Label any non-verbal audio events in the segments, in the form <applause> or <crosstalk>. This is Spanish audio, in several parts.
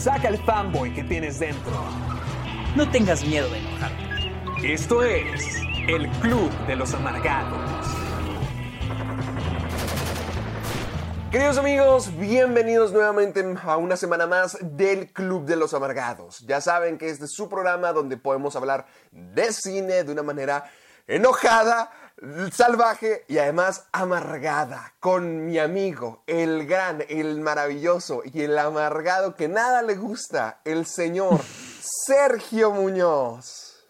Saca el fanboy que tienes dentro. No tengas miedo de enojarte. Esto es el Club de los Amargados. Queridos amigos, bienvenidos nuevamente a una semana más del Club de los Amargados. Ya saben que este es su programa donde podemos hablar de cine de una manera enojada, salvaje y además amargada con mi amigo, el gran, el maravilloso y el amargado que nada le gusta, el señor <laughs> Sergio Muñoz.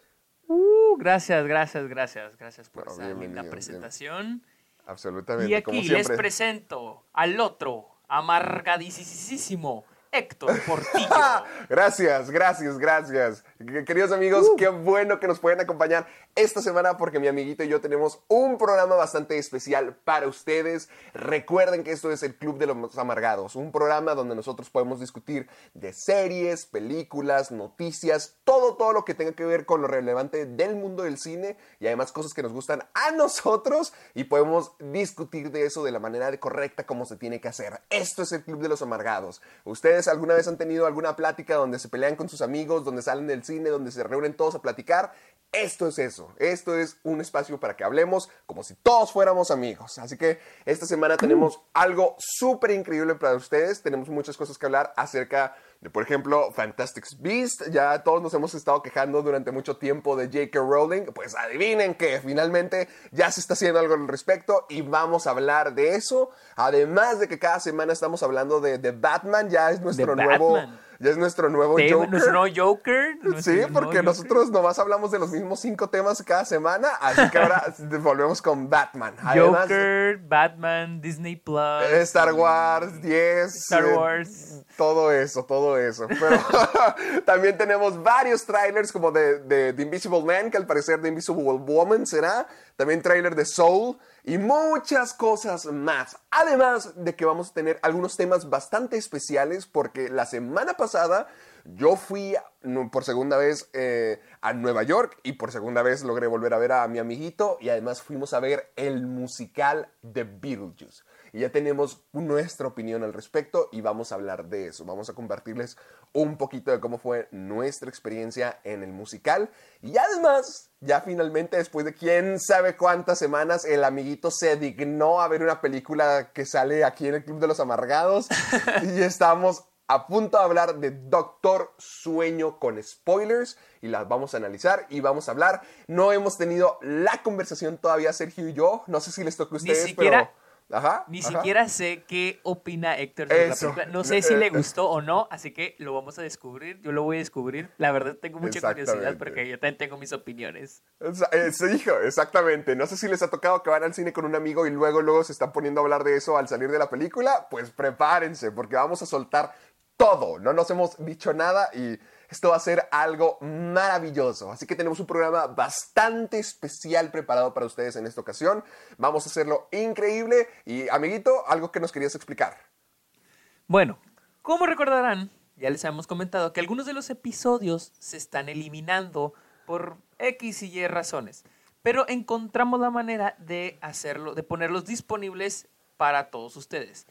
Uh, gracias, gracias, gracias, gracias por No, esa bienvenido, linda bien. presentación. Absolutamente. Y como aquí les presento al otro amargadísimo Héctor Portillo. <laughs> Gracias, gracias, gracias. Qu- Queridos amigos, Uh. qué bueno que nos pueden acompañar esta semana porque mi amiguito y yo tenemos un programa bastante especial para ustedes. Recuerden que esto es el Club de los Amargados, un programa donde nosotros podemos discutir de series, películas, noticias, todo, todo lo que tenga que ver con lo relevante del mundo del cine y además cosas que nos gustan a nosotros y podemos discutir de eso de la manera correcta como se tiene que hacer. Esto es el Club de los Amargados. ¿Ustedes alguna vez han tenido alguna plática donde se pelean con sus amigos, donde salen del cine, donde se reúnen todos a platicar? Esto es eso. Esto es un espacio para que hablemos como si todos fuéramos amigos. Así que esta semana tenemos algo súper increíble para ustedes. Tenemos muchas cosas que hablar acerca de, por ejemplo, Fantastic Beast. Ya todos nos hemos estado quejando durante mucho tiempo de J.K. Rowling. Pues adivinen que finalmente ya se está haciendo algo al respecto y vamos a hablar de eso. Además de que cada semana estamos hablando de, de Batman. Ya es nuestro nuevo... Batman. Ya es nuestro nuevo Joker. Nuestro nuevo Joker. <laughs> nuestro Sí, nuevo porque Joker. nosotros nomás hablamos de los mismos cinco temas cada semana, así que ahora <laughs> <laughs> volvemos con Batman. Además, Joker, Batman, Disney Plus. eh, Star Wars 10. Star eh, Wars. Todo eso, todo eso. Pero también tenemos varios trailers como de, de The Invisible Man, que al parecer The Invisible Woman será. También trailer de Soul y muchas cosas más. Además de que vamos a tener algunos temas bastante especiales porque la semana pasada yo fui por segunda vez eh, a Nueva York y por segunda vez logré volver a ver a mi amiguito y además fuimos a ver el musical de Beetlejuice. Y ya tenemos nuestra opinión al respecto y vamos a hablar de eso. Vamos a compartirles un poquito de cómo fue nuestra experiencia en el musical. Y además, ya finalmente, después de quién sabe cuántas semanas, el amiguito se dignó a ver una película que sale aquí en el Club de los Amargados. <laughs> y estamos a punto de hablar de Doctor Sueño con spoilers y las vamos a analizar y vamos a hablar. No hemos tenido la conversación todavía, Sergio y yo. No sé si les toca a Ni ustedes, siquiera- pero... Ajá, Ni ajá. siquiera sé qué opina Héctor sobre la Eso. película. No sé si le Eh, eh. gustó o no, así que lo vamos a descubrir. Yo lo voy a descubrir. La verdad tengo mucha curiosidad porque yo también tengo mis opiniones. Eh, sí, hijo, exactamente. No sé si les ha tocado que van al cine con un amigo y luego, luego se están poniendo a hablar de eso al salir de la película. Pues prepárense, porque vamos a soltar todo. No nos hemos dicho nada y esto va a ser algo maravilloso. Así que tenemos un programa bastante especial preparado para ustedes en esta ocasión. Vamos a hacerlo increíble. Y, amiguito, algo que nos querías explicar. Bueno, como recordarán, ya les hemos comentado que algunos de los episodios se están eliminando por X y Y razones. Pero encontramos la manera de hacerlo, de ponerlos disponibles para todos ustedes.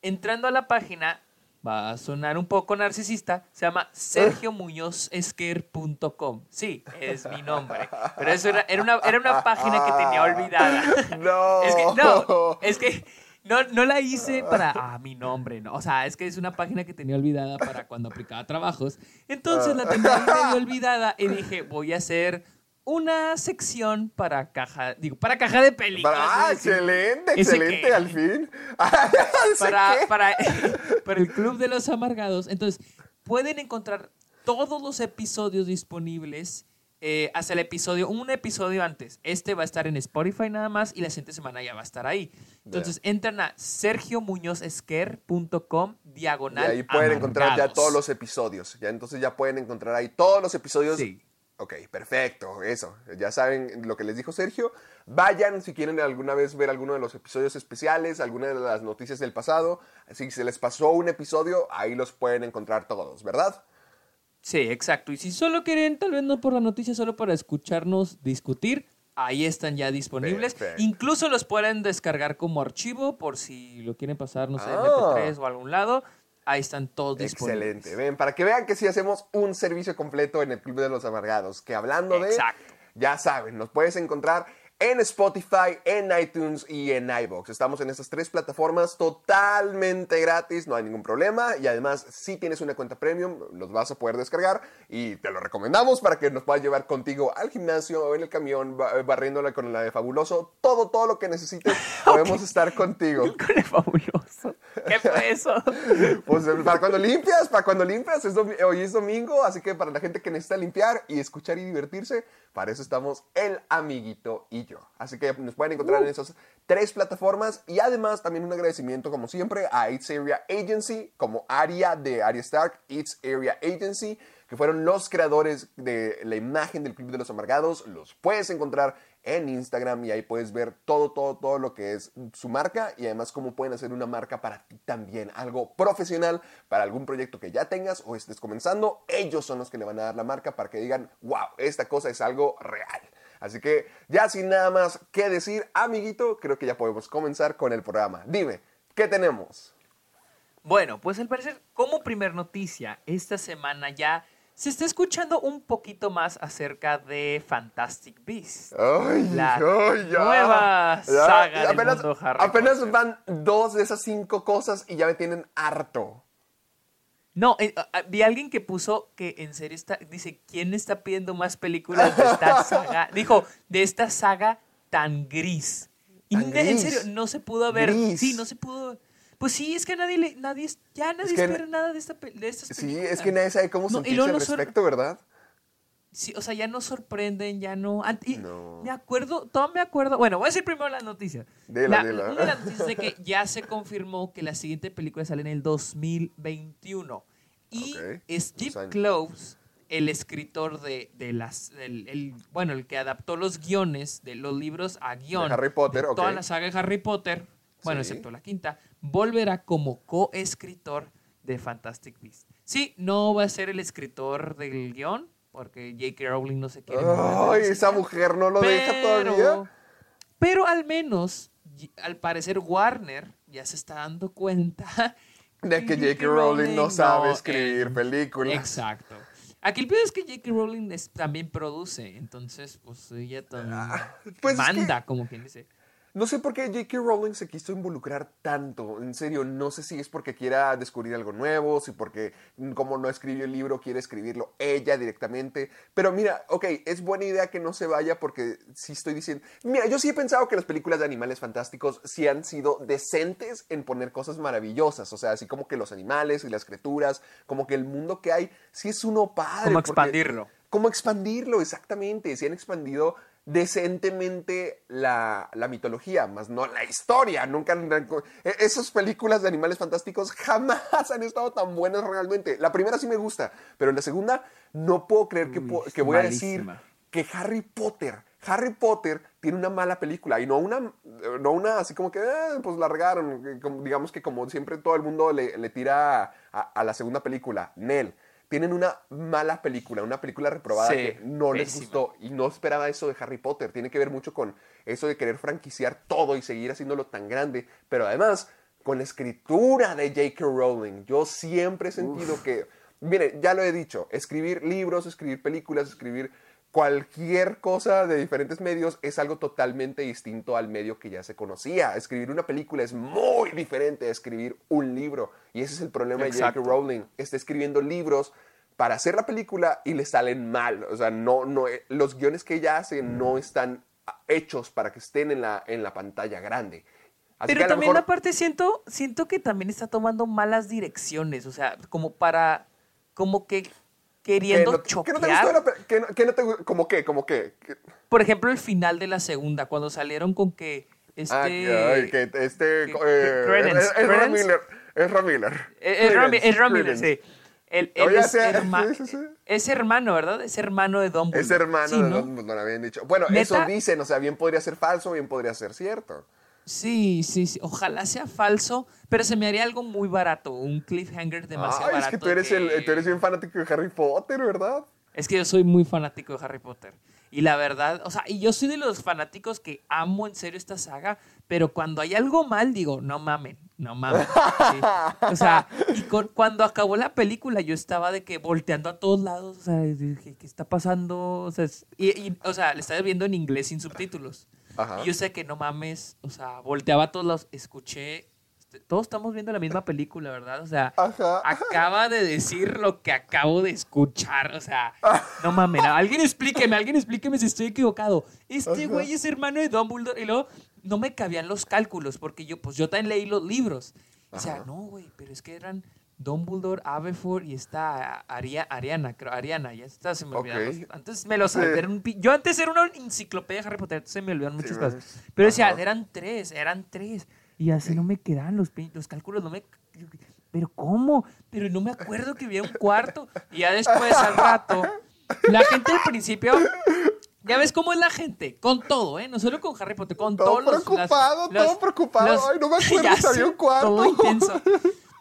Entrando a la página, va a sonar un poco narcisista, se llama sergiomuñozesquer.com. Sí, es mi nombre. Pero eso era, era, una, era una página que tenía olvidada. No. Es que, no, es que no, no la hice para, ah, mi nombre, no. O sea, es que es una página que tenía olvidada para cuando aplicaba trabajos. Entonces la tenía olvidada y dije, voy a hacer una sección para caja, digo, para caja de películas. Ah, excelente, excelente, al fin. <laughs> ¿Ese para, para, <laughs> para el <laughs> Club de los Amargados. Entonces, pueden encontrar todos los episodios disponibles eh, hasta el episodio, un episodio antes. Este va a estar en Spotify nada más y la siguiente semana ya va a estar ahí. Entonces entran a sergiomuñozesquer.com Y diagonal. ahí pueden encontrar ya todos los episodios. Ya entonces ya pueden encontrar ahí todos los episodios. Sí. Ok, perfecto, eso. Ya saben lo que les dijo Sergio. Vayan si quieren alguna vez ver alguno de los episodios especiales, alguna de las noticias del pasado. Si se les pasó un episodio, ahí los pueden encontrar todos, ¿verdad? Sí, exacto. Y si solo quieren, tal vez no por la noticia, solo para escucharnos discutir, ahí están ya disponibles. Perfecto. Incluso los pueden descargar como archivo por si lo quieren pasar, no sé, Ah. MP3 o a algún lado. Ahí están todos disponibles. Excelente. Ven, para que vean que sí hacemos un servicio completo en el Club de los Amargados. Que hablando de. Exacto. Ya saben, nos puedes encontrar en Spotify, en iTunes y en iBox. Estamos en estas tres plataformas totalmente gratis, no hay ningún problema. Y además, si tienes una cuenta premium, los vas a poder descargar y te lo recomendamos para que nos puedas llevar contigo al gimnasio o en el camión, ba- barriéndola con la de fabuloso. Todo, todo lo que necesites, <laughs> podemos estar contigo. Con el fabuloso. <laughs> ¿Qué fue eso? <laughs> Pues eh, para cuando limpias, para cuando limpias, es hoy es domingo, así que para la gente que necesita limpiar y escuchar y divertirse, para eso estamos el amiguito y yo. Así que nos pueden encontrar en esas tres plataformas y además también un agradecimiento como siempre a It's Area Agency, como área de Arya Stark, It's Area Agency, que fueron los creadores de la imagen del Club de los Amargados. Los puedes encontrar en Instagram y ahí puedes ver todo, todo, todo lo que es su marca y además cómo pueden hacer una marca para ti también, algo profesional para algún proyecto que ya tengas o estés comenzando. Ellos son los que le van a dar la marca para que digan, wow, esta cosa es algo real. Así que ya sin nada más que decir, amiguito, creo que ya podemos comenzar con el programa. Dime, ¿qué tenemos? Bueno, pues al parecer, como primer noticia, esta semana ya se está escuchando un poquito más acerca de Fantastic Beasts. Ay, La ya. nueva Ya, saga del apenas, mundo Harry apenas Potter. van dos de esas cinco cosas y ya me tienen harto. No, eh, vi a alguien que puso que en serio está, dice, ¿quién está pidiendo más películas de esta <laughs> saga? Dijo, de esta saga tan gris. Y en serio, no se pudo ver. Gris. Sí, no se pudo. Pues sí, es que nadie le, nadie, ya nadie que- espera nada de, esta, de estas Sí, películas. es que nadie sabe cómo No, sentirse al respecto, ¿verdad? Sí, o sea, ya no sorprenden, ya no. ant- y No. Me acuerdo, todo me acuerdo. Bueno, voy a decir primero la noticia. Dila, La- dila. Una de las noticias es de que ya se confirmó que la siguiente película sale en el 2021. Y Ok, Steve. Cloves, el escritor de, de las. el- el- bueno, el que adaptó los guiones de los libros a guion. De Harry Potter, de. Toda la saga de Harry Potter, bueno, Sí. excepto la quinta, volverá como coescritor de Fantastic Beasts. Sí, no va a ser el escritor del guion, porque J.K. Rowling no se quiere. Ay, esa mujer no lo deja todavía. Pero al menos, al parecer Warner ya se está dando cuenta <laughs> De que J.K. Rowling no sabe escribir eh, películas. Exacto. Aquí el peor es que J.K. Rowling es- también produce, entonces pues ella también pues es que- manda, como quien dice. No sé por qué J.K. Rowling se quiso involucrar tanto. En serio, no sé si es porque quiera descubrir algo nuevo, si porque mm, como no escribió el libro, quiere escribirlo ella directamente. Pero mira, ok, es buena idea que no se vaya porque sí estoy diciendo... Mira, yo sí he pensado que las películas de animales fantásticos sí han sido decentes en poner cosas maravillosas. O sea, así como que los animales y las criaturas, como que el mundo que hay, sí es uno padre. Como porque- expandirlo. cómo expandirlo, exactamente. Si han expandido decentemente la, la mitología, más no la historia. Nunca han- e- esas películas de animales fantásticos jamás han estado tan buenas realmente. La primera sí me gusta, pero en la segunda no puedo creer que, Uy, que voy a decir que Harry Potter, Harry Potter tiene una mala película y no una, no una así como que, "Ah, pues la regaron. que como- digamos que como siempre todo el mundo le, le tira a, a la segunda película, Nell. Tienen una mala película, una película reprobada Sí, que no les gustó y no esperaba eso de Harry Potter. Tiene que ver mucho con eso de querer franquiciar todo y seguir haciéndolo tan grande, pero además con la escritura de J.K. Rowling. Yo siempre he sentido que, mire, ya lo he dicho, escribir libros, escribir películas, escribir cualquier cosa de diferentes medios es algo totalmente distinto al medio que ya se conocía. Escribir una película es muy diferente a escribir un libro. Y ese es el problema de. J.K. Rowling. Está escribiendo libros para hacer la película y le salen mal. O sea, no, no, eh, los guiones que ella hace no están hechos para que estén en la, en la pantalla grande. Así Pero también mejor- aparte siento, siento que también está tomando malas direcciones, o sea, como para, como que queriendo ¿Qué no, choquear. ¿qué no te gustó de la pe- qué no- qué no te gu- ¿Cómo qué? ¿Cómo qué? Por ejemplo, el final de la segunda, cuando salieron con que este... Ah, que, ay, que este... que- eh, Credence, es, es Credence. Miller. Es Ron Miller. Eh, Es Ron, Credence, es Ron Miller, Credence. sí. Él, él Oye, es, sí, herma- sí, sí, sí. es hermano, ¿verdad? Es hermano de Dumbledore. Es hermano Sí, de ¿no? Lo habían dicho. Bueno, ¿Neta? eso dicen, o sea, bien podría ser falso, bien podría ser cierto. Sí, sí, sí. Ojalá sea falso, pero se me haría algo muy barato. Un cliffhanger demasiado Ay, barato. es que tú eres, el, tú eres bien fanático de Harry Potter, ¿verdad? Es que yo soy muy fanático de Harry Potter. Y la verdad, o sea, y yo soy de los fanáticos que amo en serio esta saga, pero cuando hay algo mal, digo, no mamen, no mamen. Sí. O sea, y con- cuando acabó la película, yo estaba de que volteando a todos lados, o sea, dije, ¿qué está pasando? O sea, es- y, y, o sea, le estaba viendo en inglés sin subtítulos. Ajá. Y yo sé que no mames, o sea, volteaba a todos lados, escuché. este, Todos estamos viendo la misma película, ¿verdad? O sea, Ajá. acaba de decir lo que acabo de escuchar. O sea, no mames. Alguien explíqueme, alguien explíqueme si estoy equivocado. Este Ajá. güey es hermano de Dumbledore. Y luego no me cabían los cálculos porque yo, pues yo también leí los libros. O sea, no, güey, pero es que eran Dumbledore, Aberforth y esta Aria- Ariana, creo, Ariana, ya está, se me olvidaron. Ok. los- Antes me los Sí. un Yo antes era una enciclopedia de Harry Potter, se me olvidaron muchas Sí, cosas. Pero decía, eran tres, eran tres. Y así no me quedaban los, los cálculos, no me... Pero ¿cómo? Pero no me acuerdo que había un cuarto. Y ya después, al rato, la gente al principio... Ya ves cómo es la gente, con todo, ¿eh? No solo con Harry Potter, con Todo todos los... preocupado, las- todo preocupado. Ay, no me <laughs> acuerdo si había un cuarto. Todo intenso.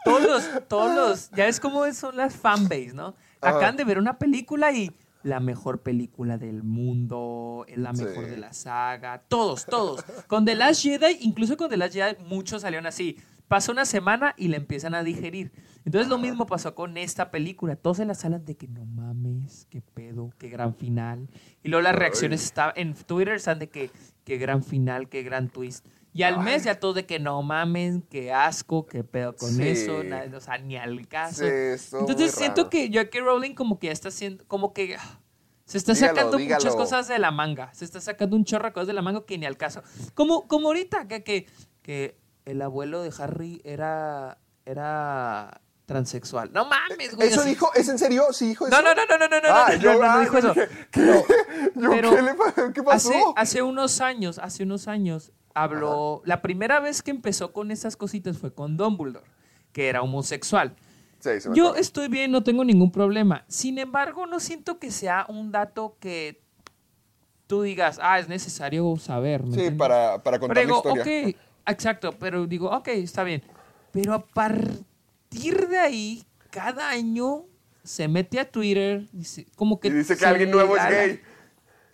Todos los, todos los, ya ves cómo son las fanbase, ¿no? Acaban de ver una película y la mejor película del mundo, es la Sí. mejor de la saga, todos, todos. Con The Last Jedi, incluso con The Last Jedi, muchos salieron así. Pasa una semana y la empiezan a digerir. Entonces lo mismo pasó con esta película. Todos en las salas de que no mames, qué pedo, qué gran final. Y luego las reacciones en Twitter están de que qué gran final, qué gran twist. Y al mes ya todos de que no mames, qué asco, qué pedo con Sí. eso, na- o sea, ni al caso. Sí, Entonces siento raro. que J.K. Rowling como que ya está haciendo, como que ah, se está Dígalo, sacando muchas dígalo. cosas de la manga. Se está sacando un chorro de cosas de la manga que ni al caso. Como, como ahorita, que, que, que el abuelo de Harry era, era transexual. No mames, güey. ¿Eso así- dijo? ¿Es en serio? ¿Sí dijo eso? No, no, no, no, no, no, no, Ah, no, yo- no, no, no ah, dijo eso. ¿qué? <laughs> Yo, Pero ¿qué, le qué pasó? Hace, hace unos años, hace unos años, habló. La primera vez que empezó con esas cositas fue con Dumbledore, que era homosexual. Sí, se me Yo estoy bien, no tengo ningún problema. Sin embargo, no siento que sea un dato que tú digas, ah, es necesario saber. ¿me Sí, entiendes? para, para contar Pero digo, la historia. ok, exacto, pero digo, ok, está bien. Pero a partir de ahí, cada año se mete a Twitter, dice, como que... Y dice que alguien nuevo es gay.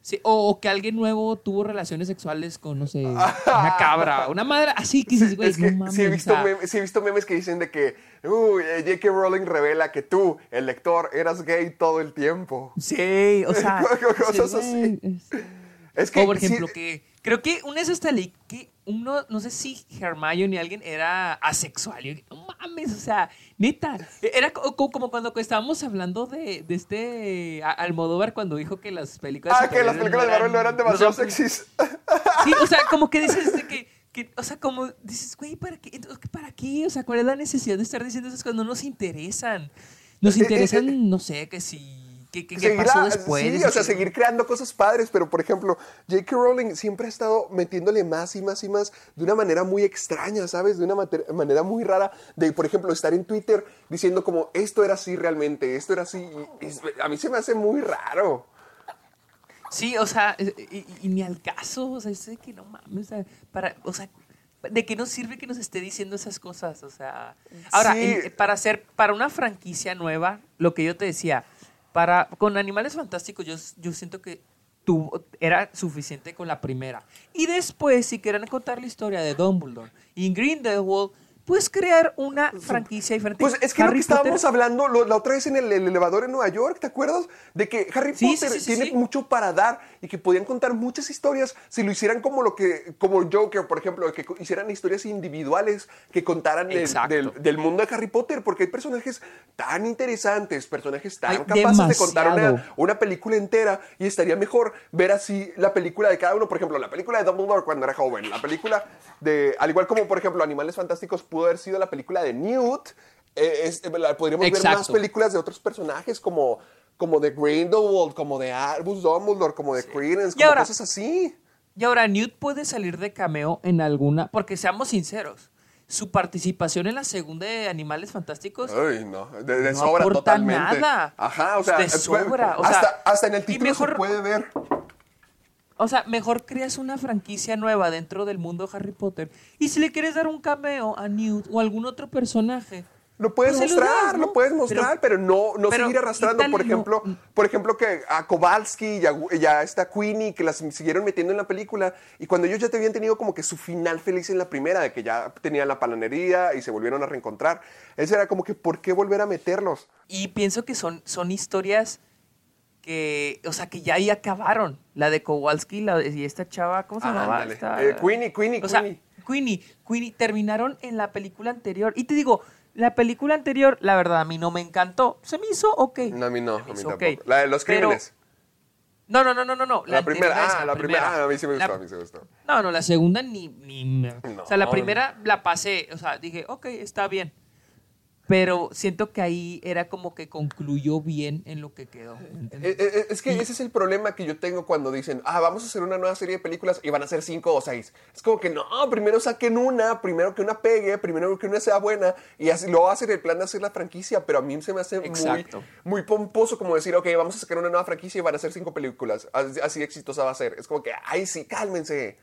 Sí, o, o que alguien nuevo tuvo relaciones sexuales con, no sé, <laughs> una cabra, una madre, así que dices, güey, Es que no mames, sí, he visto memes, sí he visto memes que dicen de que uy, eh, J.K. Rowling revela que tú, el lector, eras gay todo el tiempo. Sí, o sea, <laughs> Cosas dices, así. es- Es que o por sí- ejemplo, que creo que una vez hasta leí que uno, no sé si Hermione y alguien era asexual. Y no mames, o sea, neta. Era co- co- como cuando estábamos hablando de, de este Almodóvar cuando dijo que las películas. Ah, que las películas de Marvel no eran demasiado son- sexys. Sí, o sea, como que dices de que, o sea, como dices, güey, ¿para qué? ¿Para qué? O sea, ¿cuál es la necesidad de estar diciendo esas cosas? No nos interesan. Nos Eh, eh, interesan, eh, no sé, que si... ¿Qué, qué- qué Seguir pasó después? sí, o sea, seguir creando cosas padres, pero por ejemplo, J.K. Rowling siempre ha estado metiéndole más y más y más de una manera muy extraña, ¿sabes? De una manera muy rara, de por ejemplo, estar en Twitter diciendo como, esto era así realmente, esto era así, y- y a mí se me hace muy raro. Sí, o sea, y, y- y ni al caso, o sea, es de que no mames, o sea, para, o sea, ¿de qué nos sirve que nos esté diciendo esas cosas? O sea, ahora, Sí. para hacer, para una franquicia nueva, lo que yo te decía, con Animales Fantásticos, yo, siento que era suficiente con la primera. Y después, si quieren contar la historia de Dumbledore y Grindelwald, pues crear una franquicia diferente. Pues es que lo Harry que estábamos Potter- hablando lo- la otra vez en el, el elevador en Nueva York, ¿te acuerdas? De que Harry Sí, Potter sí, sí, tiene mucho para dar y que podían contar muchas historias si lo hicieran como lo que, como Joker, por ejemplo, que hicieran historias individuales que contaran del, del- del mundo de Harry Potter, porque hay personajes tan interesantes, personajes tan Hay capaces de contar demasiado. una, una película entera y estaría mejor ver así la película de cada uno. Por ejemplo, la película de Dumbledore cuando era joven, la película de, al igual como por ejemplo Animales Fantásticos pudo haber sido la película de Newt. eh, es- eh, podríamos ver más Exacto. películas de otros personajes como como de Grindelwald, como de Albus Dumbledore, como de Credence, Y como ahora- cosas así. Y ahora, Newt puede salir de cameo en alguna, porque seamos sinceros, su participación en la segunda de Animales Fantásticos Ay, no, de, de no sobra aporta totalmente. nada. Ajá, o sea, De eh, sobra, o hasta, sea, hasta en el título mejor- se puede ver. O sea, mejor creas una franquicia nueva dentro del mundo de Harry Potter. Y si le quieres dar un cameo a Newt o a algún otro personaje, Lo puedes Pues mostrar, das, ¿no? lo puedes mostrar, pero, no, no pero seguir arrastrando. Por no- ejemplo, por ejemplo, que a Kowalski y a, esta Queenie que las siguieron metiendo en la película. Y cuando ellos ya te habían tenido como que su final feliz en la primera, de que ya tenían la panadería y se volvieron a reencontrar. Ese era como que, ¿por qué volver a meterlos? Y pienso que son, son historias que, o sea, que ya ahí acabaron. La de Kowalski la de- y esta chava, ¿cómo se Ah, llamaba? Esta- Eh, Queenie, Queenie, o sea, Queenie. Queenie, Queenie, terminaron en la película anterior. Y te digo, la película anterior, la verdad, a mí no me encantó. Se me hizo ok. No, a mí no, a mí tampoco. La de los crímenes. No, no, no, no, no, no. La, primera, ah, la primera, ah, a mí sí me gustó, La- a mí sí me gustó. No, no, la segunda ni... ni No. O sea, la primera la pasé, o sea, dije, ok, está bien. Pero siento que ahí era como que concluyó bien en lo que quedó. ¿me entiendes? Eh, eh, Es que ese es el problema que yo tengo cuando dicen, ah, vamos a hacer una nueva serie de películas y van a ser cinco o seis. Es como que no, primero saquen una, primero que una pegue, primero que una sea buena y así luego hacen el plan de hacer la franquicia. Pero a mí se me hace muy, muy pomposo como decir, ok, vamos a sacar una nueva franquicia y van a ser cinco películas. Así, así exitosa va a ser. Es como que, ay, sí, cálmense.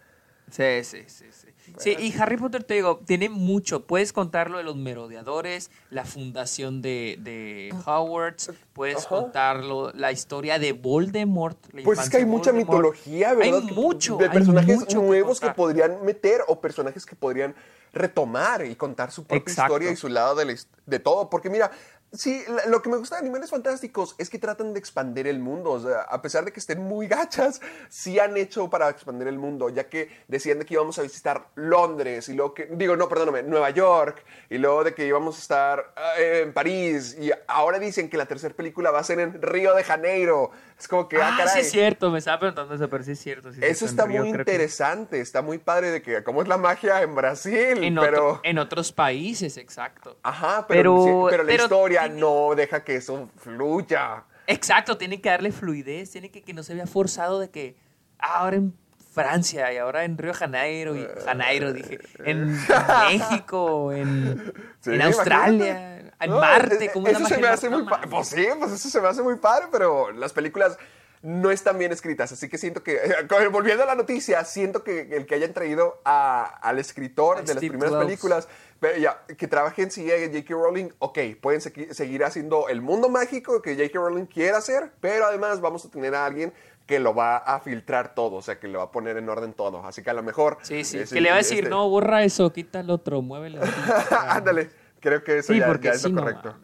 Sí, sí, sí, sí. Sí, y Harry Potter, te digo, tiene mucho. Puedes contar lo de los merodeadores, la fundación de, de Hogwarts, puedes Ajá. contarlo, la historia de Voldemort. la Pues es que hay mucha mitología, ¿verdad? Hay mucho. De personajes mucho nuevos que, podrían meter o personajes que podrían retomar y contar su propia Exacto. historia y su lado de, la de todo. Porque mira, sí, lo que me gusta de Animales Fantásticos es que tratan de expandir el mundo. A pesar de que estén muy gachas, sí han hecho para expandir el mundo, ya que decían de que íbamos a visitar Londres y luego que, digo, no, perdóname, Nueva York y luego de que íbamos a estar ah, en París y ahora dicen que la tercera película va a ser en Río de Janeiro. Es como que, ah, Ah, sí caray. es cierto, me estaba preguntando eso, pero sí es cierto. sí Eso está Río muy que- interesante, está muy padre de que cómo es la magia en Brasil, En, pero otro- en otros países, exacto. ajá, pero, Pero- sí, pero la pero historia tiene- no deja que eso fluya. Exacto, tiene que darle fluidez, tiene que que no se vea forzado de que ah, ahora en Francia y ahora en Río de Janeiro, y Janeiro dije, en <laughs> México, en, Sí, en Australia. En No, Marte, como es eso la se me hace muy padre. Pues sí, pues eso se me hace muy padre, pero las películas no están bien escritas, así que siento que, <laughs> volviendo a la noticia, siento que el que hayan traído a- al escritor de las Steve primeras Kloves. películas, pero ya, que trabaje en sí J.K. Rowling, ok, pueden segui- seguir haciendo el mundo mágico que J.K. Rowling quiera hacer, pero además vamos a tener a alguien que lo va a filtrar todo, o sea, que lo va a poner en orden todo, así que a lo mejor... Sí, sí, ese- que le va a decir, este- no, borra eso, quita el otro, muévele. aquí". <laughs> Ándale, creo que eso Sí, ya, porque ya es sí, lo correcto.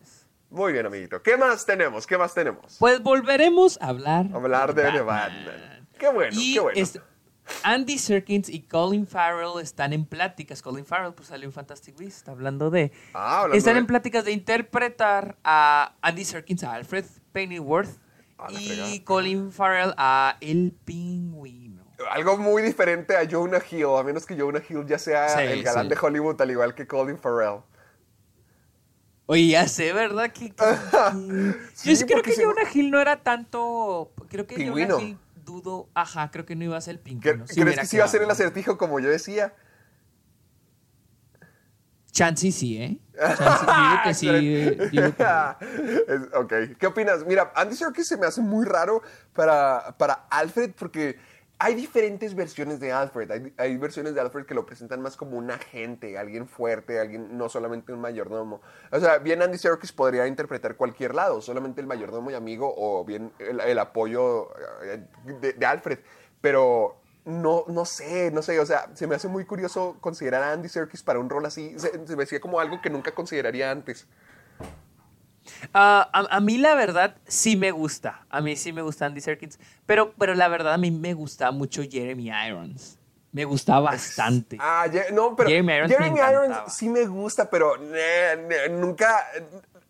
Muy bien, amiguito. ¿Qué más tenemos? ¿Qué más tenemos? Pues volveremos a hablar. Hablar de The Batman. Qué bueno, Y qué bueno. Andy Serkins y Colin Farrell están en pláticas. Colin Farrell pues salió en Fantastic Beasts, está hablando de... Ah, hablando están de- en pláticas de interpretar a Andy Serkins, a Alfred Pennyworth, A la y fregada. Colin Farrell a El Pingüino. Algo muy diferente a Jonah Hill, a menos que Jonah Hill ya sea Sí, el galán sí. de Hollywood, al igual que Colin Farrell. Oye, ya sé, ¿verdad? Que, que- <laughs> que- Sí, Yo creo que se- Jonah Hill no era tanto... Creo que Pingüino. Jonah Hill dudo... Ajá, creo que no iba a ser el ¿Cre- pingüino. Sí ¿Crees que sí iba a ser el acertijo como yo decía? Chansey sí, ¿eh? Chansey, digo que sí. digo que- <laughs> ok, ¿qué opinas? Mira, Andy Serkis se me hace muy raro para, para Alfred porque hay diferentes versiones de Alfred. Hay, versiones de Alfred que lo presentan más como un agente, alguien fuerte, alguien no solamente un mayordomo. O sea, bien Andy Serkis podría interpretar cualquier lado, solamente el mayordomo y amigo o bien el, el apoyo eh, de, de Alfred. Pero no, no sé, no sé, o sea, se me hace muy curioso considerar a Andy Serkis para un rol así. Se, se me hacía como algo que nunca consideraría antes. Ah, a, a mí la verdad sí me gusta. A mí sí me gusta Andy Serkins. Pero, pero la verdad a mí me gusta mucho Jeremy Irons. Me gusta bastante. Ah, no, pero Jeremy Jeremy Irons Irons, me encantaba. sí me gusta, pero eh, nunca,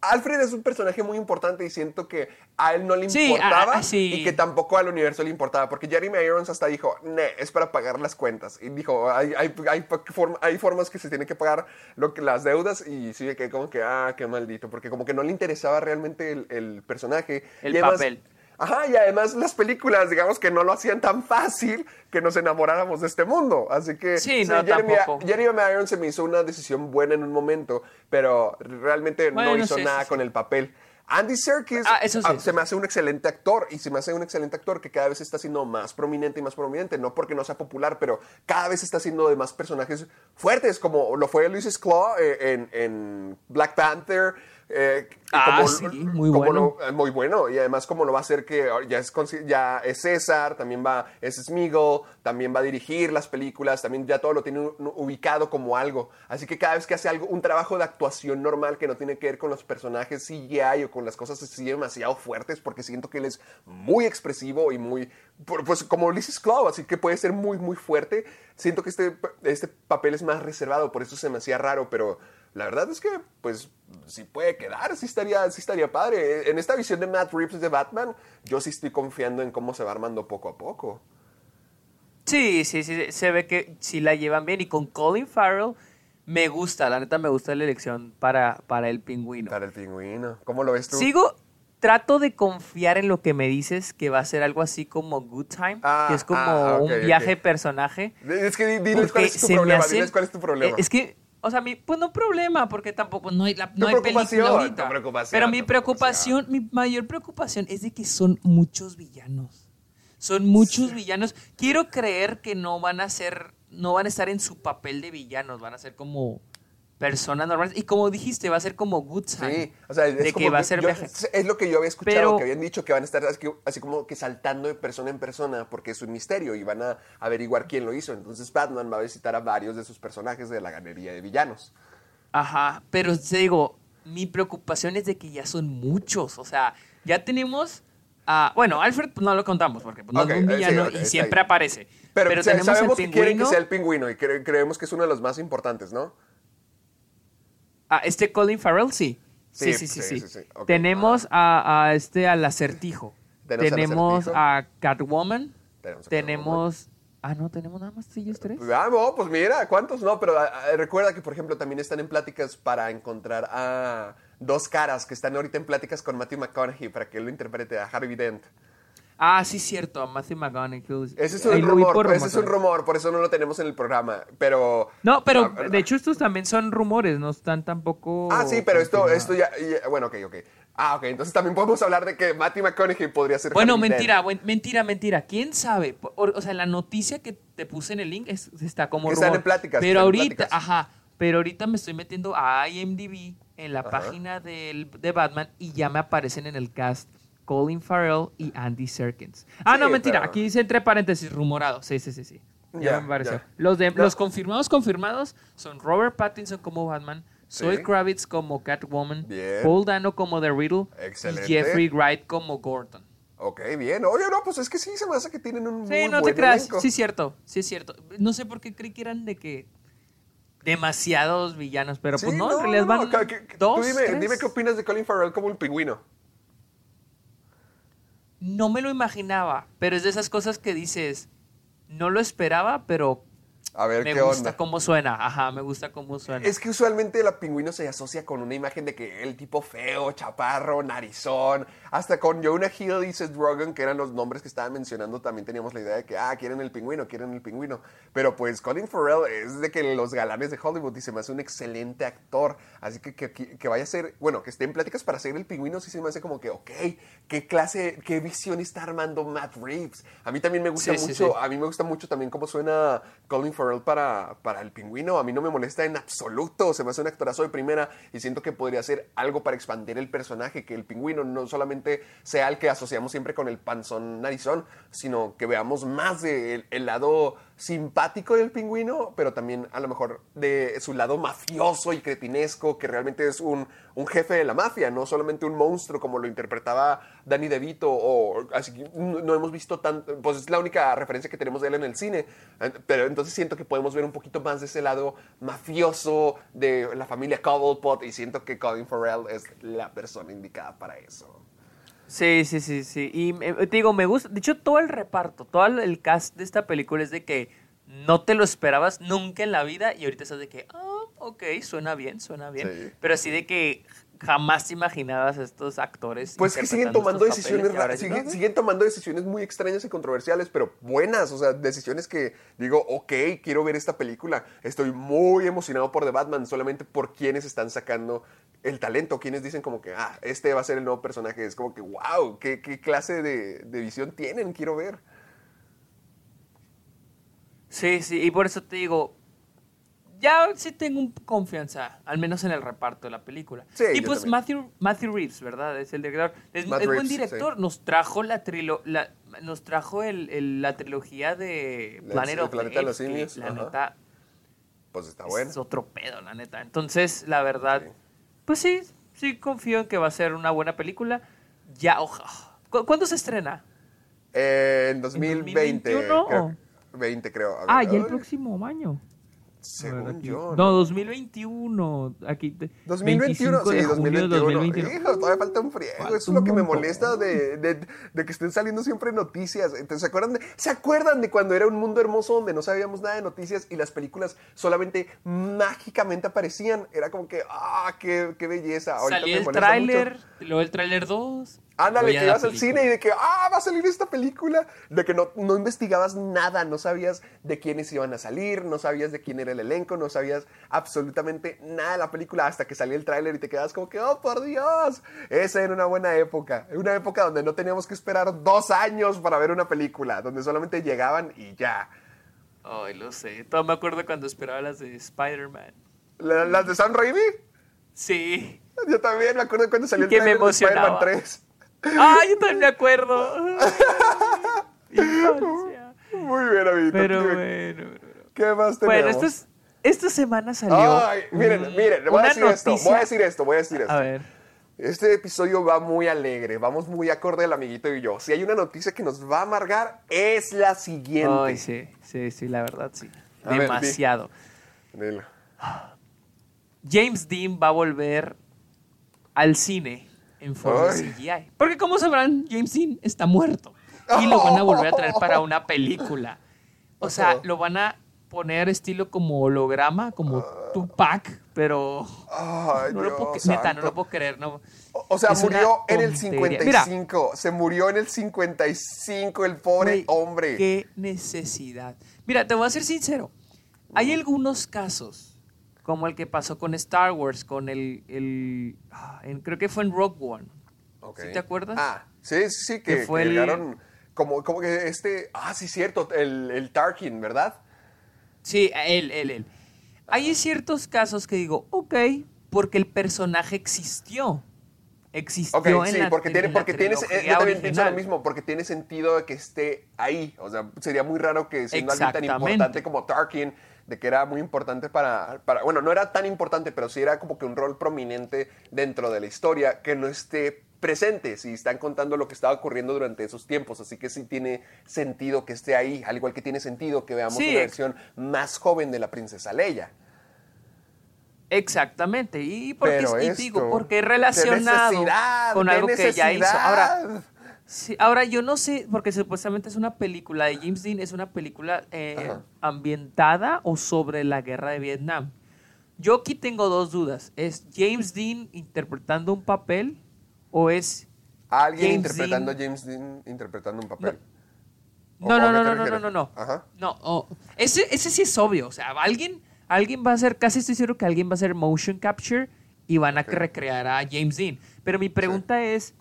Alfred es un personaje muy importante y siento que a él no le Sí, importaba a- a- sí. y que tampoco al universo le importaba, porque Jeremy Irons hasta dijo, "Ne, es para pagar las cuentas. Y dijo, hay, hay, hay, form- hay formas que se tienen que pagar lo que, las deudas y sí, que como que, ah, qué maldito, porque como que no le interesaba realmente el, el personaje. El Y además- papel. Ajá, y además las películas, digamos que no lo hacían tan fácil que nos enamoráramos de este mundo. Así que Sí, no, Jeremy. Jeremy Irons se me hizo una decisión buena en un momento, pero realmente no hizo sí, nada sí, con sí. el papel. Andy Serkis Ah, sí, ah, se me hace un excelente actor y se me hace un excelente actor que cada vez está siendo más prominente y más prominente, no porque no sea popular, pero cada vez está haciendo de más personajes fuertes, como lo fue Luis Claw eh, en, en Black Panther. Eh, Ah, como- sí, muy como bueno. lo- muy bueno y además como lo va a hacer que ya es, consi- ya es César, también va, es Smigel, también va a dirigir las películas, también ya todo lo tiene ubicado como algo. Así que cada vez que hace algo, un trabajo de actuación normal que no tiene que ver con los personajes CGI o con las cosas así demasiado fuertes, porque siento que él es muy expresivo y muy, pu- pues como Ulysses Claw, así que puede ser muy, muy fuerte. Siento que este, este papel es más reservado, por eso se me hacía raro, pero la verdad es que, pues, si puede quedar, sí estaría, sí estaría padre. En esta visión de Matt Reeves de Batman, yo sí estoy confiando en cómo se va armando poco a poco. Sí, sí, sí, se ve que sí la llevan bien. Y con Colin Farrell me gusta, la neta me gusta la elección para, para el pingüino. Para el pingüino. ¿Cómo lo ves tú? Sigo, trato de confiar en lo que me dices, que va a ser algo así como Good Time, Ah, que es como ah, un viaje personaje. Es que di- diles cuál es tu problema. hace- Diles cuál es tu problema. Eh, Es que, o sea, mi, pues no problema, porque tampoco no hay, la, no hay película ahorita. preocupación, Pero mi preocupación, mi mayor preocupación es de que son muchos villanos. Son muchos villanos. Quiero creer que no van a ser, no van a estar en su papel de villanos, van a ser como personas normales. Y como dijiste, va a ser como Good Time. Sí, o sea, es de como que va a ser yo- es lo que yo había escuchado, Pero- que habían dicho que van a estar así, así como que saltando de persona en persona porque es un misterio y van a averiguar quién lo hizo. Entonces Batman va a visitar a varios de sus personajes de la galería de villanos. Ajá, pero te digo, mi preocupación es de que ya son muchos. O sea, ya tenemos a. Bueno, Alfred pues, no lo contamos porque pues, no es un sí, villano y siempre ahí. aparece. Pero, Pero, o sea, tenemos sabemos el que quieren que pingüino. sea el pingüino y cre- creemos que es uno de los más importantes, ¿no? Ah, este Colin Farrell, sí. Sí, Sí, sí, sí, sí, sí. sí, sí. Ok. Tenemos a, a este al acertijo. Tenemos Acertijo. a Catwoman. Tenemos a Tenemos. Ah, no, tenemos nada más ellos tres. Ah, no, pues mira, ¿cuántos no? Pero ah, ah, recuerda que, por ejemplo, también están en pláticas para encontrar a dos caras que están ahorita en pláticas con Matthew McConaughey para que él lo interprete a Harvey Dent. Ah, sí, cierto, a Matthew McConaughey. Ese es un rumor, por ese es un rumor, por eso no lo tenemos en el programa. Pero. No, pero Ah, de hecho estos también son rumores, no están tampoco. Ah, sí, pero esto, esto ya, ya- Bueno, ok, ok. Ah, ok, entonces también podemos hablar de que Matthew McConaughey podría ser. Bueno, mentira, buen- mentira, mentira. ¿Quién sabe? O, o sea, la noticia que te puse en el link es- está como Que están rumor. en pláticas, Pero ahorita, pláticas. ajá, pero ahorita me estoy metiendo a IMDb en la Ajá. página del, de Batman y ya me aparecen en el cast Colin Farrell y Andy Serkins. Ah, Sí, no, mentira, pero- aquí dice entre paréntesis rumorado. Sí, sí, sí, sí. Ya, me apareció. ya. Los, de, No. los confirmados, confirmados son Robert Pattinson como Batman, Zoe Sí. Kravitz como Catwoman, Bien. Paul Dano como The Riddle Excelente. y Jeffrey Wright como Gordon. Ok, bien. Oye, no, pues es que sí se me hace que tienen un Sí, muy no te buen creas. elenco. Sí, es cierto. Sí, es cierto. No sé por qué creí que eran de que demasiados villanos, pero Sí, pues no, en realidad no, van dos, Tú dime, tres. dime qué opinas de Colin Farrell como el pingüino. No me lo imaginaba, pero es de esas cosas que dices, no lo esperaba, pero A ver me qué gusta onda. cómo suena. Ajá, me gusta cómo suena. Es que usualmente la pingüino se asocia con una imagen de que el tipo feo, chaparro, narizón. Hasta con Jonah Hill y Seth Rogen, que eran los nombres que estaban mencionando, también teníamos la idea de que, ah, quieren el pingüino, quieren el pingüino. Pero pues Colin Farrell es de que los galanes de Hollywood y se me hace un excelente actor. Así que que, que- vaya a ser, bueno, que esté en pláticas para ser el pingüino, sí se me hace como que, ok, qué clase, qué visión está armando Matt Reeves. A mí también me gusta Sí, sí, mucho, sí. a mí me gusta mucho también cómo suena Colin Farrell para, para el pingüino. A mí no me molesta en absoluto. Se me hace un actorazo de primera y siento que podría ser algo para expandir el personaje. Que el pingüino no solamente sea el que asociamos siempre con el panzón narizón, sino que veamos más del el lado simpático del pingüino, pero también a lo mejor de su lado mafioso y cretinesco, que realmente es un, un jefe de la mafia, no solamente un monstruo como lo interpretaba Danny DeVito, o así que no hemos visto tanto, pues es la única referencia que tenemos de él en el cine, pero entonces siento que podemos ver un poquito más de ese lado mafioso de la familia Cobblepot y siento que Colin Farrell es la persona indicada para eso. Sí, sí, sí, sí. Y eh, te digo, me gusta. De hecho, todo el reparto, todo el cast de esta película es de que no te lo esperabas nunca en la vida y ahorita estás de que, ah, ok, suena bien, suena bien. Pero así de que jamás imaginabas a estos actores. Pues que siguen tomando decisiones siguen, siguen, tomando decisiones muy extrañas y controversiales, pero buenas. O sea, decisiones que digo, ok, quiero ver esta película. Estoy muy emocionado por The Batman, solamente por quienes están sacando el talento, quienes dicen como que, ah, este va a ser el nuevo personaje. Es como que, wow, qué, clase de, visión tienen, quiero ver. Sí, sí, y por eso te digo, ya sí tengo confianza, al menos en el reparto de la película. Sí, y pues Matthew, Matthew Reeves, ¿verdad? Es el director. Es, buen director. Nos trajo la trilo, la, nos trajo el, la trilogía de Planet of the Los Simios. La neta. Pues está bueno. Es otro pedo, la neta. Entonces, la verdad, pues sí, sí confío en que va a ser una buena película. Ya, oja. ¿Cuándo se estrena? en 2020. ¿En 2021? Creo, 20 creo. ah, ya el próximo año. Según yo. No, 2021. Aquí. 2021, sí, 2021. Hijo, todavía falta un friego. Eso es lo que me molesta de, de, de, que estén saliendo siempre noticias. Entonces, ¿se acuerdan, de, ¿se acuerdan de cuando era un mundo hermoso donde no sabíamos nada de noticias y las películas solamente mágicamente aparecían? Era como que, ¡ah, qué, qué belleza! Ahorita Salió el tráiler, luego el tráiler 2. Ándale, que ibas al cine y de que, ah, va a salir esta película. De que no, no, investigabas nada, no sabías de quiénes iban a salir, no sabías de quién era el elenco, no sabías absolutamente nada de la película hasta que salió el tráiler y te quedas como que, oh, por Dios. Esa era una buena época. Una época donde no teníamos que esperar dos años para ver una película, donde solamente llegaban y ya. Ay, lo sé. Todo me acuerdo cuando esperaba las de Spider-Man. ¿Las de Sam Raimi? Sí. Yo también me acuerdo cuando salió el de Spider-Man 3. ¡Ah, yo también me acuerdo! Muy bien, amiguito. Pero bueno, ¿Qué más tenemos? Bueno, esto es, esta semana salió. Ay, miren, miren, voy a decir esto, voy a decir esto, voy a decir esto. A ver. Este episodio va muy alegre, vamos muy acorde el amiguito y yo. Si hay una noticia que nos va a amargar, es la siguiente. Ay, sí, sí, sí, la verdad sí. Demasiado. James Dean va a volver al cine en forma CGI. Porque como sabrán, James Dean está muerto. Y lo van a volver a traer para una película. O sea, lo van a poner estilo como holograma, como Tupac, pero no, lo puedo, neta, no lo puedo creer. No. O sea, murió en el 55. se murió en el 55 el pobre hombre. Qué necesidad. Mira, te voy a ser sincero. Hay algunos casos como el que pasó con Star Wars, con el, el ah, creo que fue en Rogue One. ¿Sí te acuerdas? Ah, sí, sí, sí, que, fue llegaron como, como que este, ah, sí, cierto, el, el Tarkin, ¿verdad? Sí, él, él, él. Hay ciertos casos que digo, ok, porque el personaje existió. Existió okay, en sí, porque tiene, porque tienes, eh, yo también pienso lo mismo, porque tiene sentido que esté ahí. O sea, sería muy raro que siendo alguien tan importante como Tarkin de que era muy importante para, para, bueno, no era tan importante, pero sí era como que un rol prominente dentro de la historia, que no esté presente, si están contando lo que estaba ocurriendo durante esos tiempos, así que sí tiene sentido que esté ahí, al igual que tiene sentido que veamos una versión más joven de la princesa Leia. Exactamente, y porque, y digo, porque relacionado con algo que ya hizo. Ahora, Sí, ahora yo no sé, porque supuestamente es una película de James Dean, es una película eh, ambientada o sobre la guerra de Vietnam. Yo aquí tengo dos dudas. ¿Es James Dean interpretando un papel o es... Alguien interpretando a James Dean interpretando un papel. No, no, no, no, no, no, no, no. No, ese, ese sí es obvio. O sea, alguien, alguien va a hacer, casi estoy seguro que alguien va a hacer motion capture y van a recrear a James Dean. Pero mi pregunta es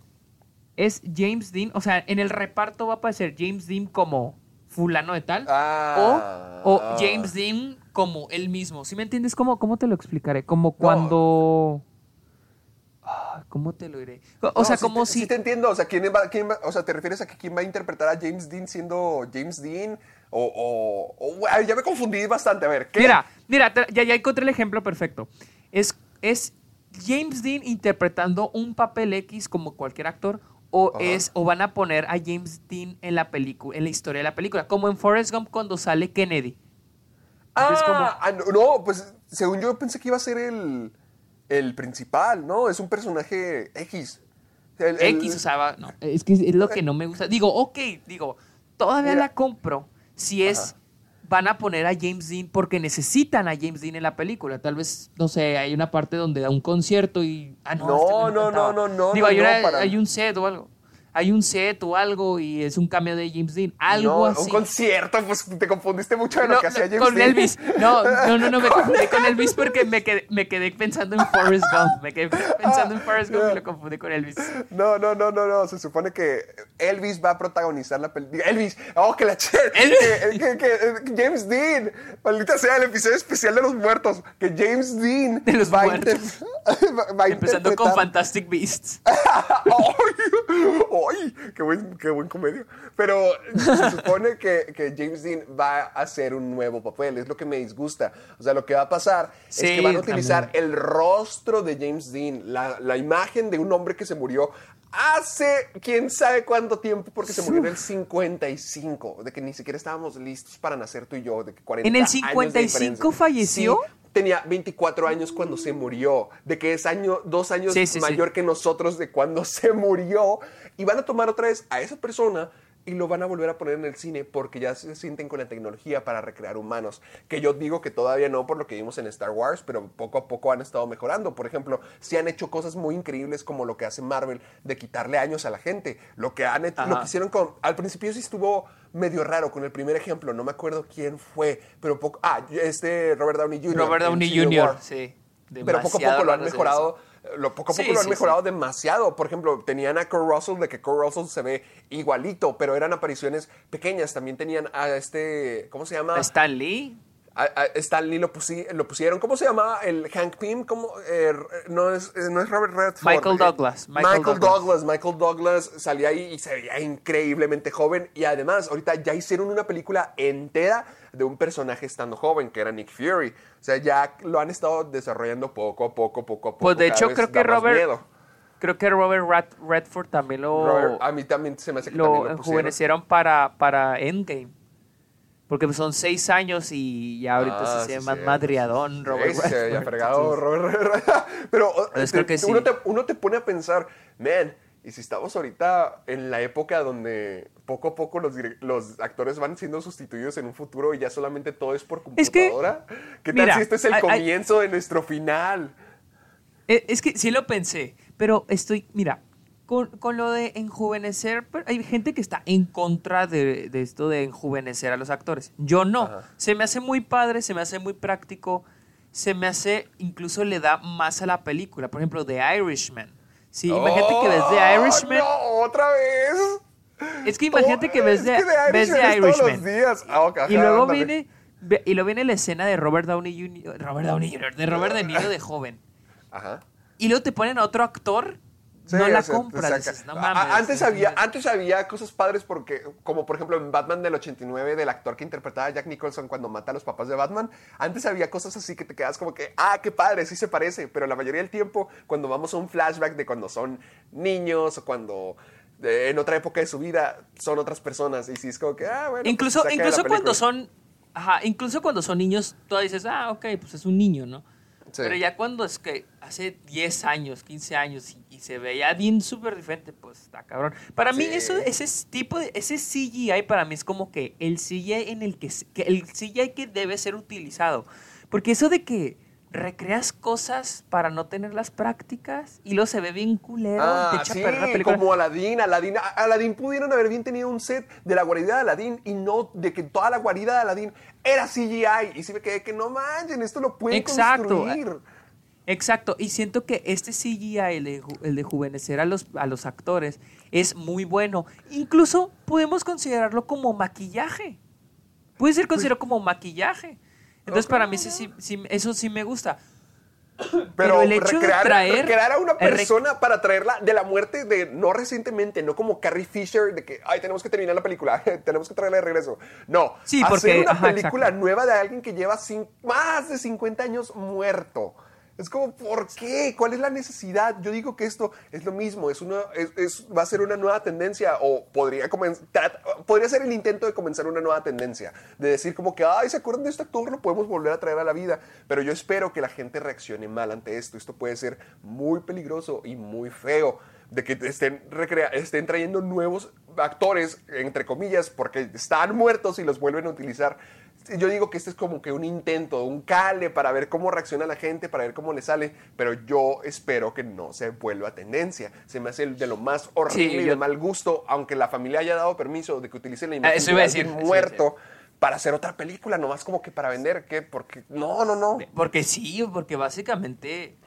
es James Dean, o sea, en el reparto va a aparecer James Dean como fulano de tal ah, o, James Dean como él mismo. ¿Sí me entiendes? ¿Cómo, cómo te lo explicaré? Como cuando... ¿Cómo te lo diré? O sea, como si... Sí te entiendo, o sea, ¿quién va, quién o sea, ¿te refieres a que quién va a interpretar a James Dean siendo James Dean? O, o- o- ya me confundí bastante. A ver, ¿qué? Mira, mira, ya, ya encontré el ejemplo perfecto. Es, es James Dean interpretando un papel X como cualquier actor. O, Ajá. es, o van a poner a James Dean en la película, en la historia de la película, como en Forrest Gump cuando sale Kennedy. Ah, como- ah, no, no, pues según yo pensé que iba a ser el, el principal, ¿no? Es un personaje X. El- el- X, o sea, va- no, es que es lo que no me gusta. Digo, ok, digo, todavía Mira. la compro si es, Ajá. Van a poner a James Dean porque necesitan a James Dean en la película. Tal vez, no sé, hay una parte donde da un concierto y... Ah, no, No, este güey no, cantaba. no, no, no, Digo, no, hay, no, para- hay un set o algo. Hay un set o algo y es un cameo de James Dean. Algo no, así. un concierto, pues te confundiste mucho de lo No, que hacía James con Dean. Elvis. No, no, no, no, me <laughs> confundí con Elvis porque me quedé, me quedé pensando en Forrest Gump. Me quedé pensando en Forrest Gump y lo confundí con Elvis. No, no, no, no, no. Se supone que Elvis va a protagonizar la película. Elvis, oh, que la che. <laughs> Elvis. Que, que- que- que James Dean. Maldita sea el episodio especial de los muertos. Que James Dean De los va, muertos. inter- <laughs> va- va a Empezando con Fantastic Beasts. ¡Ay! ¡Ay! ¡Qué buen, qué buen comedio! Pero se supone que, que James Dean va a hacer un nuevo papel, es lo que me disgusta. O sea, lo que va a pasar Sí, es que van a utilizar también. el rostro de James Dean, la, la imagen de un hombre que se murió hace quién sabe cuánto tiempo, porque se murió en el 55, de que ni siquiera estábamos listos para nacer tú y yo, de que 40 ¿En el años de 55 falleció? Sí, tenía 24 años cuando se murió, de que es año, dos años Sí, sí, sí. mayor que nosotros de cuando <laughs> se murió y van a tomar otra vez a esa persona y lo van a volver a poner en el cine porque ya se sienten con la tecnología para recrear humanos. Que yo digo que todavía no por lo que vimos en Star Wars, pero poco a poco han estado mejorando. Por ejemplo, si han hecho cosas muy increíbles como lo que hace Marvel de quitarle años a la gente. Lo que han hecho, lo que hicieron con. Al principio sí estuvo medio raro con el primer ejemplo, no me acuerdo quién fue, pero poco. Ah, este Robert Downey Jr. Robert Downey Jr., War. sí. Pero poco a poco lo han mejorado. eso. Lo, poco a poco Sí, lo han sí, mejorado sí. demasiado. Por ejemplo, tenían a Kurt Russell, de que Kurt Russell se ve igualito, pero eran apariciones pequeñas. También tenían a este, ¿cómo se llama? Stan Lee. A, a Stan Lee lo, pusi- lo pusieron. ¿Cómo se llama? El Hank Pym. ¿Cómo? Eh, no, es, eh, no es Robert Redford. Michael Eh, Douglas, Michael, Michael Douglas. Douglas. Michael Douglas salía ahí y se veía increíblemente joven. Y además, ahorita ya hicieron una película entera de un personaje estando joven, que era Nick Fury. O sea, ya lo han estado desarrollando poco a poco, poco a poco. Pues de hecho creo que Robert miedo. creo que Robert Rat- Redford también lo Robert- a mí también se me hace que también lo lo pusieron. enjuvenecieron para para Endgame. Porque son seis años y ya ahorita Ah, se ve sí, más madriadón Robert Sí, Redford. fregado Entonces, Robert <laughs> Pero te- creo que sí. uno, te, uno te pone a pensar, man, y si estamos ahorita en la época donde poco a poco los, actores van siendo sustituidos en un futuro y ya solamente todo es por Es que, computadora, ¿qué tal mira, si este es el comienzo de nuestro final? Eh, Es que sí lo pensé, pero estoy, mira, con, con lo de enjuvenecer, hay gente que está en contra de, de esto de enjuvenecer a los actores. Yo no. Ajá. Se me hace muy padre, se me hace muy práctico, se me hace, incluso le da más a la película. Por ejemplo, The Irishman. Sí, imagínate que ves The ¡Oh, Irishman. No, otra vez. Es que imagínate que ves Es The, que The ves The Irishman todos los días. Ah, Y luego ándale. viene, y luego viene la escena de Robert Downey Jr., Robert Downey Jr., de Robert De Niro de joven. Ajá. Y luego te ponen a otro actor, Sí, no la sea, compras. dices, no mames. antes, había, antes había cosas padres porque, como por ejemplo en Batman del 89, del actor que interpretaba a Jack Nicholson cuando mata a los papás de Batman, antes había cosas así que te quedas como que, ah, qué padre, sí se parece, pero la mayoría del tiempo, cuando vamos a un flashback de cuando son niños o cuando eh, en otra época de su vida son otras personas, y sí es como que, ah, bueno. pues, incluso la incluso cuando son ajá, incluso cuando son niños tú dices ah ok pues es un niño no Sí. pero ya cuando es que hace 10 años 15 años y, y se veía bien súper diferente pues está cabrón. Para mí eso ese es tipo de ese CGI para mí es como que el CGI en el que, que el CGI que debe ser utilizado. Porque eso de que recreas cosas para no tener las prácticas y luego se ve bien culero Ah, te echa sí, perder la película. como Aladdin, Aladdin, a- Aladdin pudieron haber bien tenido un set de la guarida de Aladdin y no de que toda la guarida de Aladdin era CGI. Y sí me quedé que no manchen, esto lo pueden Exacto. construir. Exacto, y siento que este CGI, el de, el de juvenecer a los, a los actores, es muy bueno. Incluso podemos considerarlo como maquillaje. Puede ser considerado como maquillaje. Entonces, para mí sí- sí- eso sí me gusta. <coughs> Pero, Pero el hecho de recrear, traer- recrear a una rec- persona para traerla de la muerte de no recientemente, no como Carrie Fisher, de que, ay, tenemos que terminar la película, <laughs> tenemos que traerla de regreso. No, Sí, hacer una ajá, película exacto. nueva de alguien que lleva más de 50 años muerto. Es como, ¿por qué? ¿Cuál es la necesidad? Yo digo que esto es lo mismo, es una, es, es- va a ser una nueva tendencia o podría, comen- trat- podría ser el intento de comenzar una nueva tendencia, de decir como que, ay, ¿se acuerdan de este actor? Lo podemos volver a traer a la vida, pero yo espero que la gente reaccione mal ante esto. Esto puede ser muy peligroso y muy feo de que estén, recrea- estén trayendo nuevos actores, entre comillas, porque están muertos y los vuelven a utilizar. Yo digo que este es como que un intento, un cale para ver cómo reacciona la gente, para ver cómo le sale, pero yo espero que no se vuelva tendencia. Se me hace de lo más horrible Sí, y yo- de mal gusto, aunque la familia haya dado permiso de que utilicen la Ah, imagen eso de iba a alguien decir, muerto para hacer otra película, nomás como que para vender, ¿qué? Porque no, no, no. Porque sí, porque básicamente.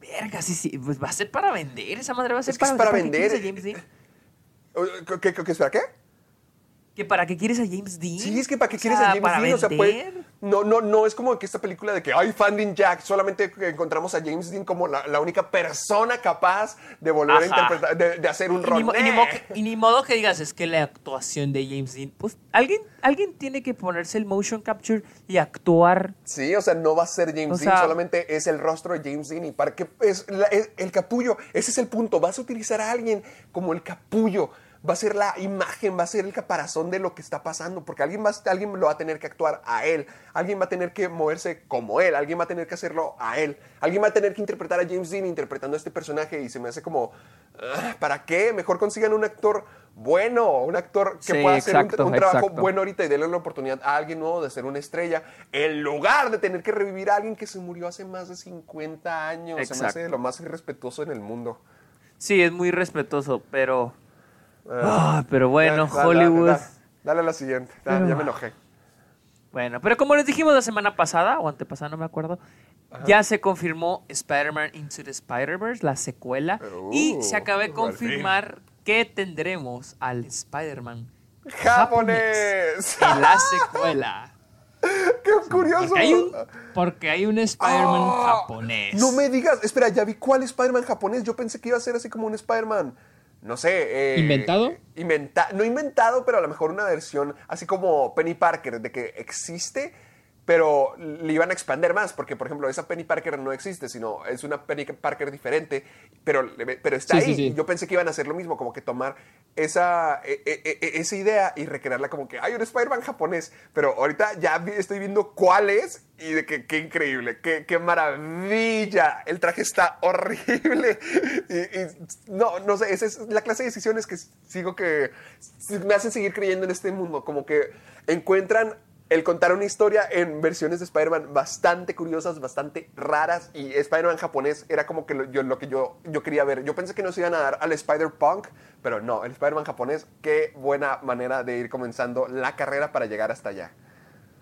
Verga, sí, sí. Pues va a ser para vender. Esa madre va a ser Es que es para, para ¿para qué vender. a James Dean? ¿Qué, qué, qué, espera, qué? ¿Que ¿Para qué quieres a James Dean? Sí, es que para qué O quieres sea, a James para Dean, o sea, puede- vender. no, no, no es como que esta película de que hay Finding Jack, solamente encontramos a James Dean como la, la única persona capaz de volver a interpretar, de, de hacer un rol. y ni mo- y ni modo que digas, es que la actuación de James Dean. Pues alguien, alguien tiene que ponerse el motion capture y actuar. Sí, o sea, no va a ser James O Dean, sea- solamente es el rostro de James Dean. Y para que es, la- es el capullo, ese es el punto. Vas a utilizar a alguien como el capullo. Va a ser la imagen, va a ser el caparazón de lo que está pasando, porque alguien, va, a- alguien lo va a tener que actuar a él, alguien va a tener que moverse como él, alguien va a tener que hacerlo a él, alguien va a tener que interpretar a James Dean interpretando a este personaje y se me hace como, ah, ¿para qué? Mejor consigan un actor bueno, un actor que Sí, pueda hacer un- exacto, un, trabajo exacto. bueno ahorita y denle la oportunidad a alguien nuevo de ser una estrella, en lugar de tener que revivir a alguien que se murió hace más de 50 años. Se me Exacto. hace lo más irrespetuoso en el mundo. Sí, es muy respetuoso, pero. Ah, pero bueno, da- Hollywood. da- dale a la siguiente. Ya, Pero- ya me enojé. Bueno, pero como les dijimos la semana pasada, o antepasada, no me acuerdo, ya se confirmó Spider-Man Into the Spider-Verse, la secuela, y Uh, se acaba de confirmar que tendremos al Spider-Man ¡Japonés! en la secuela. <laughs> ¡Qué curioso! Porque hay un, porque hay un Spider-Man Ah, japonés. No me digas, espera, ya vi cuál Spider-Man japonés. Yo pensé que iba a ser así como un Spider-Man, no sé. eh, ¿Inventado? inventa- no inventado, pero a lo mejor una versión así como Penny Parker, de que existe, pero le iban a expander más, porque por ejemplo, esa Penny Parker no existe, sino es una Penny Parker diferente, pero, pero está Sí, ahí. sí, sí. Y Yo pensé que iban a hacer lo mismo, como que tomar esa, e- e- e- esa idea y recrearla como que hay un Spider-Man japonés, pero ahorita ya estoy viendo cuál es y de que qué increíble, qué, qué maravilla. El traje está horrible. <laughs> Y, y no, no sé, esa es la clase de decisiones que sigo que me hacen seguir creyendo en este mundo, como que encuentran el contar una historia en versiones de Spider-Man bastante curiosas, bastante raras y Spider-Man japonés era como que lo, yo, lo que yo, yo quería ver. Yo pensé que nos iban a dar al Spider-Punk, pero no, el Spider-Man japonés, qué buena manera de ir comenzando la carrera para llegar hasta allá.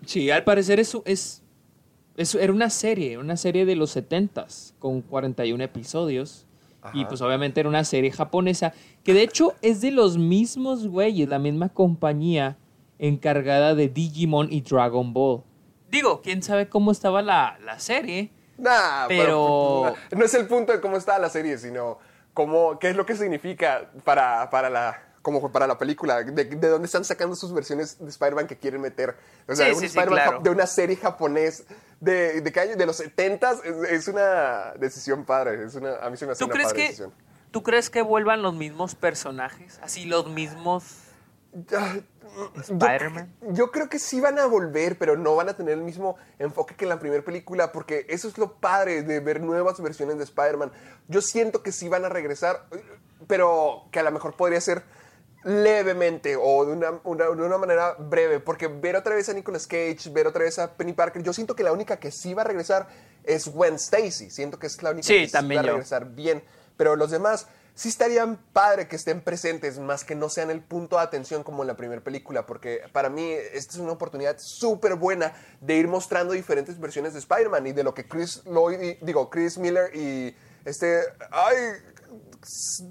Sí, al parecer eso es, eso era una serie, una serie de los 70s con 41 episodios. Y Ajá. pues obviamente era una serie japonesa que de hecho es de los mismos güeyes, la misma compañía encargada de Digimon y Dragon Ball. Digo, quién sabe cómo estaba la, la serie. Nah, Pero- no es el punto de cómo está la serie, sino cómo, qué es lo que significa para, para la como para la película, de, de dónde están sacando sus versiones de Spider-Man que quieren meter. O sea, Sí, un sí, sí, Spider-Man claro. de una serie japonés de, de, qué año? de los 70s es, es una decisión padre. Es una, a mí se me hace ¿Tú una crees padre que decisión. tú crees que vuelvan los mismos personajes? Así los mismos Spider-Man. Yo, yo creo que sí van a volver, pero no van a tener el mismo enfoque que en la primera película, porque eso es lo padre de ver nuevas versiones de Spider-Man. Yo siento que sí van a regresar, pero que a lo mejor podría ser levemente o de una, una- de una manera breve, porque ver otra vez a Nicolas Cage, ver otra vez a Penny Parker, yo siento que la única que sí va a regresar es Gwen Stacy. Siento que es la única Sí, que sí va a regresar bien, pero los demás sí estarían padre que estén presentes, más que no sean el punto de atención como en la primera película, porque para mí esta es una oportunidad súper buena de ir mostrando diferentes versiones de Spider-Man y de lo que Chris Lloyd, y- digo, Chris Miller y este, ay,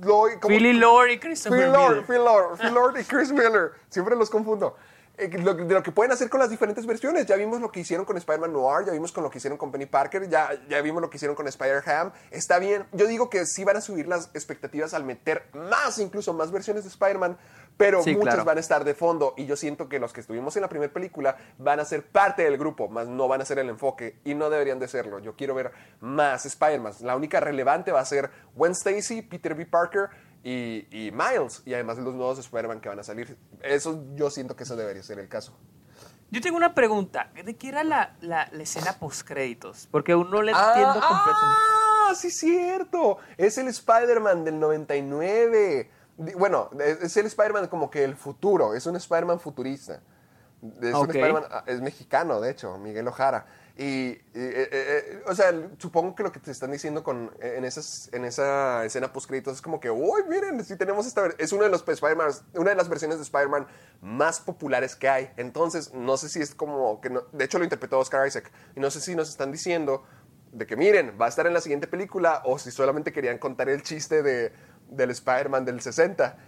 Lloyd. Philly Lord y Christopher Phil Lord, Miller. Phil Lord, Phil Lord y Chris Miller, siempre los confundo. Eh, de lo que pueden hacer con las diferentes versiones. Ya vimos lo que hicieron con Spider-Man Noir, ya vimos con lo que hicieron con Penny Parker, ya, ya vimos lo que hicieron con Spider-Ham. Está bien. Yo digo que sí van a subir las expectativas al meter más, incluso más versiones de Spider-Man, pero Sí, muchas claro. van a estar de fondo. Y yo siento que los que estuvimos en la primera película van a ser parte del grupo, más no van a ser el enfoque y no deberían de serlo. Yo quiero ver más Spider-Man. La única relevante va a ser Gwen Stacy, Peter B. Parker y, y Miles, y además los nuevos Spider-Man que van a salir. Eso yo siento que eso debería ser el caso. Yo tengo una pregunta. ¿De qué era la, la, la escena post-créditos? Porque aún no la entiendo completamente. ah, sí, cierto. Es el Spider-Man del 99. Di- Bueno, es el Spider-Man como que el futuro. Es un Spider-Man futurista. Es, un. Spider-Man- ah, es mexicano, de hecho, Miguel Ojara. Y, eh, eh, eh, o sea, supongo que lo que te están diciendo con, en, esas, en esa escena post-créditos es como que, uy, miren, si tenemos esta... ver-". Es uno de los Spider-Man, una de las versiones de Spider-Man más populares que hay. Entonces, no sé si es como que... no- de hecho, lo interpretó Oscar Isaac. Y no sé si nos están diciendo de que, miren, va a estar en la siguiente película o si solamente querían contar el chiste de, del Spider-Man del 60.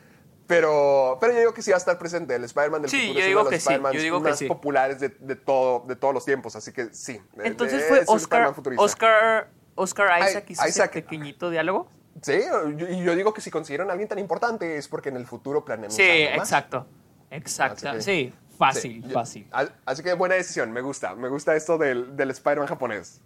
Pero, pero yo digo que sí va a estar presente. El Spider-Man del Sí, futuro yo es digo uno de que los sí, Spider-Mans yo digo que más sí. populares de, de todo, de todos los tiempos. Así que sí. Entonces fue Oscar, Spider-Man futurista. Oscar, Oscar Isaac Ay, hizo Isaac. ese pequeñito diálogo. Sí, yo- y yo digo que si consiguieron a alguien tan importante es porque en el futuro planean Sí, exacto. Exacto. Que- Sí, fácil, yo- fácil. Así que buena decisión, me gusta. Me gusta esto del, del Spider-Man japonés.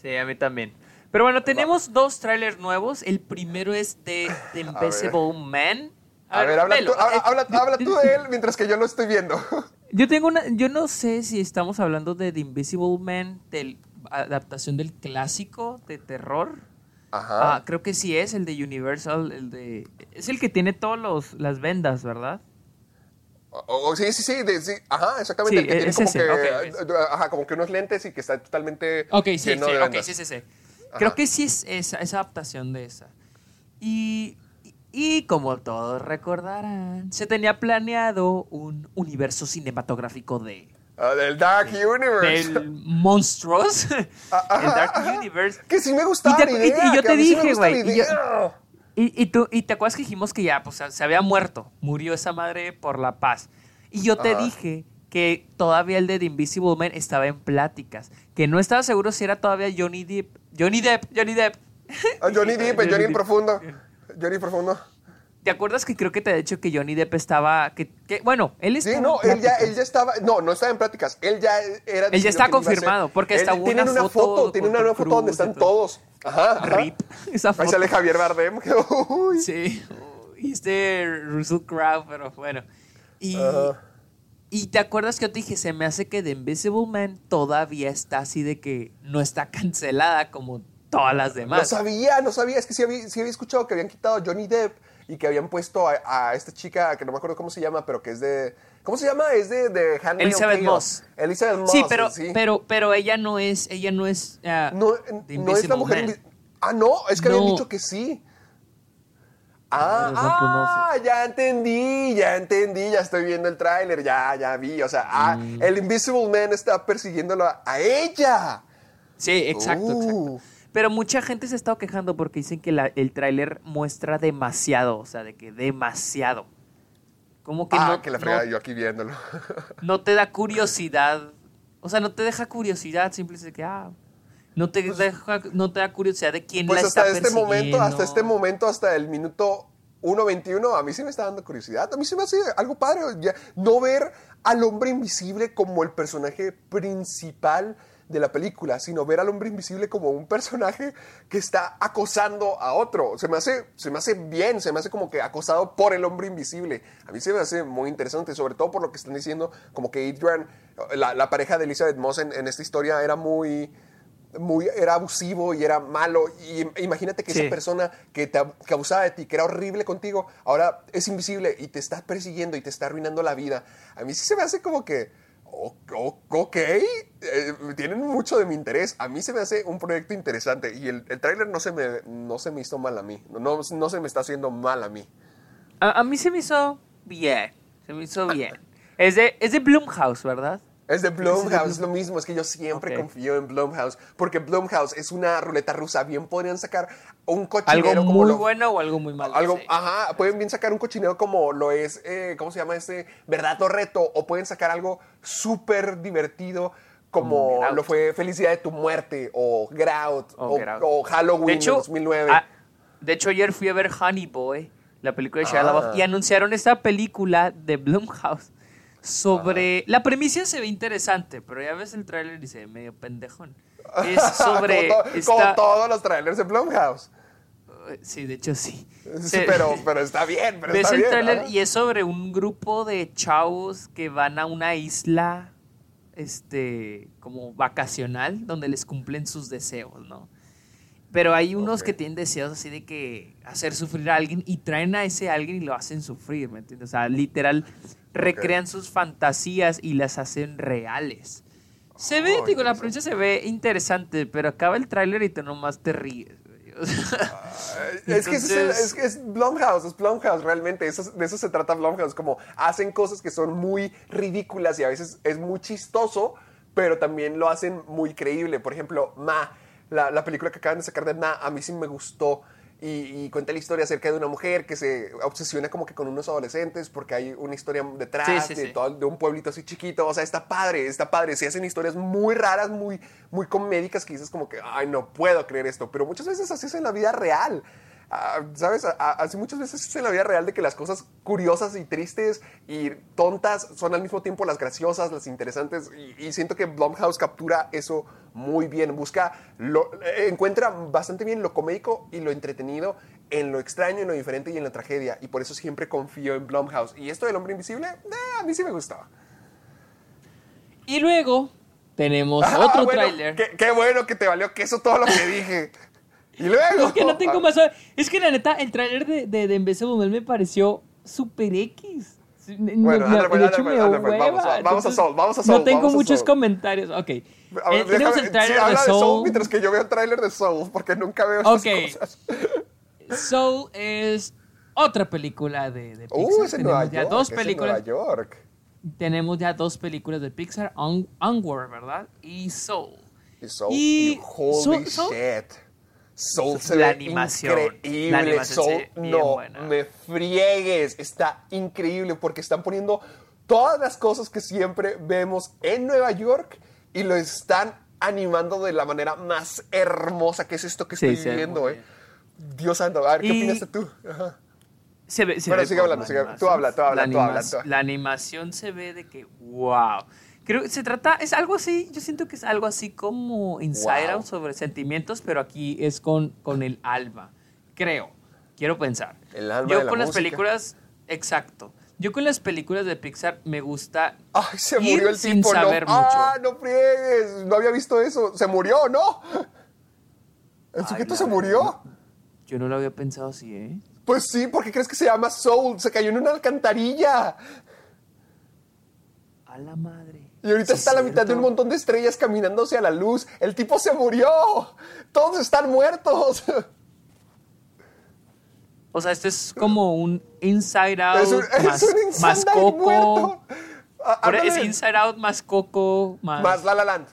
Sí, a mí también. Pero bueno, tenemos dos trailers nuevos. El primero es de <laughs> The Invisible Man. A, ver, habla, velo. tú, habla, Eh, habla- tú de él mientras que yo lo estoy viendo. <laughs> Yo tengo una. Yo no sé si estamos hablando de The Invisible Man, de adaptación del clásico de terror. Ajá. Ah, creo que sí es el de Universal, el de. Es el que tiene todas las vendas, ¿verdad? O- o- sí, sí, sí, de- sí, ajá, exactamente. Sí, el que tiene es como ese, que, ok. eh, ajá, como que unos lentes y que está totalmente Ok, sí, sí, lleno de ok, vendas. sí, sí, sí. Creo que sí es esa, esa adaptación de esa. Y, y- como todos recordarán, se tenía planeado un universo cinematográfico de Ah, del Dark Universe. del monstruos, <laughs> el Dark Universe. Que sí me gustaba Y te- la y- y idea. yo te dije, güey, y idea. Y, y tú, y te acuerdas que dijimos que ya, pues se había muerto, murió esa madre por la paz. Y yo te dije que todavía el de The Invisible Man estaba en pláticas, que no estaba seguro si era todavía Johnny Depp, Johnny Depp, Johnny Depp. Ah, Johnny Depp, Johnny <laughs> Johnny Depp. Profundo. Johnny Profundo. ¿Te acuerdas que creo que te he dicho que Johnny Depp estaba, que, que- bueno, él estaba Sí, no, en él ya, él ya estaba, no, no estaba en pláticas, él ya era... Él ya está confirmado, porque tienen una una foto foto, tienen una nueva foto donde están todo. todos. Ajá, ajá. Rip, esa Ahí foto. sale Javier Bardem. uy. Sí, y este Russell Crowe, pero bueno. Y, y te acuerdas que yo te dije, se me hace que The Invisible Man todavía está así de que no está <laughs> cancelada como todas las No demás. sabía, no sabía. Es que sí había, sí había escuchado que habían quitado a Johnny Depp y que habían puesto a, a esta chica que no me acuerdo cómo se llama, pero que es de. ¿Cómo se llama? Es de, de Handmaid's Elizabeth Tale. Moss. Elizabeth Moss. sí, pero, sí. pero, pero ella no es, ella no es ah, no, no es la mujer. Ah, no, es que habían No. dicho que sí. Ah, No, no ah, ya entendí, ya entendí, ya estoy viendo el tráiler, ya, ya vi, o sea, ah, Mm. el Invisible Man está persiguiéndolo a, a ella. Sí, exacto, Uh. exacto. Pero mucha gente se ha estado quejando porque dicen que la- el tráiler muestra demasiado, o sea, de que demasiado. Como que ah, no, que la no- fregada yo aquí viéndolo. <laughs> no te da curiosidad. O sea, no te deja curiosidad, simplemente que, ah, no te, deja, no te da curiosidad de quién Pues la hasta está este momento, hasta este momento, hasta el minuto 1.21, a mí sí me está dando curiosidad. A mí sí me hace algo padre. ya, no ver al hombre invisible como el personaje principal de la película, sino ver al hombre invisible como un personaje que está acosando a otro. Se me hace, se me hace bien, se me hace como que acosado por el hombre invisible. A mí se me hace muy interesante, sobre todo por lo que están diciendo, como que Adrian, la, la pareja de Elizabeth Moss en, en esta historia era muy muy, era abusivo y era malo. Y imagínate que Sí. esa persona que, te, que abusaba de ti, que era horrible contigo, ahora es invisible y te está persiguiendo y te está arruinando la vida. A mí sí se me hace como que, ok, eh, tienen mucho de mi interés. A mí se me hace un proyecto interesante y el, el tráiler no, se me, no se me hizo mal a mí. No, no se me está haciendo mal a mí. A, a mí se me hizo bien, se me hizo bien. Es de, es de Blumhouse, ¿verdad? Es de Blumhouse, es lo mismo, es que yo siempre confío en Blumhouse, porque Blumhouse es una ruleta rusa, bien podrían sacar un cochinero Algo como muy lo- bueno o algo muy malo. Algo, sí. ajá, pueden bien sacar un cochinero como lo es, eh, ¿cómo se llama este? Verdad o reto, o pueden sacar algo súper divertido como lo fue Felicidad de tu muerte, o Get Out, O Halloween De hecho, 2009. ah, de hecho, ayer fui a ver Honey Boy, la película de Shia Ah. Y anunciaron esta película de Blumhouse sobre... La premisa se ve interesante, pero ya ves el tráiler y se ve medio pendejón. <laughs> Es sobre... como, to- esta- como todos los trailers de Blumhouse. Sí, de hecho sí. Sí, pero, <laughs> pero está bien, pero Ves está el bien. ajá. y es sobre un grupo de chavos que van a una isla este como vacacional donde les cumplen sus deseos, ¿no? Pero hay unos que tienen deseos así de que hacer sufrir a alguien y traen a ese alguien y lo hacen sufrir, ¿me entiendes? O sea, literal recrean sus fantasías y las hacen reales. Se ve, Oh, digo, la provincia se ve interesante, pero acaba el tráiler y tú nomás te ríes. O sea, Es que, es, es que es Blumhouse, es Blumhouse realmente, eso, de eso se trata Blumhouse, como hacen cosas que son muy ridículas y a veces es muy chistoso, pero también lo hacen muy creíble. Por ejemplo, Ma, la, la película que acaban de sacar de Ma, a mí sí me gustó y, y cuenta la historia acerca de una mujer que se obsesiona como que con unos adolescentes porque hay una historia detrás Sí, sí, de, sí. todo- de un pueblito así chiquito, o sea, está padre, está padre, se hacen historias muy raras, muy, muy comédicas que dices como que, ay, no puedo creer esto, pero muchas veces así es en la vida real. Ah, ¿Sabes? Así muchas veces es en la vida real de que las cosas curiosas y tristes y tontas son al mismo tiempo las graciosas, las interesantes. Y, y siento que Blumhouse captura eso muy bien. Busca, lo, encuentra bastante bien lo comédico y lo entretenido en lo extraño, en lo diferente y en la tragedia. Y por eso siempre confío en Blumhouse. Y esto del hombre invisible, eh, a mí sí me gustó. Y luego tenemos Ah, otro bueno, tráiler. Qué, qué bueno que te valió queso todo lo que dije. Y luego. Es que no tengo más. Es que la neta, el tráiler de, de, de Invincible me pareció super X. Bueno, me- pues, hecho, pues, me pues, hueva. vamos a- vamos a Entonces, Soul, vamos a Soul, No tengo muchos Soul. comentarios. Ok. Ver, Eh, tenemos déjame- el habla de Soul. mientras que yo veo el tráiler de Soul, porque nunca veo Ok. estas cosas. Soul es otra película de, de Pixar. Uh, es en Nueva ya York. dos es en películas. Nueva York. Tenemos ya dos películas de Pixar, On- Onward, ¿verdad? Y Soul. Y Soul, Y y holy Soul- Soul- shit. Soul se La ve animación, increíble. la animación se Soul, ve bien no buena. me friegues. Está increíble porque están poniendo todas las cosas que siempre vemos en Nueva York y lo están animando de la manera más hermosa. ¿Qué es esto que Sí, estoy se ve viendo, muy eh? Dios santo, a ver, ¿qué Y- opinaste tú? Ajá. Se ve, se Bueno, ve sigue hablando, la sigue- tú habla, tú habla, la tú habla, tú. La animación se ve de que, wow. Creo que se trata, es algo así, yo siento que es algo así como Inside Wow. Out sobre sentimientos, pero aquí es con, con el alma. Creo, quiero pensar. El alma Yo de la con las música. películas, exacto. Yo con las películas de Pixar me gusta Ay, se ir murió el sin tipo, saber no. mucho. Ah, no friegues. No había visto eso. ¿Se murió, no? ¿El Ay, sujeto se verdad, murió? Yo no lo había pensado así, ¿eh? Pues sí, porque crees que se llama Soul. Se cayó en una alcantarilla. A la madre. Y ahorita Sí, está a la mitad de un montón de estrellas caminando hacia la luz. El tipo se murió. Todos están muertos. O sea, esto es como un Inside Out es un, es más, un más Inside Coco. muerto. Ahora es. Inside Out más Coco más... Más La La Land.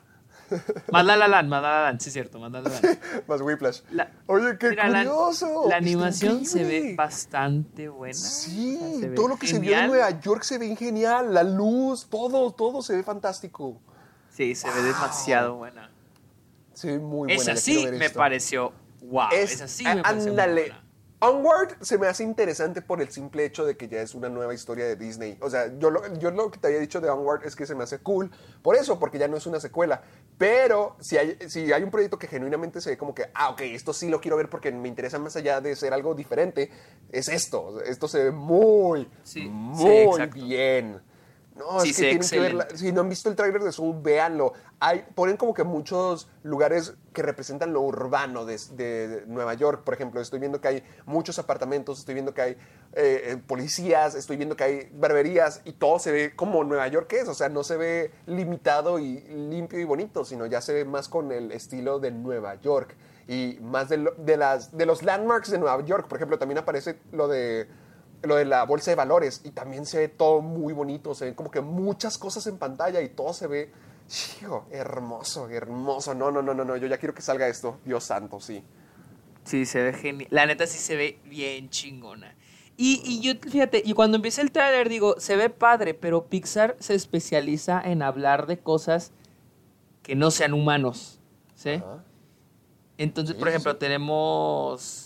<laughs> Más La La Land, más La La Land, sí es cierto, más La La Land. Más Whiplash. La- Oye, qué Mira, curioso. La, animación se ve bastante buena. Sí, O sea, se ve todo lo que se vio en. Nueva York se ve genial. La luz, todo, todo se ve fantástico. Sí, se ve demasiado buena. Se ve muy buena. Esa sí me esto. pareció wow. Es- esa sí me pareció muy ándale. buena. Onward se me hace interesante por el simple hecho de que ya es una nueva historia de Disney. O sea, yo lo, yo lo que te había dicho de Onward es que se me hace cool por eso, porque ya no es una secuela. Pero si hay, si hay un proyecto que genuinamente se ve como que, ah, ok, esto sí lo quiero ver porque me interesa más allá de ser algo diferente, es esto. Esto se ve muy, Sí, muy bien. No, Sí, es que tienen que verla. excelente. Si no han visto el tráiler de Soul, véanlo. Hay, ponen como que muchos lugares que representan lo urbano de, de- de Nueva York. Por ejemplo, estoy viendo que hay muchos apartamentos, estoy viendo que hay eh, eh, policías, estoy viendo que hay barberías y todo se ve como Nueva York es. O sea, no se ve limitado y limpio y bonito, sino ya se ve más con el estilo de Nueva York y más de, lo- de las, de los landmarks de Nueva York. Por ejemplo, también aparece lo de lo de la bolsa de valores y también se ve todo muy bonito, se ven como que muchas cosas en pantalla y todo se ve, chico, hermoso, hermoso. No, no, no, no, no, yo ya quiero que salga esto, Dios santo, sí. Sí, se ve genial. La neta sí se ve bien chingona. Y, y yo, fíjate, y cuando empieza el trailer digo, se ve padre, pero Pixar se especializa en hablar de cosas que no sean humanos, ¿sí? Ajá. Entonces, Sí, por ejemplo, sí. tenemos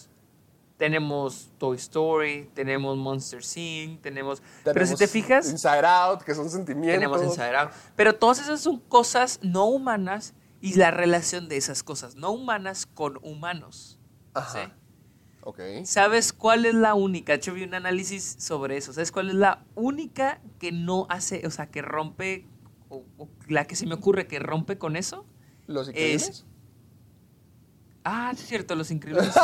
tenemos Toy Story, tenemos Monster Inc., tenemos, pero si Tenemos te fijas, Inside Out, que son sentimientos. tenemos Inside Out. Pero todas esas son cosas no humanas y la relación de esas cosas no humanas con humanos. Ajá. ¿sí? Ok. ¿Sabes cuál es la única? Yo vi un análisis sobre eso. ¿Sabes cuál es la única que no hace, o sea, que rompe, o, o la que se me ocurre que rompe con eso? ¿Los increíbles? Es- Ah, sí es cierto, Los Increíbles. sí.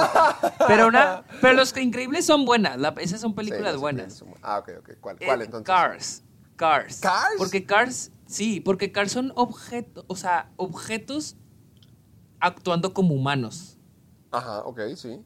pero, una, pero Los Increíbles son buenas. la- esas son Sí, películas Los buenas. Increíbles son- Ah, ok, ok. ¿Cuál, Eh, cuál entonces? Cars. Cars. ¿Cars? Porque Cars, sí, porque Cars son objetos, o sea, objetos actuando como humanos. Ajá, ok, sí.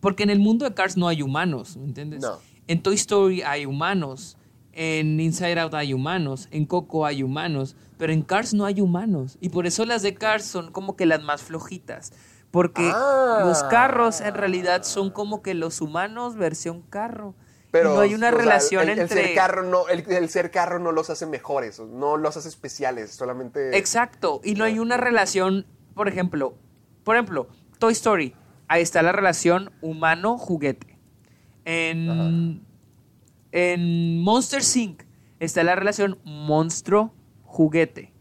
Porque en el mundo de Cars no hay humanos, ¿me entiendes? No. En Toy Story hay humanos, en Inside Out hay humanos, en Coco hay humanos, pero en Cars no hay humanos. Y por eso las de Cars son como que las más flojitas. Porque Ah. los carros en realidad son como que los humanos versión carro. Pero no hay una sea, relación el, el entre... ser carro no, el, el ser carro no los hace mejores, no los hace especiales, solamente. Exacto, y no hay una relación, por ejemplo, por ejemplo, Toy Story, ahí está la relación humano-juguete. En, en Monster Inc. está la relación monstruo-juguete.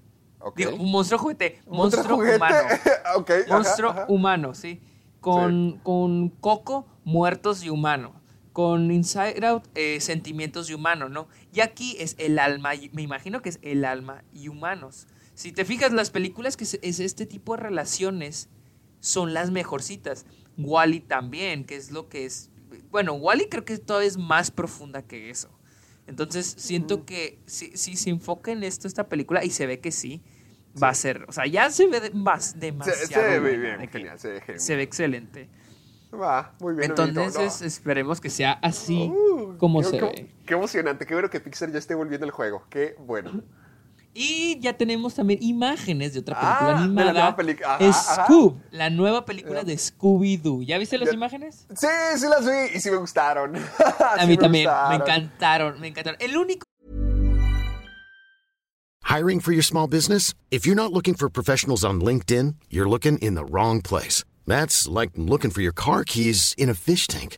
Digo, monstruo juguete, ¿Otro monstruo juguete? humano. <laughs> Monstruo ajá. humano, ¿sí? Con, con Coco, muertos y humano. Con Inside Out, eh, sentimientos y humano, ¿no? Y aquí es el alma, y- me imagino que es el alma y humanos. Si te fijas, las películas que es, es este tipo de relaciones son las mejorcitas. Wally también, que es lo que es. Bueno, Wally creo que todavía es más profunda que eso. Entonces, siento que si, si se enfoca en esto, esta película, y se ve que sí, va a ser. O sea, ya se ve de- más Se, demasiado. se ve muy buena, bien, genial, se ve genial. se ve excelente. Va, muy bien. Entonces, amiguito, esperemos que sea así. Uh, como qué- se qué- ve. Qué emocionante, qué bueno que Pixar ya esté volviendo el juego. Qué bueno. Y ya tenemos también imágenes de otra película Ah, de la animada. nueva peli- ajá, ajá. Scoob, la nueva película de Scooby-Doo. ¿Ya viste las Ya- imágenes? Sí, sí las vi y sí me gustaron. <laughs> A mí también, me encantaron, me encantaron. El único Hiring for your small business? If you're not looking for professionals on LinkedIn, you're looking in the wrong place. That's like looking for your car keys in a fish tank.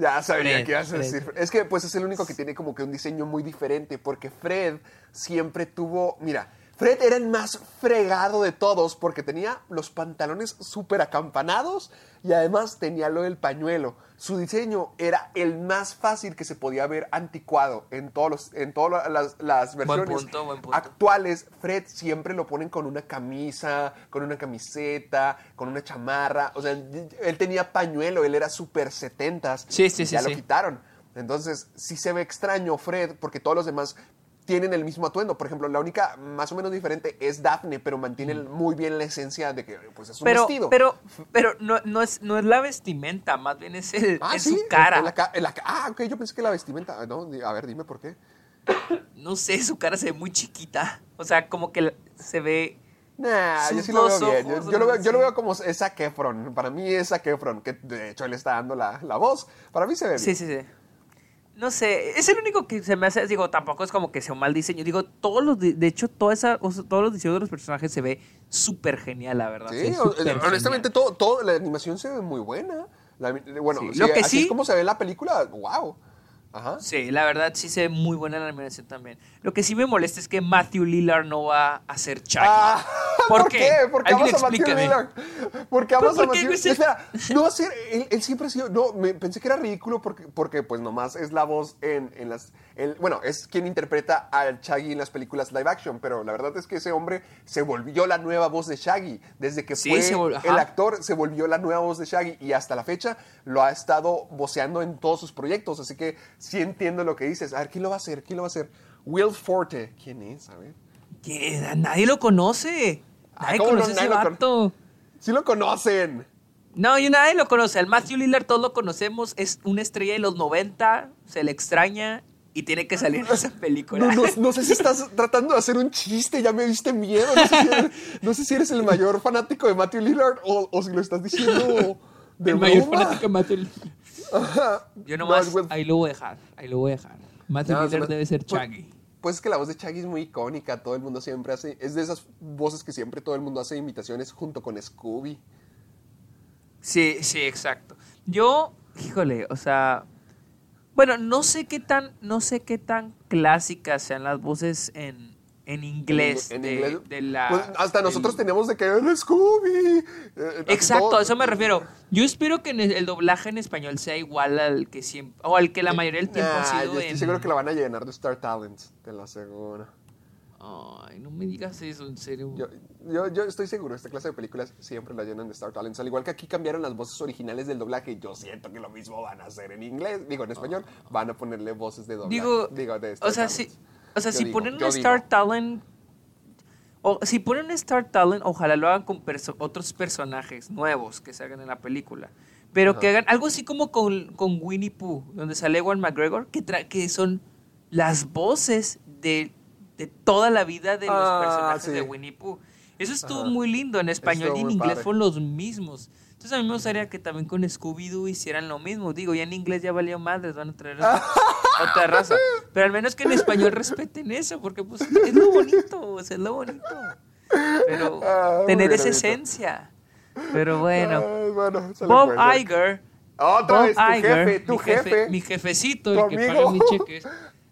Ya sabía Fred, que ibas a Fred. decir. Es que pues es el único que tiene como que un diseño muy diferente, porque Fred siempre tuvo, mira, Fred era el más fregado de todos porque tenía los pantalones súper acampanados y además tenía lo del pañuelo. Su diseño era el más fácil que se podía ver anticuado en, todos los, en todas las, las Buen versiones punto, buen punto. actuales. Fred siempre lo ponen con una camisa, con una camiseta, con una chamarra. O sea, él tenía pañuelo, él era súper setentas. Sí, sí, sí, Ya sí. lo quitaron. Entonces, sí se ve extraño Fred, porque todos los demás tienen el mismo atuendo. Por ejemplo, la única más o menos diferente es Daphne, pero mantiene muy bien la esencia de que pues, es un Pero, vestido. pero, pero no, no, es, no es la vestimenta, más bien es, el, ah, es sí, su cara. en la ca- en la ca- ah, ok, yo pensé que la vestimenta. Ah, No, a ver, dime por qué. No sé, su cara se ve muy chiquita. O sea, como que se ve. Nah, yo sí lo veo bien. Yo, yo lo veo, yo lo veo como es Zac Efron. Para mí es Zac Efron, que de hecho él está dando la, la voz. Para mí se ve bien. Sí, sí, sí. No sé, es el único que se me hace, digo, tampoco es como que sea un mal diseño. Digo, todos los, de, hecho, toda esa, o sea, todos los diseños de los personajes se ve súper genial, la verdad. Sí, o- súper honestamente, genial. todo, todo, la animación se ve muy buena. La- bueno, Sí, lo que así sí- es como se ve la película, wow. Ajá. Sí, la verdad sí se ve muy buena la animación también. Lo que sí me molesta es que Matthew Lillard no va a ser Chucky. Ah, <laughs> ¿Por, qué? Porque Alguien amas a Matthew amas ¿Por a qué, Matthew güey? Espera, no va a ser. Él, él siempre ha sido. No, me, pensé que era ridículo porque, porque, pues, nomás es la voz en, en las. En- bueno, es quien interpreta al Shaggy en las películas live action. Pero la verdad es que ese hombre se volvió la nueva voz de Shaggy. Desde que Sí, fue el actor, se volvió la nueva voz de Shaggy. Y hasta la fecha lo ha estado voceando en todos sus proyectos. Así que sí entiendo lo que dices. A ver, ¿quién lo va a hacer? ¿Quién lo va a hacer? Will Forte. ¿Quién es? A ver. Nadie lo conoce. Ah, Nadie ¿cómo no? conoce a ese Nadie lo con-. Sí lo conocen. No, y nadie lo conoce. Al Matthew Lillard todos lo conocemos. Es una estrella de los 90. Se le extraña y tiene que salir en esa película. No, no- no sé si <laughs> estás tratando de hacer un chiste, ya me viste miedo. No sé si eres, no sé si eres el mayor fanático de Matthew Lillard o, o si lo estás diciendo de el mayor fanático de Matthew Lillard. Yo No, nomás, Will- ahí lo voy a dejar. Ahí lo voy a dejar. Matthew No, Lillard se me- debe ser pues- Chaggy. Pues es que la voz de Chaggy es muy icónica, todo el mundo siempre hace, es de esas voces que siempre todo el mundo hace imitaciones junto con Scooby. Sí, sí, exacto. Yo, híjole, o sea, bueno, no sé qué tan, no sé qué tan clásicas sean las voces en, en inglés, En de, inglés, de la. pues hasta nosotros teníamos de que era Scooby. Eh, Exacto, todo- a eso me refiero. Yo espero que el, el doblaje en español sea igual al que siempre, o al que la mayoría del tiempo Nah, ha sido yo estoy en. seguro que la van a llenar de Star Talents, te lo aseguro. Ay, no me digas eso, en serio. Yo, yo, yo estoy seguro, esta clase de películas siempre la llenan de Star Talents. Al igual que aquí cambiaron las voces originales del doblaje, yo siento que lo mismo van a hacer en inglés, digo en español, van a ponerle voces de doblaje. Digo, de Star o sea, Talents. si, o sea, Yo si digo, ponen un Star digo. Talent, o si ponen un Star Talent, ojalá lo hagan con perso- otros personajes nuevos que salgan en la película. Pero que hagan algo así como con, con Winnie Pooh, donde sale Ewan McGregor, que, tra- que son las voces de, de toda la vida de los Ah, personajes sí. de Winnie Pooh. Eso estuvo Ajá. muy lindo en español y en inglés padre. fueron los mismos. Entonces a mí me gustaría que también con Scooby-Doo hicieran lo mismo. Digo, ya en inglés ya valió madres, van a traer <laughs> otra, raza. Pero al menos que en español respeten eso, porque pues es lo bonito, o sea, es lo bonito. Pero Ah, tener esa esencia. Pero bueno. Ay, bueno, Bob. Iger. Otra Bob vez, tu Iger, jefe, tu mi jefe, jefe. mi jefecito, tu el que amigo. paga mis cheques,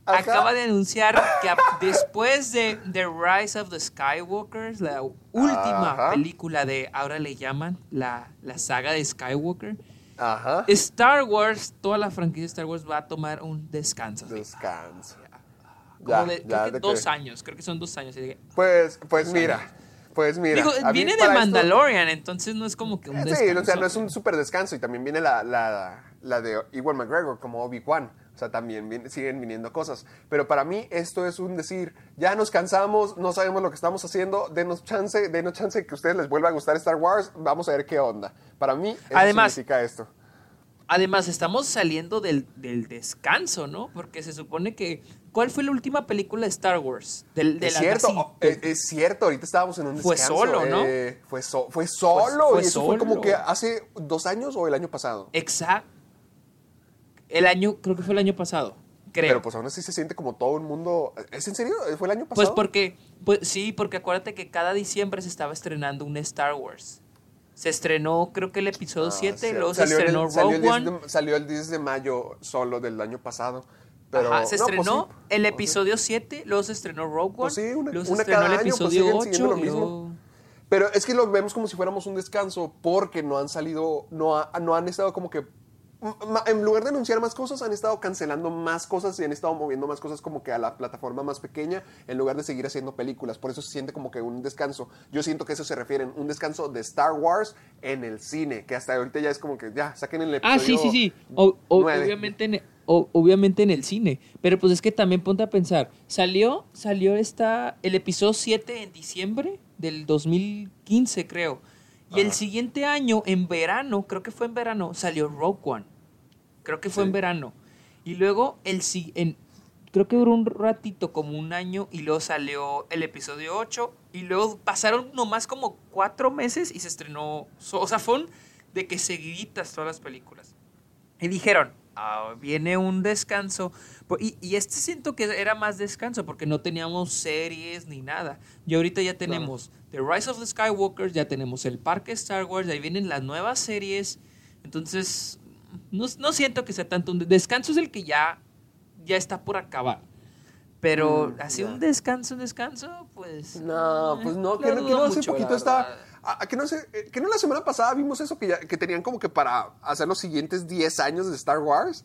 Ajá. acaba de anunciar que después de The Rise of the Skywalkers, la última Ajá. película de, ahora le llaman, la, la saga de Skywalker, Ajá. Star Wars, toda la franquicia de Star Wars va a tomar un descanso. Descanso. Como Ya, de, ya, creo que de dos que- años, creo que son dos años. Pues, pues mira, pues mira. Digo, viene de esto- Mandalorian, entonces no es como que un Eh, Sí, descanso. o sea, no es un súper descanso. Y también viene la, la, la de Ewan McGregor como Obi-Wan. O sea, también viene- siguen viniendo cosas. Pero para mí esto es un decir, ya nos cansamos, no sabemos lo que estamos haciendo, denos chance, denos chance que a ustedes les vuelva a gustar Star Wars, vamos a ver qué onda. Para mí eso Además- significa esto. Además, estamos saliendo del, del descanso, ¿no? Porque se supone que... ¿Cuál fue la última película de Star Wars? Del, de Es la cierto, oh, es, es cierto, ahorita estábamos en un Fue descanso. solo, ¿no? eh, fue, so- fue solo, fue y eso fue como solo. que hace dos años o el año pasado. Exacto. El año, creo que fue el año pasado. Creo. Pero pues aún así se siente como todo el mundo... ¿Es en serio? ¿Fue el año pues pasado? porque... Pues sí, porque acuérdate que cada diciembre se estaba estrenando un Star Wars. Se estrenó, creo que el episodio Ah, 7, sí, luego se salió el- estrenó salió el Rogue 10 de- One. salió el 10 de mayo solo del año pasado. Pero, Ajá, se no, pues estrenó sí. el Pues sí. episodio 7, luego se estrenó Rogue One, Pues sí, una- luego se una estrenó cada el año, pues episodio 8 lo mismo. luego- Pero es que lo vemos como si fuéramos un descanso porque no han salido, no, ha- no han estado como que... En lugar de anunciar más cosas, han estado cancelando más cosas y han estado moviendo más cosas como que a la plataforma más pequeña en lugar de seguir haciendo películas. Por eso se siente como que un descanso. Yo siento que eso se refieren, un descanso de Star Wars en el cine, que hasta ahorita ya es como que ya, saquen el episodio Ah, sí, sí, sí. O- o- nueve. obviamente, en, o- obviamente en el cine. Pero pues es que también ponte a pensar. Salió, salió esta, el episodio 7 en diciembre del 2015, creo. Y el siguiente año, en verano, creo que fue en verano, salió Rogue One. Creo que fue Sí. en verano. Y luego, el, en, creo que duró un ratito, como un año, y luego salió el episodio 8. Y luego pasaron nomás como cuatro meses y se estrenó. O sea, fue de que seguiditas todas las películas. Y dijeron, "Ah, viene un descanso. Y, y este siento que era más descanso porque no teníamos series ni nada. Y ahorita ya tenemos The Rise of the Skywalkers, ya tenemos el Parque Star Wars, ahí vienen las nuevas series. Entonces, no, no siento que sea tanto un descanso, es el que ya, ya está por acabar. Pero Mm, así un descanso, un descanso, pues. No, pues no, lo que, no- hace poquito estaba. A- a que, no sé, eh, que no la semana pasada vimos eso, que, ya- que tenían como que para hacer los siguientes 10 años de Star Wars.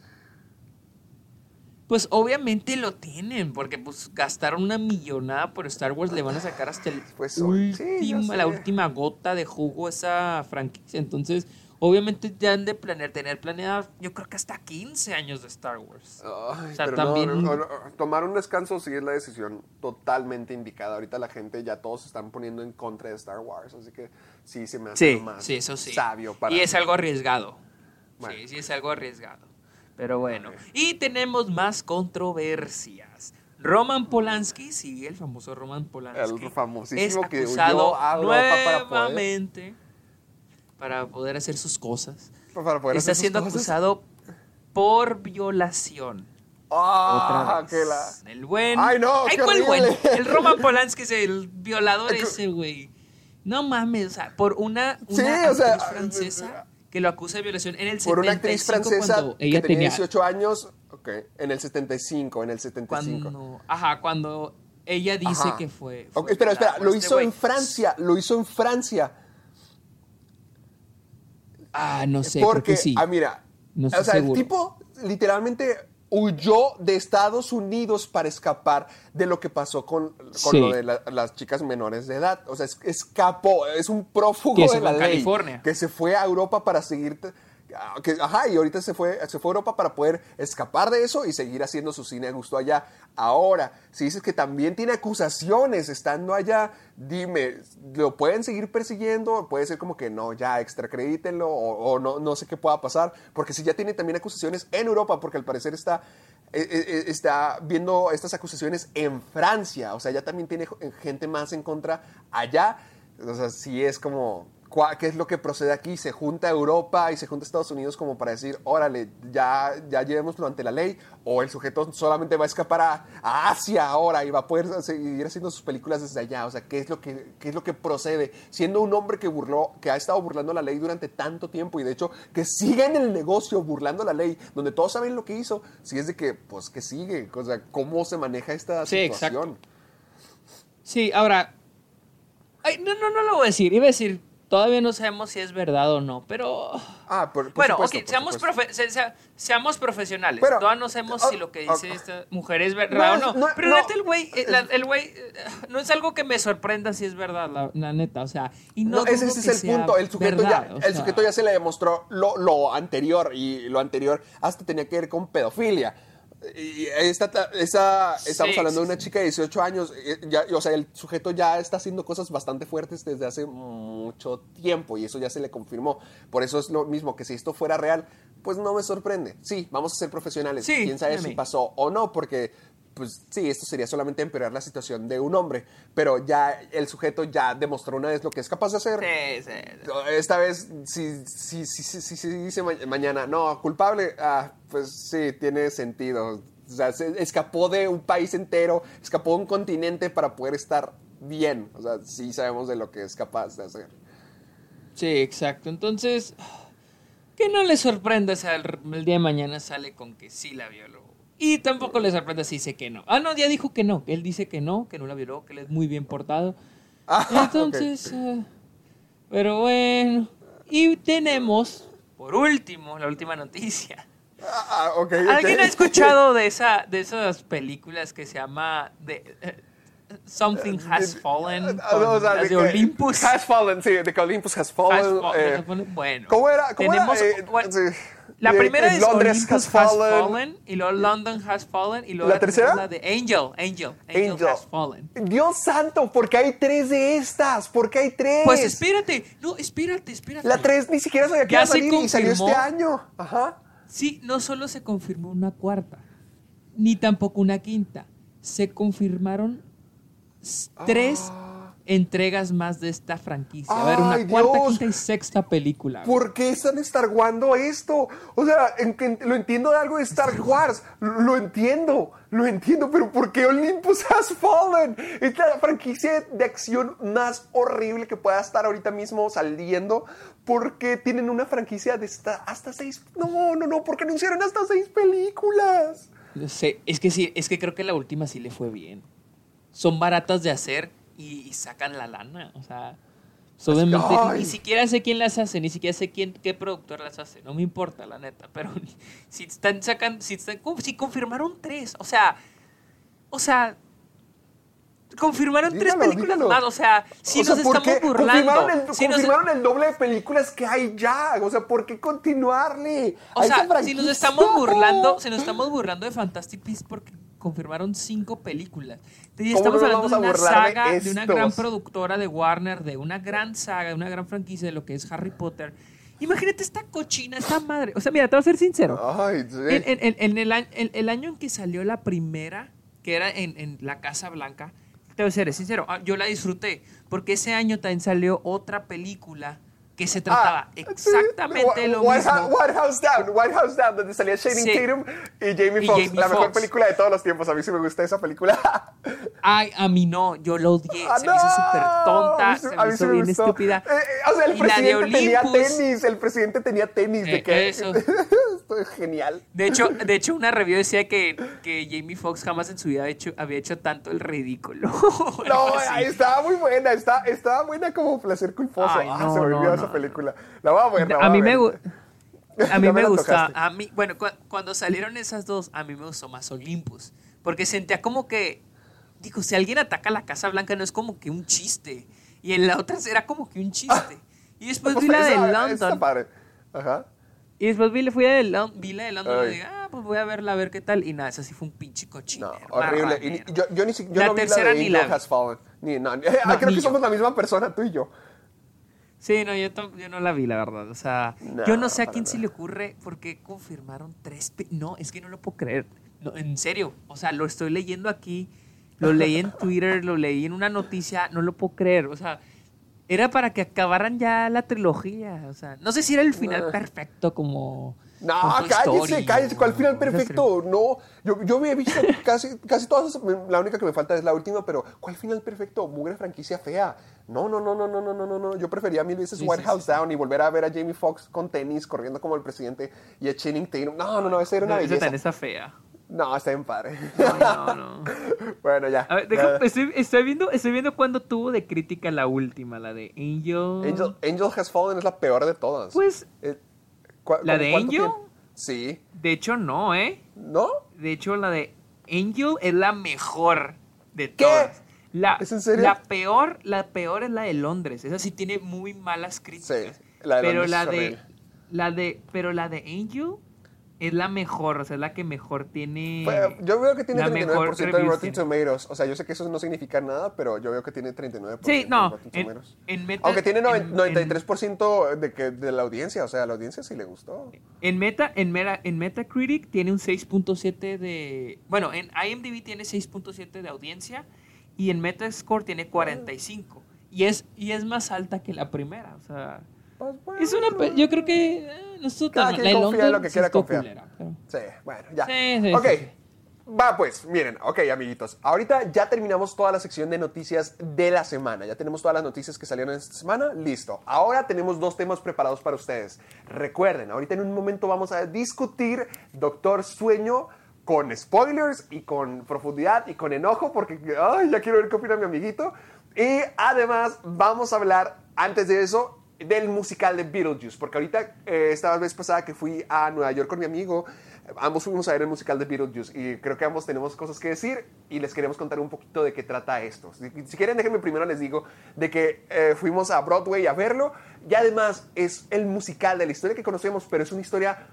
Pues obviamente lo tienen, porque pues gastaron una millonada por Star Wars, le van a sacar hasta el Pues, última- la última gota de jugo a esa franquicia. Entonces, obviamente ya han de planear, tener planeada, yo creo que hasta 15 años de Star Wars. Ay, O sea, pero también- no, no, tomar un descanso sí es la decisión totalmente indicada. Ahorita la gente ya todos se están poniendo en contra de Star Wars, así que sí se me hace Sí, más sí, eso sí. sabio para Y es algo arriesgado. Bueno. Sí, sí, es algo arriesgado. Pero bueno. Y tenemos más controversias. Roman Polanski, sí, el famoso Roman Polanski. El famosísimo es que huyó acusado a Europa para poder- nuevamente para poder hacer sus cosas. para poder Está hacer sus siendo cosas. acusado por violación. Ah, Otra vez. la- El buen. Ay, no, qué ¿cuál buen? El Roman Polanski es el violador ese, güey. No mames, o sea, por una, Sí, una o sea, actriz francesa que lo acusa de violación en el Por una actriz 75 francesa cuando que ella tenía tenía 18 años, ok, en el 75, en el 75. cuando, ajá, cuando ella dice Ajá. que fue, fue espera, espera, por lo este hizo güey. en Francia, lo hizo en Francia. Ah, no sé, Porque, que sí. ah, mira, No o sea, seguro. el tipo literalmente huyó de Estados Unidos para escapar de lo que pasó con, con Sí. lo de la- las chicas menores de edad. O sea, es- escapó, es un prófugo de la ley. California. Que se fue a Europa para seguir... ah, Que, ajá, y ahorita se fue, se fue a Europa para poder escapar de eso y seguir haciendo su cine a gusto allá. Ahora, si dices que también tiene acusaciones estando allá, dime, ¿lo pueden seguir persiguiendo? Puede ser como que no, ya extracredítenlo o, o no, no sé qué pueda pasar. Porque si ya tiene también acusaciones en Europa, porque al parecer está, eh, eh, está viendo estas acusaciones en Francia, o sea, ya también tiene gente más en contra allá. O sea, sí es como, ¿cuá- ¿qué es lo que procede aquí? Se junta Europa y se junta Estados Unidos como para decir, órale, ya, ya llevémoslo ante la ley, o el sujeto solamente va a escapar a, a Asia ahora y va a poder seguir haciendo sus películas desde allá. O sea, ¿qué es lo que, qué es lo que procede? Siendo un hombre que burló, que ha estado burlando la ley durante tanto tiempo y de hecho que sigue en el negocio burlando la ley, donde todos saben lo que hizo, si es de que, pues, que sigue, o sea, cómo se maneja esta Sí, situación. exacto. Sí, ahora. Ay, no, no, no lo voy a decir. Iba a decir, todavía no sabemos si es verdad o no, pero. Ah, por, por bueno, supuesto, ok, por seamos, supuesto. profe- se- se- seamos profesionales. Pero- todavía no sabemos ah, si lo que dice esta mujer es verdad no, o no. no, pero no. neta, el güey, eh, el güey, eh, no es algo que me sorprenda si es verdad, la, la neta. O sea, y no, ese, ese es el punto. El sujeto, verdad, ya, el sea, sujeto ya se le demostró lo, lo anterior y lo anterior hasta tenía que ver con pedofilia. Y esta, esta, estamos Sí, hablando de una chica de 18 años. eh, ya- o sea, el sujeto ya está haciendo cosas bastante fuertes desde hace mucho tiempo y eso ya se le confirmó. Por eso es lo mismo que si esto fuera real, pues no me sorprende. Sí, vamos a ser profesionales. Sí, Quién sabe si pasó o no, porque pues sí, esto sería solamente empeorar la situación de un hombre. Pero ya el sujeto ya demostró una vez lo que es capaz de hacer. Sí, sí. Esta vez, si, si, si, si, dice ma- mañana, no, culpable, ah, pues sí, tiene sentido. O sea, se escapó de un país entero, escapó de un continente para poder estar bien. O sea, sí sabemos de lo que es capaz de hacer. Sí, exacto. Entonces, que no le sorprenda si el, el día de mañana sale con que sí la violó. Y tampoco le sorprenda si dice que no. Ah, no, ya dijo que no. Él dice que no, que no la violó, que él es muy bien portado. Ah, Entonces, eh, pero bueno. Y tenemos, por último, la última noticia. Ah. ¿Alguien ha escuchado de, esa, de esas películas que se llama de, Something Has Fallen? Ah, con o sea, las de Olympus. Has fallen, sí, de que Olympus has fallen. Has eh, has fallen, bueno. ¿Cómo era? ¿Cómo tenemos, era? Eh, bueno, sí. La Eh, primera eh, es Londres Olympus has fallen. y luego London Has Fallen y luego ¿La tercera? tenemos la de Angel, Angel, Angel, Angel. Has Fallen. Dios santo, ¿por qué hay tres de estas? ¿Por qué hay tres? Pues espérate, no, espérate, espérate. La 3 ni siquiera sabía que iba a se salir y salió confirmó. este año. Ajá. Sí, no solo se confirmó una cuarta, ni tampoco una quinta. Se confirmaron tres entregas más de esta franquicia. A ver, una Ay, cuarta, Dios. quinta y sexta película. ¿Por qué están estarguando esto? O sea, en lo entiendo de algo de Star Wars. Lo, lo entiendo, lo entiendo, pero ¿por qué Olympus <laughs> Has Fallen? Es la franquicia de acción más horrible que pueda estar ahorita mismo saliendo. Porque tienen una franquicia de esta- hasta seis. No, no, no, porque anunciaron hasta seis películas. No sé, es que sí, es que creo que la última sí le fue bien. Son baratas de hacer y, y sacan la lana, o sea, obviamente Ay. ni siquiera sé quién las hace, ni siquiera sé quién qué productor las hace, no me importa la neta, pero <laughs> si están sacando si están si confirmaron tres, o sea, o sea, confirmaron tres Dígalo, películas dígalo. más, o sea, si O sea, nos ¿por estamos burlando, Confirmaron el, si nos- confirmaron el doble de películas que hay ya. O sea, ¿por qué continuarle? O sea, si nos estamos burlando, si nos estamos burlando de Fantastic Beasts porque confirmaron cinco películas. Entonces, ¿Cómo estamos no hablando de una de saga, de, una gran productora de Warner, de una gran saga, de una gran franquicia de lo que es Harry Potter. Imagínate esta cochina, esta madre. O sea, mira, te voy a ser sincero. Ay, sí. En, en- en- en el, año, en- el año en que salió la primera, que era en, en la Casa Blanca, te voy a ser sincero, ah, yo la disfruté, porque ese año también salió otra película que se trataba Ah, sí. exactamente de lo White, mismo. White House Down, White House Down, donde salía Channing Sí. Tatum y Jamie Foxx, la mejor película de todos los tiempos. A mí sí me gusta esa película. <laughs> Ay, a mí no, yo lo odié. Ah, se me hizo súper A tonta, mí se a me mí hizo bien gustó. estúpida. Eh, eh, o sea, el Y presidente tenía tenis, el presidente tenía tenis. de Eh, que... eso. <laughs> Esto es genial. De hecho, de hecho, una review decía que, que Jamie Foxx jamás en su vida había hecho, había hecho tanto el ridículo. <laughs> No, ahí estaba muy buena, está, estaba buena como placer culposo. Ay, ah, se me olvidó no. esa película. La voy a ver, la voy a mí ver. me gu- a mí me me gusta, a mí, bueno, cu- cuando salieron esas dos, a mí me gustó más Olympus, porque sentía como que, digo, si alguien ataca la Casa Blanca no es como que un chiste, y en la otra era como que un chiste. <laughs> Y después vi la de London. Ajá. y después vi, fui a de Lon- vi la de London y dije, ah, pues voy a verla a ver qué tal, y nada, esa sí fue un pinche cochino. No, horrible. Y yo, yo ni siquiera La vi la tercera de ni la. Has Fallen. Ni, <laughs> no, creo ni que yo. somos la misma persona, tú y yo. Sí, no, yo, no la vi, la verdad. O sea, No, yo no sé a quién se le ocurre por qué confirmaron tres. No, es que no lo puedo creer. No, en serio. O sea, lo estoy leyendo aquí. Lo leí en Twitter, lo leí en una noticia, no lo puedo creer. O sea, era para que acabaran ya la trilogía. O sea, no sé si era el final ah. perfecto como. No, cállense, story, cállense. ¿Cuál final perfecto? No, yo, yo he visto casi, casi todas. La única que me falta es la última, pero ¿cuál final perfecto? Mugre franquicia fea. No, no, no, no, no, no, no, no. Yo prefería mil veces White House. Down y volver a ver a Jamie Foxx con tenis corriendo como el presidente y a Channing Tatum. No, no, no, esa era una no, belleza. Esa fea. No, está bien padre. No, no. <laughs> bueno, ya. A ver, deja- estoy, estoy viendo, estoy viendo cuándo tuvo de crítica la última, la de Angel. Angel, Angel Has Fallen es la peor de todas. Pues, Eh, ¿cu- ¿la de Angel? Sí. de hecho, no, ¿eh? ¿No? De hecho, la de Angel es la mejor de ¿Qué? todas. La, ¿Es en serio? La peor, la peor es la de Londres. Esa sí tiene muy malas críticas. Sí, la de pero Londres la de, la de, pero la de Angel es la mejor, o sea, es la que mejor tiene. Yo veo que tiene la mejor 39% de Rotten. Tomatoes. O sea, yo sé que eso no significa nada, pero yo veo que tiene 39% Sí, de no. Rotten En, Tomatoes. en Meta, Aunque tiene noven- en- 93% de, que, de la audiencia. O sea, a la audiencia sí le gustó. En Meta, en, Meta, en Metacritic tiene un 6.7 de... Bueno, en IMDb tiene 6.7 de audiencia y en Metascore tiene 45. Y es, y es más alta que la primera, o sea... Pues, bueno, Es una... Yo creo que... eh, Cada quien La confía en lo que quiera confiar. culera, pero- Sí, bueno, ya. Sí, sí, ok. sí. Va pues, miren, ok amiguitos, ahorita ya terminamos toda la sección de noticias de la semana, ya tenemos todas las noticias que salieron esta semana, listo. Ahora tenemos dos temas preparados para ustedes. Recuerden, ahorita en un momento vamos a discutir Doctor Sueño con spoilers y con profundidad y con enojo porque ay, ya quiero ver qué opina mi amiguito. Y además vamos a hablar, antes de eso, del musical de Beetlejuice, porque ahorita, eh, esta vez pasada que fui a Nueva York con mi amigo, ambos fuimos a ver el musical de Beetlejuice y creo que ambos tenemos cosas que decir y les queremos contar un poquito de qué trata esto. Si, quieren, déjenme primero les digo de que eh, fuimos a Broadway a verlo y además es el musical de la historia que conocemos, pero es una historia,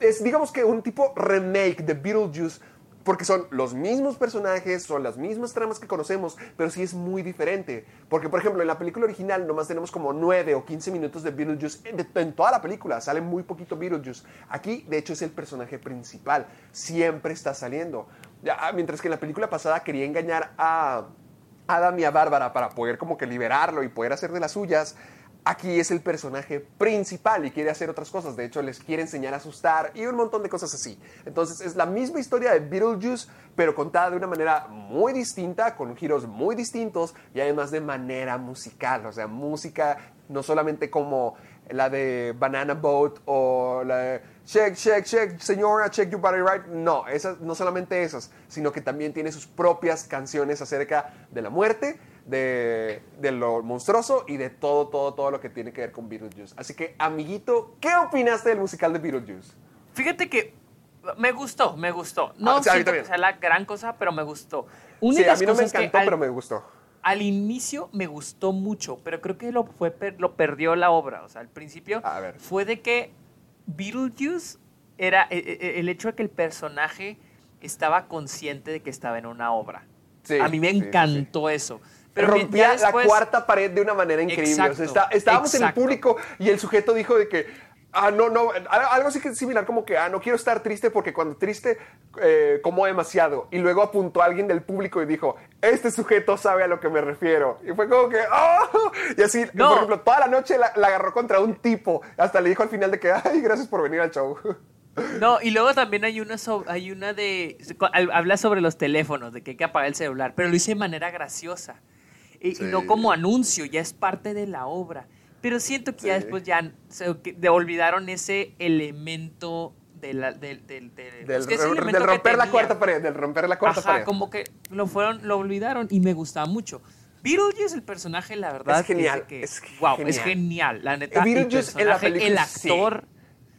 es digamos que un tipo remake de Beetlejuice porque son los mismos personajes, son las mismas tramas que conocemos, pero sí es muy diferente. Porque, por ejemplo, en la película original nomás tenemos como 9 o 15 minutos de Beetlejuice en, en toda la película, sale muy poquito Beetlejuice. Aquí, de hecho, es el personaje principal, siempre está saliendo. Ya, mientras que en la película pasada quería engañar a Adam y a Bárbara para poder como que liberarlo y poder hacer de las suyas. Aquí es el personaje principal y quiere hacer otras cosas. De hecho, les quiere enseñar a asustar y un montón de cosas así. Entonces, es la misma historia de Beetlejuice, pero contada de una manera muy distinta, con giros muy distintos y además de manera musical. O sea, música no solamente como la de Banana Boat o la de Check, check, check, señora, check your body right. No, esas, no solamente esas, sino que también tiene sus propias canciones acerca de la muerte, de, de lo monstruoso y de todo, todo, todo lo que tiene que ver con Beetlejuice. Así que, amiguito, ¿qué opinaste del musical de Beetlejuice? Fíjate que me gustó, me gustó. No Ah, sí, siento que sea la gran cosa, pero me gustó. Sí, a mí no me cosas encantó, al- pero me gustó. Al inicio me gustó mucho, pero creo que lo, fue, lo perdió la obra. O sea, al principio A ver. fue de que Beetlejuice era eh, eh, el hecho de que el personaje estaba consciente de que estaba en una obra. Sí, a mí me encantó eso. Pero rompía después- la cuarta pared de una manera increíble. O sea, Exacto, está- estábamos en el público y el sujeto dijo de que, ah, no, no, algo así que similar como que, ah, no quiero estar triste porque cuando triste eh, como demasiado. Y luego apuntó a alguien del público y dijo, este sujeto sabe a lo que me refiero. Y fue como que, oh, y así, No. por ejemplo, toda la noche la, la agarró contra un tipo. Hasta le dijo al final de que, ay, gracias por venir al show. <laughs> No, y luego también hay una, so- hay una de... Habla sobre los teléfonos, de que hay que apagar el celular, pero lo hice de manera graciosa. Y, no como anuncio, ya es parte de la obra. Pero siento que ya después ya se, olvidaron ese elemento de la, del, del, pues que del romper la cuarta pared, del romper la cuarta Ajá, pared. como que lo fueron, lo olvidaron y me gustaba mucho. Beetlejuice, el personaje, la verdad, Es genial, que, es wow, genial. es genial. La neta, el Beetlejuice en la personaje, el sí. actor,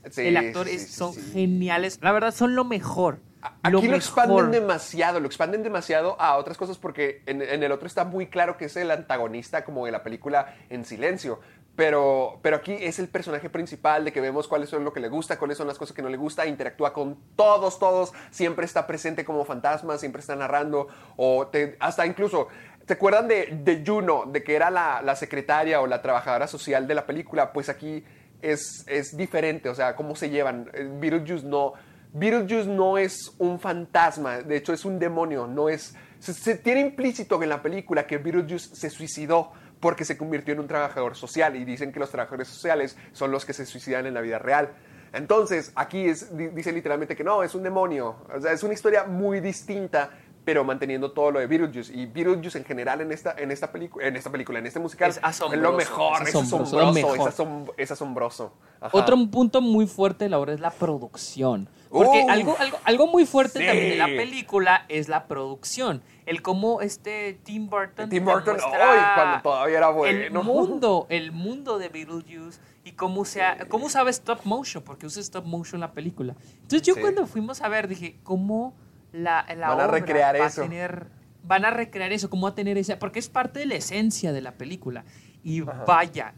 Sí, el actor sí, es- son geniales. La verdad, son lo mejor. Aquí lo, expanden demasiado, lo expanden demasiado a otras cosas porque en, en el otro está muy claro que es el antagonista como de la película en silencio. Pero, pero aquí es el personaje principal de que vemos cuáles son lo que le gusta, cuáles son las cosas que no le gusta, interactúa con todos, todos, siempre está presente como fantasma, siempre está narrando, o te- hasta incluso, ¿te acuerdan de, de Juno, de que era la, la secretaria o la trabajadora social de la película? Pues aquí es, es diferente, o sea, cómo se llevan. Eh, Beetlejuice no, Beetlejuice no es un fantasma, de hecho es un demonio, no es... Se, tiene implícito en la película que Beetlejuice se suicidó porque se convirtió en un trabajador social y dicen que los trabajadores sociales son los que se suicidan en la vida real. Entonces, aquí es, di- dice literalmente que no, es un demonio. O sea, es una historia muy distinta, pero manteniendo todo lo de Beetlejuice. Y Beetlejuice en general en esta, en esta, película, en esta película, en este musical, Es asombroso, lo mejor, es es asombroso, asombroso, lo mejor. es, asom- es asombroso. Otro punto muy fuerte de la obra es la producción. Porque Uf, algo, algo, algo muy fuerte sí. también de la película es la producción. El cómo este Tim Burton. Tim Burton, ¡ay! cuando todavía era El bueno. mundo, <laughs> el mundo de Beetlejuice y cómo, se ha- cómo usaba stop motion, porque usa stop motion la película. Entonces yo Sí. cuando fuimos a ver dije, ¿cómo la, la Van a obra recrear va eso. a tener... Van a recrear eso, cómo va a tener esa... Porque es parte de la esencia de la película. Y vaya,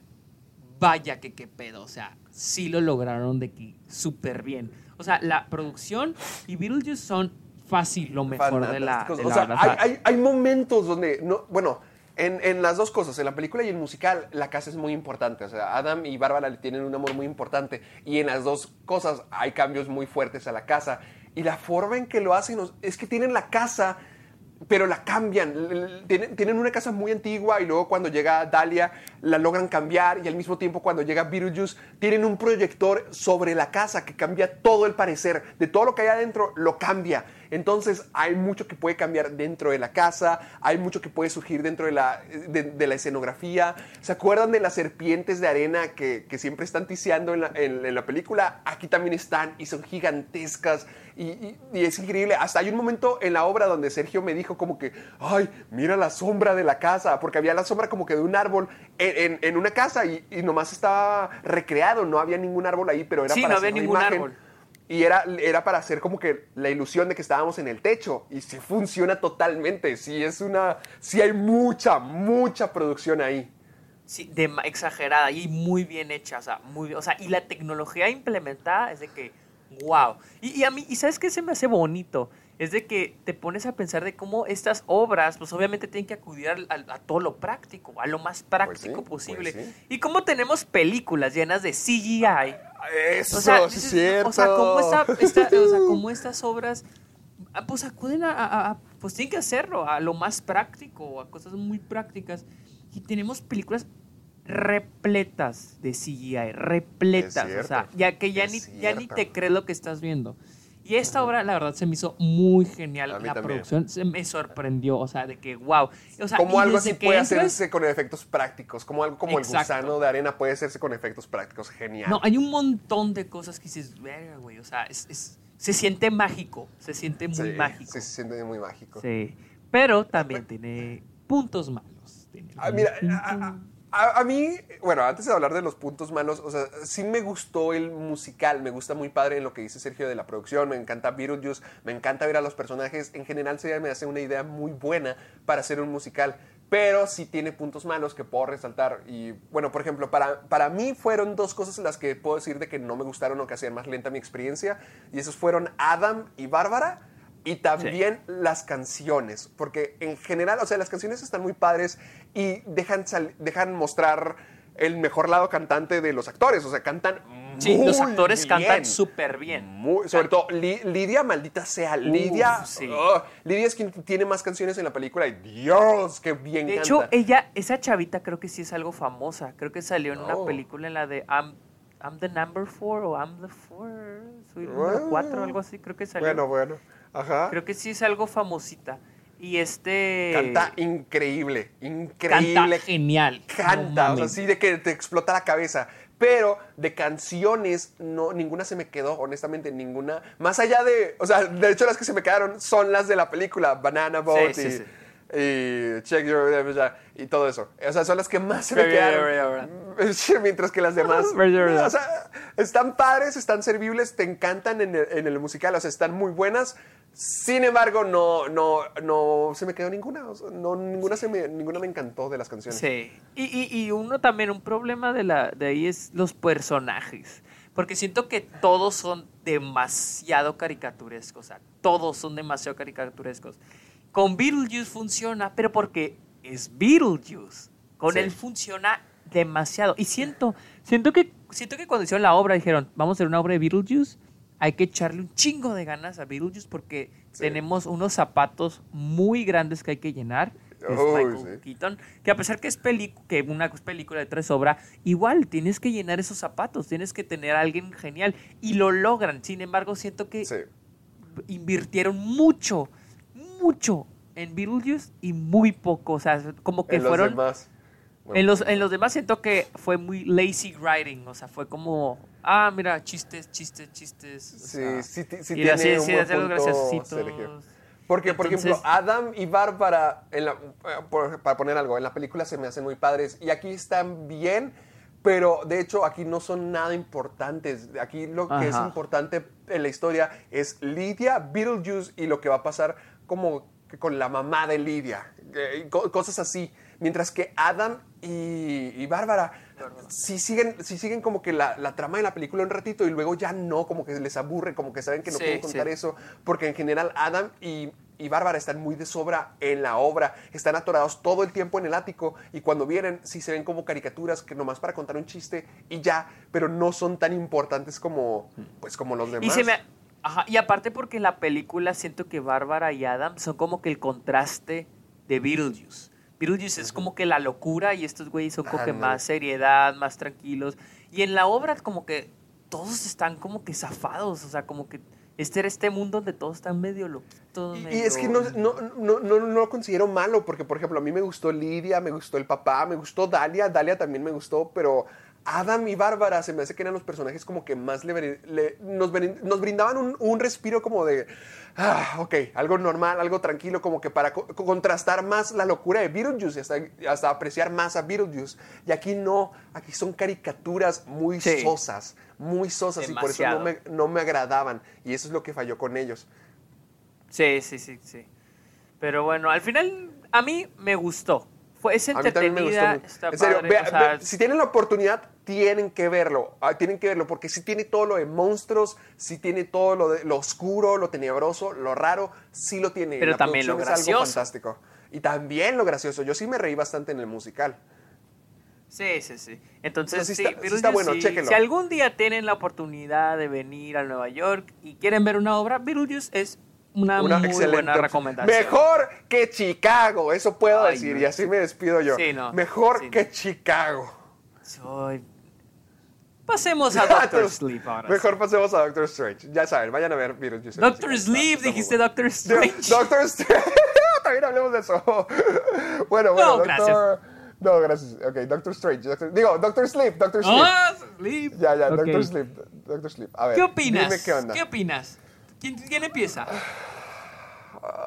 vaya que qué pedo. O sea, sí lo lograron de que súper bien. O sea, la producción y Beetlejuice son fácil lo mejor de la, o hay, sea, hay- hay momentos donde, no, bueno, en, en las dos cosas, en la película y el musical, la casa es muy importante. O sea, Adam y Bárbara le tienen un amor muy importante. Y en las dos cosas hay cambios muy fuertes a la casa. Y la forma en que lo hacen es que tienen la casa pero la cambian. Tienen una casa muy antigua y luego cuando llega Dalia la logran cambiar y al mismo tiempo cuando llega Beetlejuice tienen un proyector sobre la casa que cambia todo el parecer. De todo lo que hay adentro lo cambia. Entonces hay mucho que puede cambiar dentro de la casa, hay mucho que puede surgir dentro de la, de, de la escenografía. ¿Se acuerdan de las serpientes de arena que, que siempre están tiseando en la, en- en la película? Aquí también están y son gigantescas y, y- y es increíble. Hasta hay un momento en la obra donde Sergio me dijo como que, ay, mira la sombra de la casa, porque había la sombra como que de un árbol en, en- una casa y, y nomás estaba recreado, no había ningún árbol ahí, pero era Sí, para no hacer había la ningún imagen. árbol. Y era, era para hacer como que la ilusión de que estábamos en el techo. Y sí funciona totalmente. Sí, es una. Sí hay mucha, mucha producción ahí. Sí, de, exagerada y muy bien hecha, o sea, muy, o sea, y la tecnología implementada es de que, wow. Y, y a mí, ¿y sabes qué se me hace bonito? Es de que te pones a pensar de cómo estas obras, pues obviamente tienen que acudir al- al- a, todo lo práctico, a lo más práctico pues posible. sí. Y cómo tenemos películas llenas de CGI. Eso, O sea, dices, es cierto. O sea, como, esta, esta- o sea, como estas obras, ah, pues acuden a, a- a- pues tienen que hacerlo, a lo más práctico, a cosas muy prácticas. Y tenemos películas repletas de CGI, repletas. O sea, ya que ya es ni, ya ni te crees lo que estás viendo. Y esta obra, la verdad, se me hizo muy genial. La también. producción se me sorprendió, o sea, de que, wow. O sea, como algo así puede entras- hacerse con efectos prácticos, como algo como Exacto. el gusano de arena puede hacerse con efectos prácticos. Genial. No, hay un montón de cosas que dices, verga, güey, o sea, es, es- se siente mágico, se siente muy Sí, mágico. Sí, se siente muy mágico. Sí, pero también tiene puntos malos. Ah, mira, a, a- mí, bueno, antes de hablar de los puntos malos, o sea, sí me gustó el musical, me gusta muy padre en lo que dice Sergio de la producción, me encanta Beetlejuice, me encanta ver a los personajes, en general se me hace una idea muy buena para hacer un musical, pero sí tiene puntos malos que puedo resaltar. Y bueno, por ejemplo, para, para mí fueron dos cosas las que puedo decir de que no me gustaron o que hacían más lenta mi experiencia, y esos fueron Adam y Bárbara. Y también las canciones, porque en general, o sea, las canciones están muy padres y dejan, sal- dejan mostrar el mejor lado cantante de los actores, o sea, cantan Sí, muy los actores bien. cantan súper bien. Muy- sobre todo Li- Lidia, maldita sea, Lidia. sí. oh, Lidia es quien tiene más canciones en la película y Dios, qué bien De canta. hecho, ella, esa chavita creo que sí es algo famosa. Creo que salió en una Oh. película en la de I'm, I'm the number four o I'm the four. Soy el número cuatro, algo así. Creo que salió. bueno, bueno. Ajá. Creo que sí es algo famosita. Y este. Canta increíble, increíble. Canta genial. Canta, No o sea, sí de que te explota la cabeza. Pero de canciones, no, ninguna se me quedó, honestamente, ninguna. Más allá de, o sea, de hecho las que se me quedaron son las de la película, Banana Boat Sí, y, sí, sí. y Check Your y todo eso. O sea, son las que más se me quedaron. <laughs> Mientras que las demás, <laughs> o sea, están padres, están servibles, te encantan en el, en el musical, o sea, están muy buenas. Sin embargo, no, no, no se me quedó ninguna. o sea, no, ninguna, se me, ninguna me encantó de las canciones. Sí. Y, y- y uno también, un problema de, la, de ahí es los personajes. Porque siento que todos son demasiado caricaturescos. O sea, todos son demasiado caricaturescos. Con Beetlejuice funciona, pero porque es Beetlejuice. Con Sí. él funciona demasiado. Y siento, siento que, siento que cuando hicieron la obra dijeron, vamos a hacer una obra de Beetlejuice, hay que echarle un chingo de ganas a Beetlejuice porque Sí. tenemos unos zapatos muy grandes que hay que llenar. Es Uy, Michael sí. Keaton, que a pesar que es que una película de tres obra, igual tienes que llenar esos zapatos, tienes que tener a alguien genial y lo logran. Sin embargo, siento que Sí. invirtieron mucho, mucho en Beetlejuice y muy poco, o sea, como que en fueron demás. Bueno, en los en los demás siento que fue muy lazy writing, o sea, fue como ah, mira, chistes, chistes, chistes. o Sí, sea, sí, sí y tiene así, un sí, buen punto, graciositos. Porque, por Entonces- ejemplo, Adam y Bárbara, eh, por- para poner algo, en la película se me hacen muy padres y aquí están bien, pero de hecho aquí no son nada importantes. Aquí lo que es Ajá. importante en la historia es Lidia, Beetlejuice y lo que va a pasar como con la mamá de Lidia, eh, cosas así. Mientras que Adam y, y Bárbara sí siguen, sí siguen como que la, la trama de la película un ratito y luego ya no, como que les aburre, como que saben que no Sí, pueden contar sí. eso, porque en general Adam y, y Bárbara están muy de sobra en la obra, están atorados todo el tiempo en el ático y cuando vienen sí se ven como caricaturas que nomás para contar un chiste y ya, pero no son tan importantes como, pues, como los demás. Y se me ajá, y aparte porque en la película siento que Bárbara y Adam son como que el contraste de Beetlejuice. Beetlejuice es como que la locura y estos güeyes son como que más seriedad, más tranquilos. Y en la obra como que todos están como que zafados, o sea, como que este era este mundo donde todos están medio loquitos. Y, es que no, no, no, no, no lo considero malo, porque por ejemplo a mí me gustó Lidia, me gustó el papá, me gustó Dalia, Dalia también me gustó, pero Adam y Bárbara se me hace que eran los personajes como que más le, nos, brin- nos brindaban un, un respiro como de, ah, ok, algo normal, algo tranquilo, como que para co- contrastar más la locura de Beetlejuice y hasta, hasta apreciar más a Beetlejuice. Y aquí no, aquí son caricaturas muy Sí. sosas, muy sosas y por eso no me, no me agradaban y eso es lo que falló con ellos. Sí, sí, sí, sí. Pero bueno, al final a mí me gustó. Fue, es A mí también me entretenida, gustó. está en serio, padre, vea- o sea, ve- si tienen la oportunidad, tienen que verlo. Ah, tienen que verlo porque si tiene todo lo de monstruos, si tiene todo lo, de, lo oscuro, lo tenebroso, lo raro, sí lo tiene. Pero La también lo producción es algo gracioso. fantástico. Y también lo gracioso. Yo sí me reí bastante en el musical. Sí, sí, sí. Entonces, Pero sí está- sí Beetlejuice, está bueno, sí. chéquenlo. Si algún día tienen la oportunidad de venir a Nueva York y quieren ver una obra, Beetlejuice es una, Una muy excelente buena recomendación. Mejor que Chicago, eso puedo Ay, decir. no. Y así me despido yo. Sí, no. Mejor Sí, que no. Chicago. Soy Pasemos a <laughs> Doctor Sleep ahora. Mejor pasemos a Doctor Strange. Ya saben, vayan a ver Beetlejuice. Doctor Sleep, dijiste Doctor Strange. Doctor Strange. <laughs> También hablemos de eso. <laughs> bueno, bueno, No, Doctor... gracias. No, gracias. Ok, Doctor Strange. Doctor- Digo, Doctor Sleep, Doctor Sleep. Ah, Sleep. Ya, ya, Ok. Doctor Sleep. Doctor Sleep. A ver. ¿Qué opinas? Dime qué onda. ¿Qué opinas? ¿Quién, quién empieza?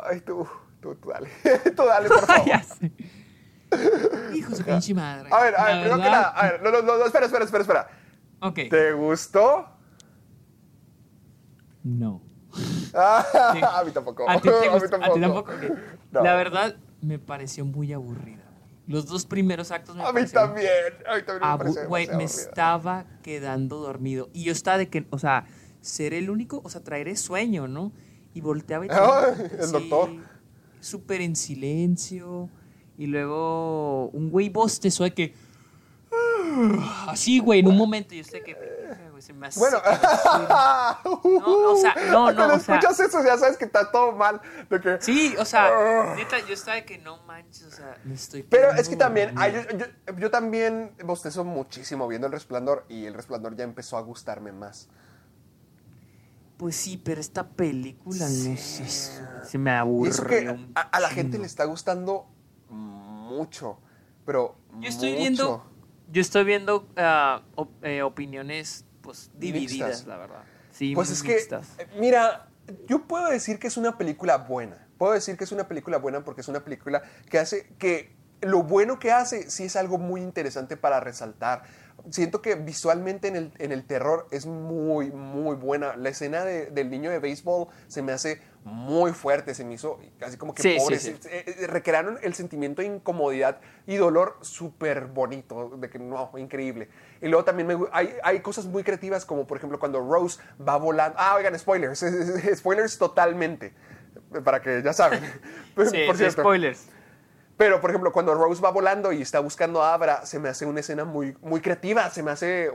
Ay, tú, tú, tú dale. <laughs> tú dale, por <laughs> favor. ya sé. Hijo de su <laughs> pinche madre. A ver, a ver, primero que nada. A ver, no, no, no, espera, espera, espera, espera. Ok. ¿Te gustó? No. Ah, a mí tampoco. ¿A ti, te A mí gustó? ¿A ti tampoco? No. La verdad, me pareció muy aburrida. Los dos primeros actos me A mí parecieron también. A mí también me parece Güey, me estaba quedando dormido. Y yo estaba de que, o sea, ser el único, o sea, traeré sueño, ¿no? Y volteaba y Ah, <laughs> el doctor. Súper en silencio. Y luego un güey bostezó de que. "Ah", <sighs> Así, güey, en un momento. Yo sé que. "Verga, güey, se me hace Bueno, <laughs> No, o sea, no, no, Cuando o sea- escuchas eso ya sabes que está todo mal. De que, Sí, o sea, neta, yo estaba de que no manches, o sea, me estoy Pero es que también, ay, dormido. yo, yo- yo también bostezo muchísimo viendo El Resplandor y El Resplandor ya empezó a gustarme más. Pues sí, pero esta película no sé, se me Y aburrió. eso que a, a la gente le está gustando mucho, pero Yo estoy mucho. viendo, yo estoy viendo ah, op- eh, opiniones, pues divididas, Mixtas. la verdad. Sí, Pues es que, mixtas. eh, mira, yo puedo decir que es una película buena. Puedo decir que es una película buena porque es una película que hace que lo bueno que hace sí es algo muy interesante para resaltar. Siento que visualmente en el, en el terror es muy, muy buena. La escena de- del niño de béisbol se me hace muy fuerte, se me hizo así como que Sí, pobre. sí, eh, recrearon el sentimiento de incomodidad y dolor súper bonito, de que no, increíble. Y luego también me hay, hay cosas muy creativas, como por ejemplo cuando Rose va volando. Ah, oigan, spoilers, <laughs> spoilers totalmente, para que ya saben. Sí, <laughs> por cierto. spoilers. Pero, por ejemplo, cuando Rose va volando y está buscando a Abra, se me hace una escena muy, muy creativa, se me hace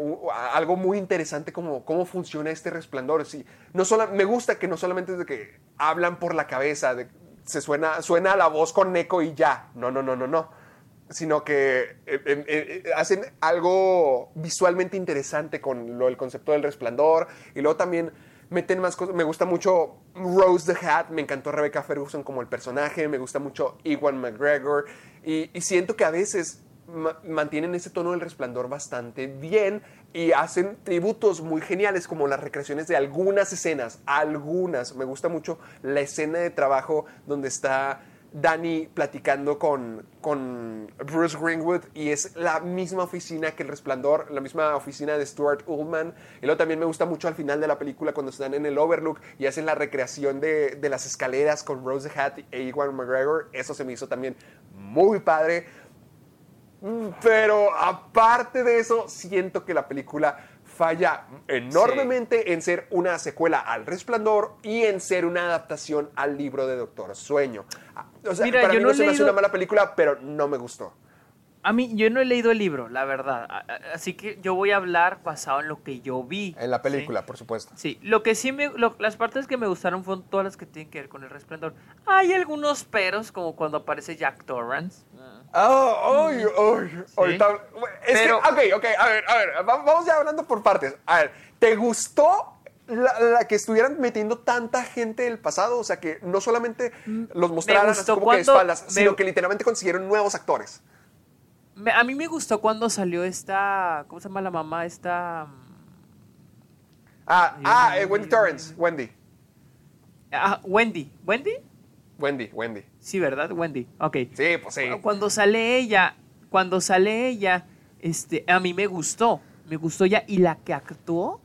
algo muy interesante como cómo funciona este resplandor. Sí, no sola- me gusta que no solamente que hablan por la cabeza, se suena, suena la voz con eco y ya. No, no, no, no, no. Sino que eh, eh, eh, hacen algo visualmente interesante con el concepto del resplandor. Y luego también meten más cosas. Me gusta mucho Rose the Hat, me encantó Rebecca Ferguson como el personaje, me gusta mucho Ewan McGregor y, y siento que a veces ma- mantienen ese tono del resplandor bastante bien y hacen tributos muy geniales como las recreaciones de algunas escenas, algunas. Me gusta mucho la escena de trabajo donde está Danny platicando con, con Bruce Greenwood y es la misma oficina que El Resplandor, la misma oficina de Stuart Ullman. Y luego también me gusta mucho al final de la película cuando están en el Overlook y hacen la recreación de, de las escaleras con Rose the Hat e Ewan McGregor. Eso se me hizo también muy padre. Mm, Pero aparte de eso, siento que la película falla enormemente en ser una secuela al Resplandor y en ser una adaptación al libro de Doctor Sueño. Ah, O sea, Mira, para yo mí no se me hace una mala película, pero no me gustó. A mí, yo no he leído el libro, la verdad. Así que yo voy a hablar basado en lo que yo vi. En la ¿sí? película, por supuesto. Sí, lo que sí me. lo- las partes que me gustaron fueron todas las que tienen que ver con el resplandor. Hay algunos peros, como cuando aparece Jack Torrance. Oh, ay, ahorita- Es Pero- que, ok, ok, a ver, a ver, va- vamos ya hablando por partes. A ver, ¿te gustó la, la que estuvieran metiendo tanta gente del pasado? O sea, que no solamente los mostraran así como que de espaldas, me- sino que literalmente consiguieron nuevos actores. Me- a mí me gustó cuando salió esta. ¿Cómo se llama la mamá? Esta. mm, Ah, ah, eh, Wendy Torrance, Wendy. ah, Wendy. ¿Wendy? Wendy, Wendy. Sí, ¿verdad? Wendy. Ok. Sí, pues sí. Cuando sale ella, cuando sale ella, este, a mí me gustó. Me gustó ella. Y la que actuó,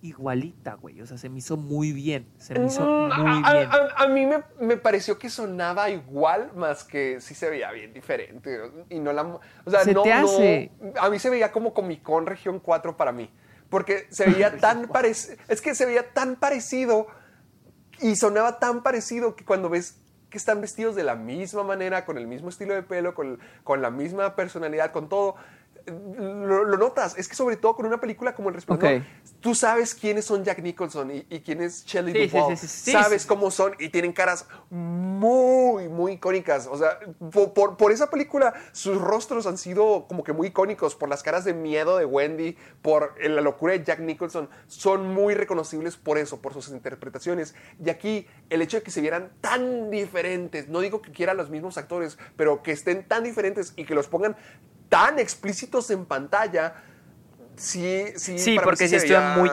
igualita, güey. O sea, se me hizo muy bien. Se me hizo Mm, muy a, bien. a- a mí me, me pareció que sonaba igual, más que sí se veía bien diferente. Y no la, o sea, Se no, te no- hace. a mí se veía como Comic Con Región 4 para mí. Porque se <laughs> veía tan parecido. Es que se veía tan parecido y sonaba tan parecido que cuando ves que están vestidos de la misma manera, con el mismo estilo de pelo, con, con la misma personalidad, con todo, lo, notas. Es que sobre todo con una película como El Resplandor, tú sabes quiénes son Jack Nicholson y, quién es Shelley sí, Duvall. sabes cómo son y tienen caras muy, muy icónicas. O sea, por, por, esa película sus rostros han sido como que muy icónicos por las caras de miedo de Wendy, por la locura de Jack Nicholson. Son muy reconocibles por eso, por sus interpretaciones. Y aquí el hecho de que se vieran tan diferentes, no digo que quieran los mismos actores, pero que estén tan diferentes y que los pongan tan explícitos en pantalla, sí, sí. Sí, porque sí estuvieron muy,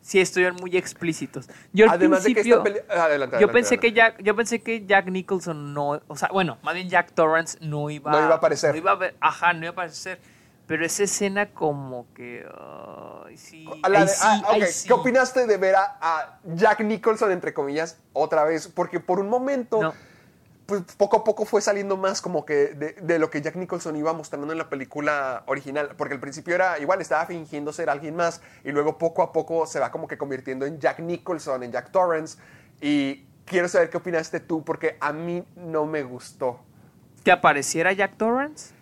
sí estuvieron muy explícitos. Yo al Además principio, de que esta adelante, yo pensé que Jack, yo pensé que Jack Nicholson no, o sea, bueno, más bien Jack Torrance no iba, no iba a aparecer, no iba a ajá, no iba a aparecer. Pero esa escena como que... sí, ah, ¿Qué opinaste de ver a, Jack Nicholson, entre comillas, otra vez? Porque por un momento pues poco a poco fue saliendo más como que de, lo que Jack Nicholson iba mostrando en la película original, porque al principio era igual, estaba fingiendo ser alguien más y luego poco a poco se va como que convirtiendo en Jack Nicholson, en Jack Torrance y quiero saber qué opinaste tú porque a mí no me gustó. ¿Que apareciera Jack Torrance?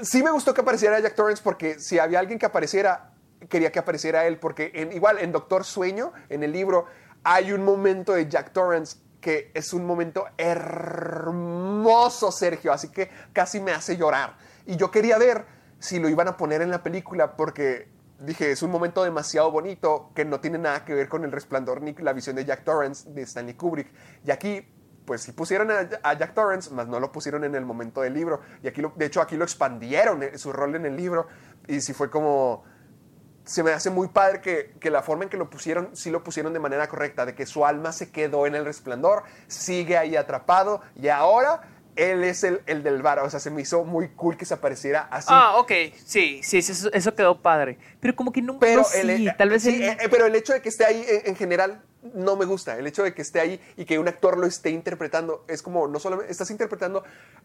Sí me gustó que apareciera Jack Torrance porque si había alguien que apareciera, quería que apareciera él, porque en, igual en Doctor Sueño, en el libro, hay un momento de Jack Torrance que es un momento hermoso, Sergio, así que casi me hace llorar. Y yo quería ver si lo iban a poner en la película porque dije, es un momento demasiado bonito que no tiene nada que ver con el resplandor ni la visión de Jack Torrance de Stanley Kubrick. Y aquí, pues sí pusieron a, Jack Torrance, más no lo pusieron en el momento del libro. Y aquí, de hecho, aquí lo expandieron eh, su rol en el libro. Y sí fue como se me hace muy padre que, la forma en que lo pusieron, sí lo pusieron de manera correcta, de que su alma se quedó en el resplandor, sigue ahí atrapado y ahora él es el, el del bar. O sea, se me hizo muy cool que se apareciera así. Ah, ok, sí, sí, eso, quedó padre. Pero como que no, pero sí, tal vez... Sí, eh, pero el hecho de que esté ahí en general no me gusta. El hecho de que esté ahí y que un actor lo esté interpretando es como no solamente estás interpretando,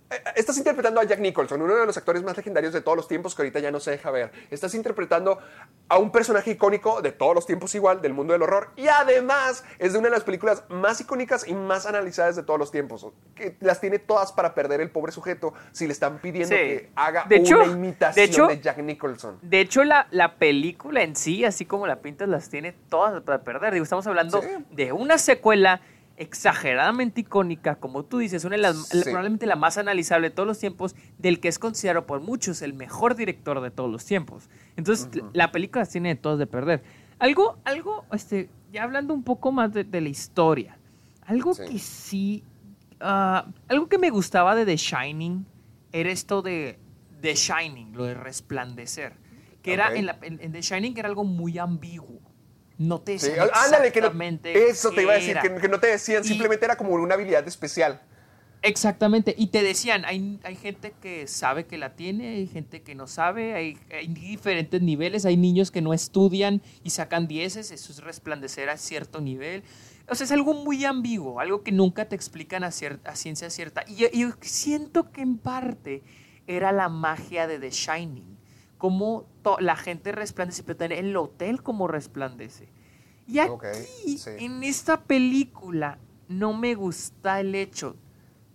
eh, estás interpretando a Jack Nicholson, uno de los actores más legendarios de todos los tiempos que ahorita ya no se deja ver. Estás interpretando a un personaje icónico de todos los tiempos igual del mundo del horror y además es de una de las películas más icónicas y más analizadas de todos los tiempos. Que las tiene todas para perder el pobre sujeto si le están pidiendo que haga una imitación de, Jack Nicholson. De hecho, la, la película en sí, así como la pintas, las tiene todas para perder. Digo, estamos hablando de una secuela exageradamente icónica, como tú dices, una de las, probablemente la más analizable de todos los tiempos, del que es considerado por muchos el mejor director de todos los tiempos. Entonces, la película tiene de todos de perder. Algo, algo, este, ya hablando un poco más de, la historia, algo que sí, ah, algo que me gustaba de The Shining era esto de The Shining, lo de resplandecer, que era en, en The Shining era algo muy ambiguo no te decían ándale, que no, eso te iba a decir, que, no te decían, simplemente era como una habilidad especial. Exactamente, y te decían, hay, hay gente que sabe que la tiene, hay gente que no sabe, hay, diferentes niveles, hay niños que no estudian y sacan dieces, eso es resplandecer a cierto nivel. O sea, es algo muy ambiguo, algo que nunca te explican a, a ciencia cierta. Y yo siento que en parte era la magia de The Shining cómo la gente resplandece, pero también el hotel como resplandece. Y aquí, en esta película, no me gusta el hecho.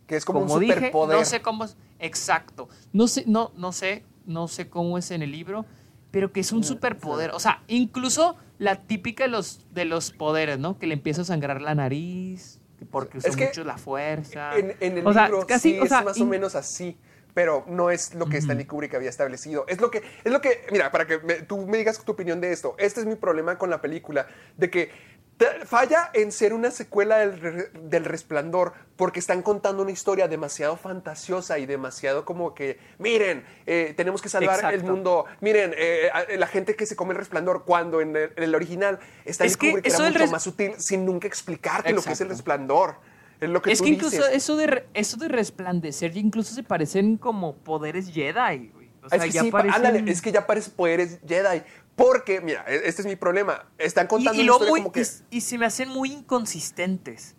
Que es como, un superpoder. no sé cómo es. Exacto. No sé, no, no sé, no sé cómo es en el libro, pero que es un mm, superpoder. O sea, incluso la típica de los, de los poderes, ¿no? Que le empieza a sangrar la nariz, porque usa mucho la fuerza. En, el libro casi, es más o menos así pero no es lo que Stanley Kubrick había establecido. Es lo que, es lo que, mira, para que tú me digas tu opinión de esto, este es mi problema con la película, de que falla en ser una secuela del, Resplandor porque están contando una historia demasiado fantasiosa y demasiado como que, miren, eh, tenemos que salvar el mundo, miren, eh, la gente que se come el Resplandor, cuando en el, original Stanley Kubrick era mucho más sutil sin nunca explicarte lo que es el Resplandor. Es lo que es que incluso eso de eso de resplandecer incluso se parecen como poderes Jedi, O sea, es, que ya parecen... es que ya parecen poderes Jedi. Porque, mira, e-, este es mi problema. Están contando y, como que... Y, se me hacen muy inconsistentes.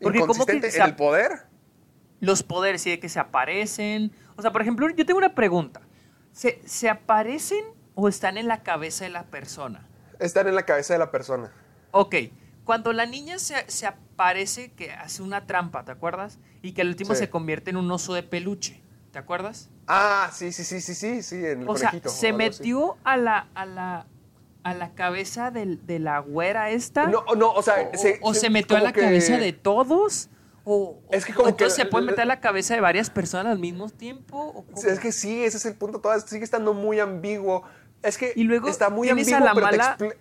Porque ¿Inconsistente en el poder? Los poderes, sí, de que se aparecen. O sea, por ejemplo, yo tengo una pregunta. ¿Se, ¿Se aparecen o están en la cabeza de la persona? Están en la cabeza de la persona. Ok. Cuando la niña se, parece que hace una trampa, ¿te acuerdas? Y que al último se convierte en un oso de peluche. ¿Te acuerdas? Ah, sí, sí, sí, sí, sí, sí, en el O sea, se o algo así. metió a la, a la, a la cabeza del- de, la güera esta. No, no, o sea, o, se, o se metió a la que- cabeza de todos. O, Es que como entonces que- se puede meter a la cabeza de varias personas al mismo tiempo. Es que sí, ese es el punto. Todo sigue estando muy ambiguo. Es que Y luego está muy ambiguo, a la pero te mala- expli-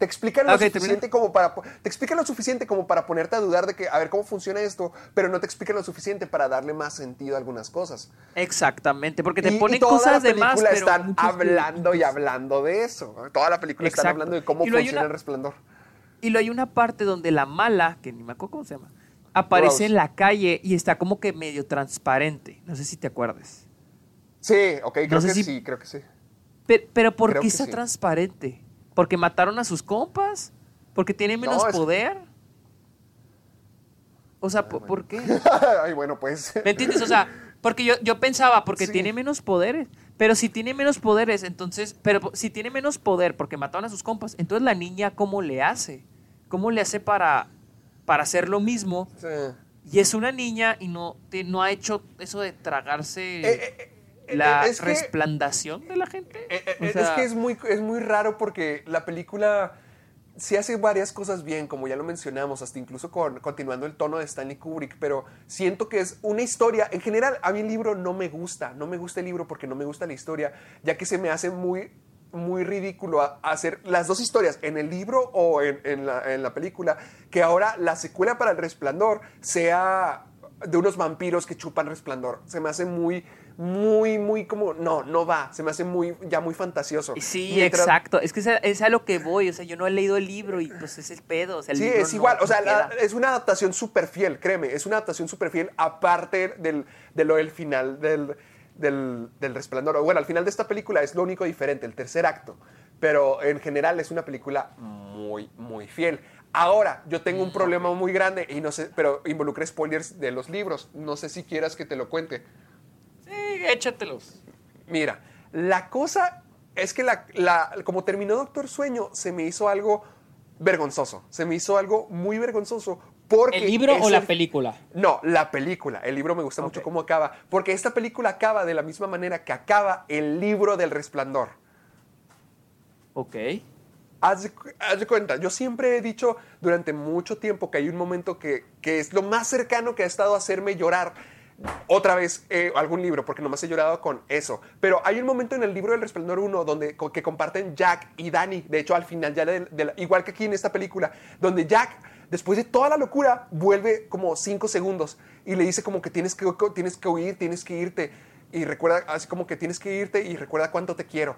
te explican lo termina. suficiente como para te explican lo suficiente como para ponerte a dudar de que a ver cómo funciona esto, pero no te explican lo suficiente para darle más sentido a algunas cosas. Exactamente, porque te y, y ponen toda cosas la de más. película pero están hablando y hablando de eso. Toda la película están Exacto. hablando de cómo Y funciona una- el resplandor. Y luego hay una parte donde la mala, que ni me acuerdo cómo se llama, aparece Rose. en la calle y está como que medio transparente. No sé si te acuerdas. Sí, ok, creo No sé que si- sí, creo que sí. Pero, pero ¿por qué está sí. transparente? ¿Porque mataron a sus compas? ¿Porque tiene menos No, es- poder? O sea, ¿por, qué? <laughs> Ay, bueno, pues. ¿Me entiendes? O sea, porque yo, yo pensaba, porque Sí. tiene menos poderes. Pero si tiene menos poderes, entonces. Pero si tiene menos poder porque mataron a sus compas, entonces la niña, ¿cómo le hace? ¿Cómo le hace para, para hacer lo mismo? Sí. Y es una niña y no, te- no ha hecho eso de tragarse Eh, eh, eh, la es que- resplandación de la gente. O es que es muy, es muy raro porque la película sí hace varias cosas bien, como ya lo mencionamos, hasta incluso con, continuando el tono de Stanley Kubrick, pero siento que es una historia, en general a mí el libro no me gusta, no me gusta el libro porque no me gusta la historia, ya que se me hace muy muy ridículo a- hacer las dos historias en el libro o en, en la, en la película, que ahora la secuela para el resplandor sea de unos vampiros que chupan resplandor. Se me hace muy, muy, muy como, no, no va, se me hace muy, ya muy fantasioso. Sí, Mientras- exacto. Es que es a, lo que voy. O sea, yo no he leído el libro y pues es el pedo. O sea, el Sí, libro es no- igual, o sea, la- es una adaptación súper fiel, créeme, es una adaptación súper fiel aparte del, de lo del final del, del, del resplandor. Bueno, al final de esta película es lo único diferente, el tercer acto, pero en general es una película muy, muy fiel. Ahora, yo tengo Mm, un problema muy grande y no sé, pero involucra spoilers de los libros. No sé si quieras que te lo cuente. Échatelos. Mira, la cosa es que la, la- como terminó Doctor Sueño, se me hizo algo vergonzoso. Se me hizo algo muy vergonzoso. Porque ¿El libro o la el- película? No, la película. El libro me gusta mucho cómo acaba. Porque esta película acaba de la misma manera que acaba el libro del resplandor. Ok. Haz haz de cuenta, yo siempre he dicho durante mucho tiempo que hay un momento que, que es lo más cercano que ha estado a hacerme llorar otra vez eh, algún libro, porque nomás he llorado con eso. Pero hay un momento en el libro del Resplandor 1 donde, que comparten Jack y Danny, de hecho al final, ya de- de igual que aquí en esta película, donde Jack, después de toda la locura, vuelve como cinco segundos y le dice como que tienes que, tienes que huir, tienes que irte. Y recuerda, así como que tienes que irte y recuerda cuánto te quiero.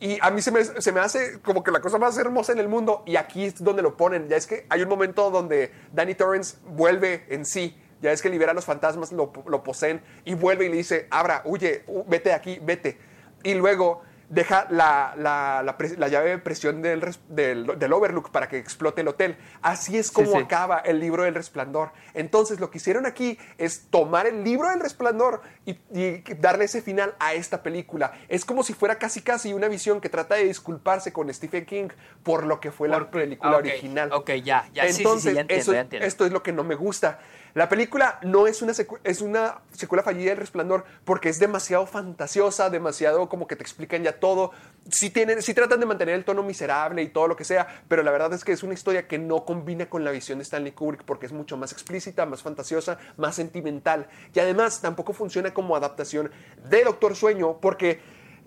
Y a mí se me, se me hace como que la cosa más hermosa en el mundo y aquí es donde lo ponen. Ya es que hay un momento donde Danny Torrance vuelve en sí. Ya es que libera a los fantasmas, lo, lo poseen y vuelve y le dice, Abra, huye, vete de aquí, vete. Y luego deja la, la- la llave de presión del, del, del Overlook para que explote el hotel. Así es como sí. acaba el libro del resplandor. Entonces lo que hicieron aquí es tomar el libro del resplandor y, y darle ese final a esta película. Es como si fuera casi casi una visión que trata de disculparse con Stephen King por lo que fue la película ok, original. ok, ya, ya, sí, sí, sí, Entonces, ya entiendo, eso- ya entiendo. esto es lo que no me gusta. La película no es una, es una secuela fallida del Resplandor porque es demasiado fantasiosa, demasiado como que te explican ya todo. Sí, tienen, sí tratan de mantener el tono miserable y todo lo que sea, pero la verdad es que es una historia que no combina con la visión de Stanley Kubrick porque es mucho más explícita, más fantasiosa, más sentimental. Y además tampoco funciona como adaptación de Doctor Sueño porque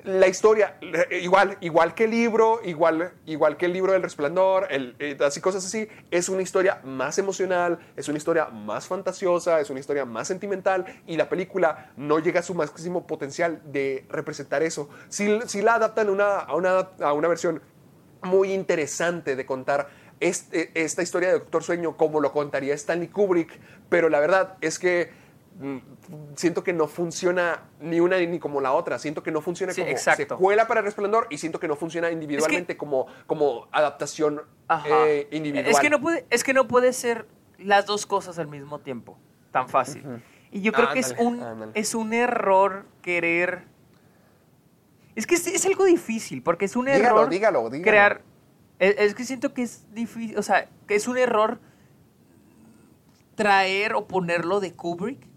la historia, eh, igual, igual que el libro, igual, igual que el libro del resplandor, eh, así cosas así, es una historia más emocional, es una historia más fantasiosa, es una historia más sentimental y la película no llega a su máximo potencial de representar eso. Si, si la adaptan una- a, una, a una versión muy interesante de contar este- esta historia de Doctor Sueño como lo contaría Stanley Kubrick, pero la verdad es que siento que no funciona ni una ni como la otra. Siento que no funciona Sí, como exacto. secuela para Resplandor y siento que no funciona individualmente como, como adaptación eh, individual. Es que, no puede, es que no puede ser las dos cosas al mismo tiempo. Tan fácil. Y yo creo que es un, es un error querer. Es que es, es algo difícil, porque es un Dígalo, error dígalo, dígalo. crear. Es, es que siento que es difícil, o sea, que es un error traer o ponerlo de Kubrick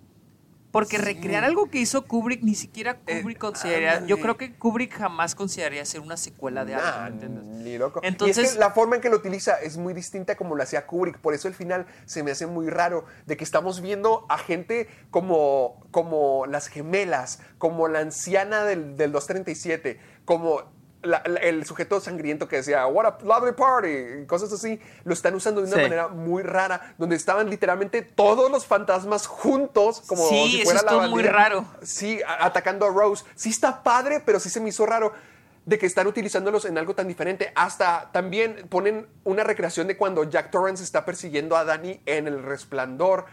Porque recrear algo que hizo Kubrick, ni siquiera Eh, Kubrick consideraría. Yo creo que Kubrick jamás consideraría hacer una secuela de Nah, algo, ¿me entiendes? Ni loco. y es Entonces- que la forma en que lo utiliza es muy distinta como lo hacía Kubrick. Por eso el final se me hace muy raro de que estamos viendo a gente como, como las gemelas, como la anciana del, del 237, como la- la- el sujeto sangriento que decía, What a lovely party, y cosas así. Lo están usando de una Sí. manera muy rara, donde estaban literalmente todos los fantasmas juntos, como Sí, si eso fuera la estuvo muy bandera. raro. Sí, a- atacando a Rose. Sí está padre, pero sí se me hizo raro de que están utilizándolos en algo tan diferente. Hasta también ponen una recreación de cuando Jack Torrance está persiguiendo a Danny en El Resplandor.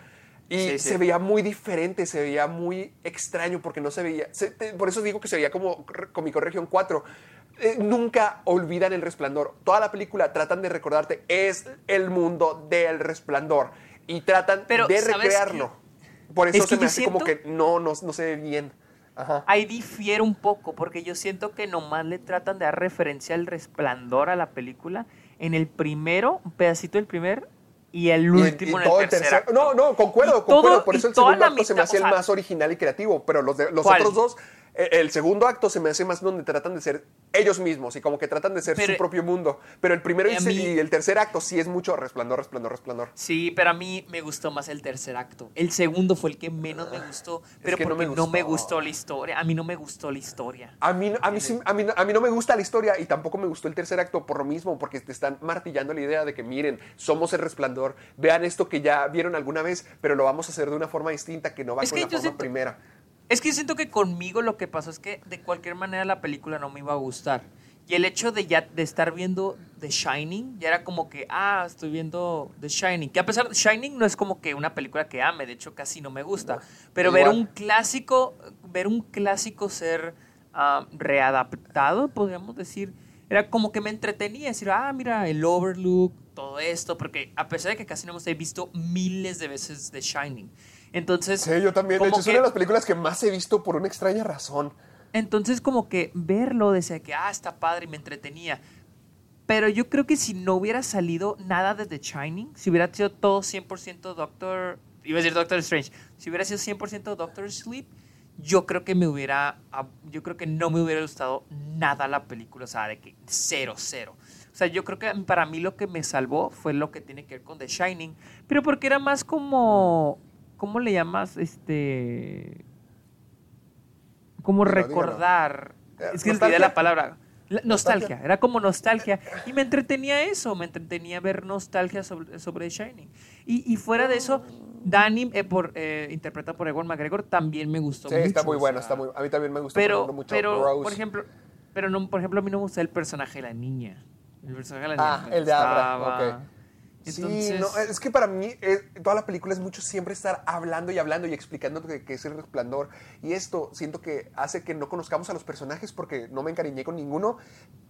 Y Sí, sí. se veía muy diferente, se veía muy extraño porque no se veía... se- te- por eso digo que se veía como Cómico Región 4. Eh, nunca olvidan El Resplandor. Toda la película tratan de recordarte, es el mundo del Resplandor. Y tratan Pero, de ¿sabes recrearlo. Por eso Es se me hace como siento- que no, no, no se ve bien. Ajá. Ahí difiere un poco, porque yo siento que nomás le tratan de dar referencia al resplandor a la película. En el primero, un pedacito del primer, y el Y el- último y en todo el tercer. acto. No, no, concuerdo, Y todo- concuerdo. Por y eso el segundo acto se me mitad, hace o el sea- más original y creativo. Pero los, de- los ¿Cuál? otros dos, el segundo acto se me hace más donde tratan de ser ellos mismos y como que tratan de ser Pero- su propio mundo. Pero el primero y, mí- y el tercer acto sí es mucho resplandor, resplandor, resplandor. Sí, pero a mí me gustó más el tercer acto. El segundo fue el que menos me gustó, pero que no porque me no me, gustó. gustó la historia. A mí no me gustó la historia. A mí, a, mí, sí- a, mí, a mí no me gusta la historia y tampoco me gustó el tercer acto por lo mismo, porque te están martillando la idea de que miren, somos el resplandor, vean esto que ya vieron alguna vez, pero lo vamos a hacer de una forma distinta que no va Es con que la forma siento- primera. Es que yo siento que conmigo lo que pasó es que de cualquier manera la película no me iba a gustar. Y el hecho de ya de estar viendo The Shining, ya era como que, ah, estoy viendo The Shining. Que a pesar de Shining no es como que una película que ame, de hecho casi no me gusta. Pero ver un clásico, ver un clásico ser ah, readaptado, podríamos decir, era como que me entretenía, decir, ah, mira, el Overlook, todo esto, porque a pesar de que casi no hemos he visto miles de veces The Shining. Entonces, Sí, yo también. De hecho, es que- una de las películas que más he visto por una extraña razón. entonces como que verlo decía que, ah, está padre y me entretenía. Pero yo creo que si no hubiera salido nada de The Shining, si hubiera sido todo 100% Doctor, iba a decir Doctor Strange, si hubiera sido 100% Doctor Sleep, yo creo que me hubiera, ah, yo creo que no me hubiera gustado nada la película, o sea, de que cero, cero. O sea, yo creo que para mí lo que me salvó fue lo que tiene que ver con The Shining, pero porque era más como, ¿cómo le llamas? Este, como dígalo. recordar, Eh, es que olvidé la palabra. La- nostalgia, ¿Nostalgia? era como nostalgia. Y me entretenía eso, me entretenía ver nostalgia sobre, sobre The Shining. Y, y fuera de eso, Danny, eh, por, eh, interpretado por Ewan McGregor, también me gustó Sí, mucho. está muy o bueno, sea, está muy, a mí también me gusta por Pero, mucho pero Rose. por ejemplo, pero no, por ejemplo, a mí no me gusta el personaje de la niña. El personaje de la niña. Ah, el de Abra, gustaba. Entonces, sí, no, es que para mí eh, toda la película es mucho siempre estar hablando y hablando y explicando que, que es el resplandor. Y esto siento que hace que no conozcamos a los personajes porque no me encariñé con ninguno.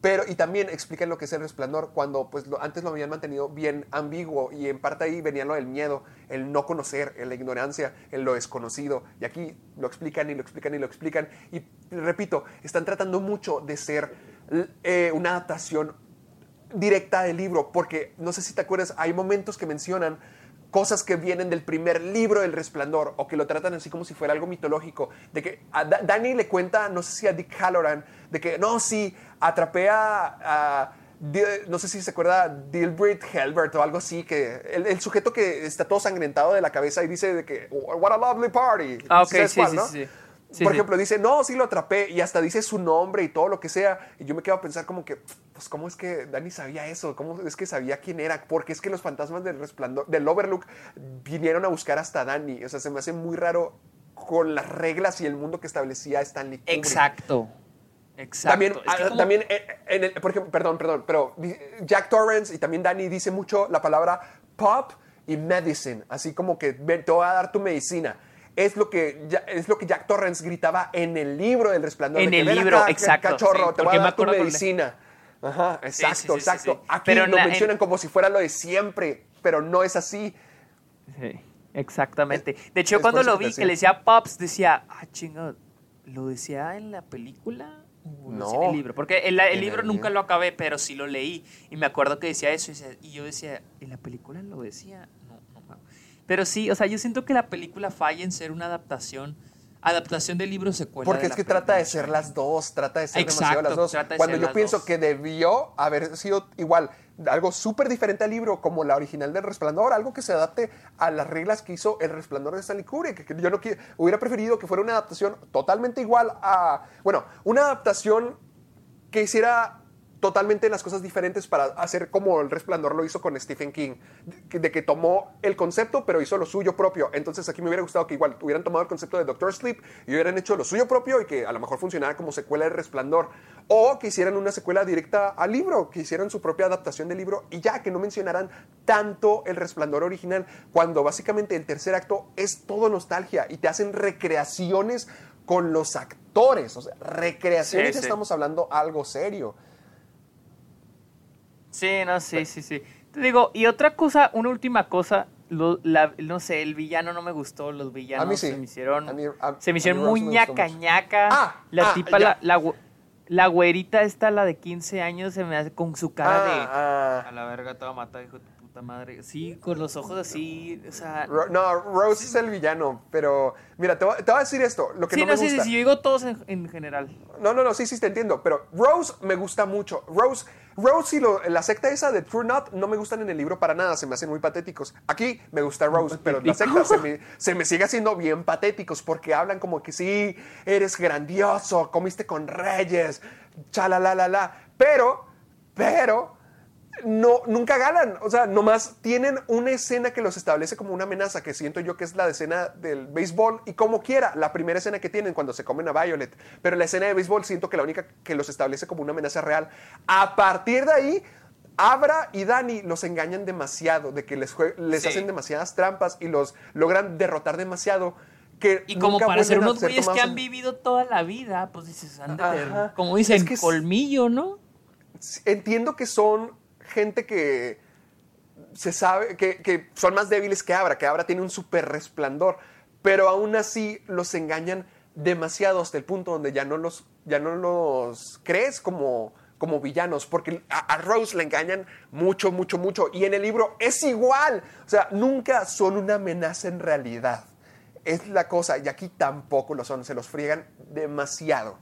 Pero, y también explican lo que es el resplandor cuando pues lo- antes lo habían mantenido bien ambiguo y en parte ahí venía lo del miedo, el no conocer, la ignorancia, el lo desconocido. Y aquí lo explican y lo explican y lo explican. Y repito, están tratando mucho de ser eh, una adaptación directa del libro, porque no sé si te acuerdas, hay momentos que mencionan cosas que vienen del primer libro del resplandor o que lo tratan así como si fuera algo mitológico, de que a Da- Danny le cuenta, no sé si a Dick Halloran, de que no, sí, atrapé a, no sé si se acuerda, Dilbert Helbert o algo así, que el, el sujeto que está todo sangrentado de la cabeza y dice de que, what a lovely party. Ah, ok, ¿Sabes sí, cuál, sí, no? sí, sí. Sí, Por sí. ejemplo, dice, no, sí lo atrapé, y hasta dice su nombre y todo lo que sea. Y yo me quedo a pensar como que, pues, ¿cómo es que Danny sabía eso? ¿Cómo es que sabía quién era? Porque es que los fantasmas del resplandor, del Overlook, vinieron a buscar hasta Danny. O sea, se me hace muy raro con las reglas y el mundo que establecía Stanley Kubrick. Exacto. Exacto. También, Es que ah, como- también eh, en el- por ejemplo, perdón, perdón, pero Jack Torrance y también Danny dice mucho la palabra pop y medicine, así como que te voy a dar tu medicina. Es lo que ya- es lo que Jack Torrance gritaba en el libro del resplandor. En de que, el "Ven libro, acá, exacto, Cachorro, sí, te voy a me dar tu acuerdo con- medicina. Ajá, exacto, sí, sí, sí, exacto. Aquí Pero lo la- mencionan en- como si fuera lo de siempre, pero no es así. Sí, exactamente. De hecho, es cuando lo vi, que le decía Pops, decía, ah, chingado, ¿lo decía en la película? No, en el libro. Porque el, libro el nunca libro. lo acabé, pero sí lo leí. Y me acuerdo que decía eso. Y yo decía, ¿en la película lo decía? Pero sí, o sea, yo siento que la película falla en ser una adaptación adaptación de libro secuela. Porque de es que película. trata de ser las dos, trata de ser Exacto, demasiado las dos. trata de Cuando ser yo las pienso dos. que debió haber sido igual, algo súper diferente al libro, como la original del Resplandor, algo que se adapte a las reglas que hizo El Resplandor de Stanley Kubrick. Que yo no qui- hubiera preferido que fuera una adaptación totalmente igual a. Bueno, una adaptación que hiciera totalmente las cosas diferentes para hacer como el resplandor lo hizo con Stephen King, de, que tomó el concepto pero hizo lo suyo propio. Entonces aquí me hubiera gustado que igual hubieran tomado el concepto de Doctor Sleep y hubieran hecho lo suyo propio y que a lo mejor funcionara como secuela de Resplandor. O que hicieran una secuela directa al libro, que hicieran su propia adaptación del libro y ya, que no mencionaran tanto el resplandor original, cuando básicamente el tercer acto es todo nostalgia y te hacen recreaciones con los actores. O sea, recreaciones, Sí, ya sí. estamos hablando algo serio. Sí, no, sí, sí, sí. Te digo, y otra cosa, una última cosa, lo- la- no sé, el villano no me gustó, los villanos A mí sí. se me hicieron, A mí- a- se me hicieron muy ñaca ñaca. Ah, la ah, tipa, la, la, la güerita esta, la de 15 años, se me hace con su cara de... Ah, A ah. la verga, te va a matar, hijo de puta madre. Sí, con los ojos así, o sea... Ro- no, Rose es el villano, pero mira, te voy, a decir esto, lo que Sí, no, no, me sí, sí, gusta. sí, yo digo todos en, en general. No, no, no, sí, sí, te entiendo, pero Rose me gusta mucho. Rose, Rose y lo- la secta esa de True Not no me gustan en el libro para nada, se me hacen muy patéticos. Aquí me gusta Rose, pero la secta se me, <laughs> se me sigue haciendo bien patéticos porque hablan como que sí, eres grandioso, comiste con reyes, la Pero, pero, no, nunca ganan. O sea, nomás tienen una escena que los establece como una amenaza, que siento yo que es la escena del béisbol, y como quiera, la primera escena que tienen cuando se comen a Violet. Pero la escena de béisbol siento que la única que los establece como una amenaza real. A partir de ahí, Abra y Dani los engañan demasiado, de que les, les Sí. hacen demasiadas trampas y los logran derrotar demasiado. Que Y como nunca para ser unos güeyes que han vivido toda la vida, pues dices, Ajá. como dicen, Es que es- colmillo, ¿no? entiendo que son gente que se sabe que, que son más débiles que Abra, que Abra tiene un súper resplandor, pero aún así los engañan demasiado hasta el punto donde ya no los, ya no los crees como, como villanos, porque a, Rose le engañan mucho, mucho, mucho, y en el libro es igual, o sea, nunca son una amenaza en realidad. Es la cosa, y aquí tampoco lo son, se los friegan demasiado.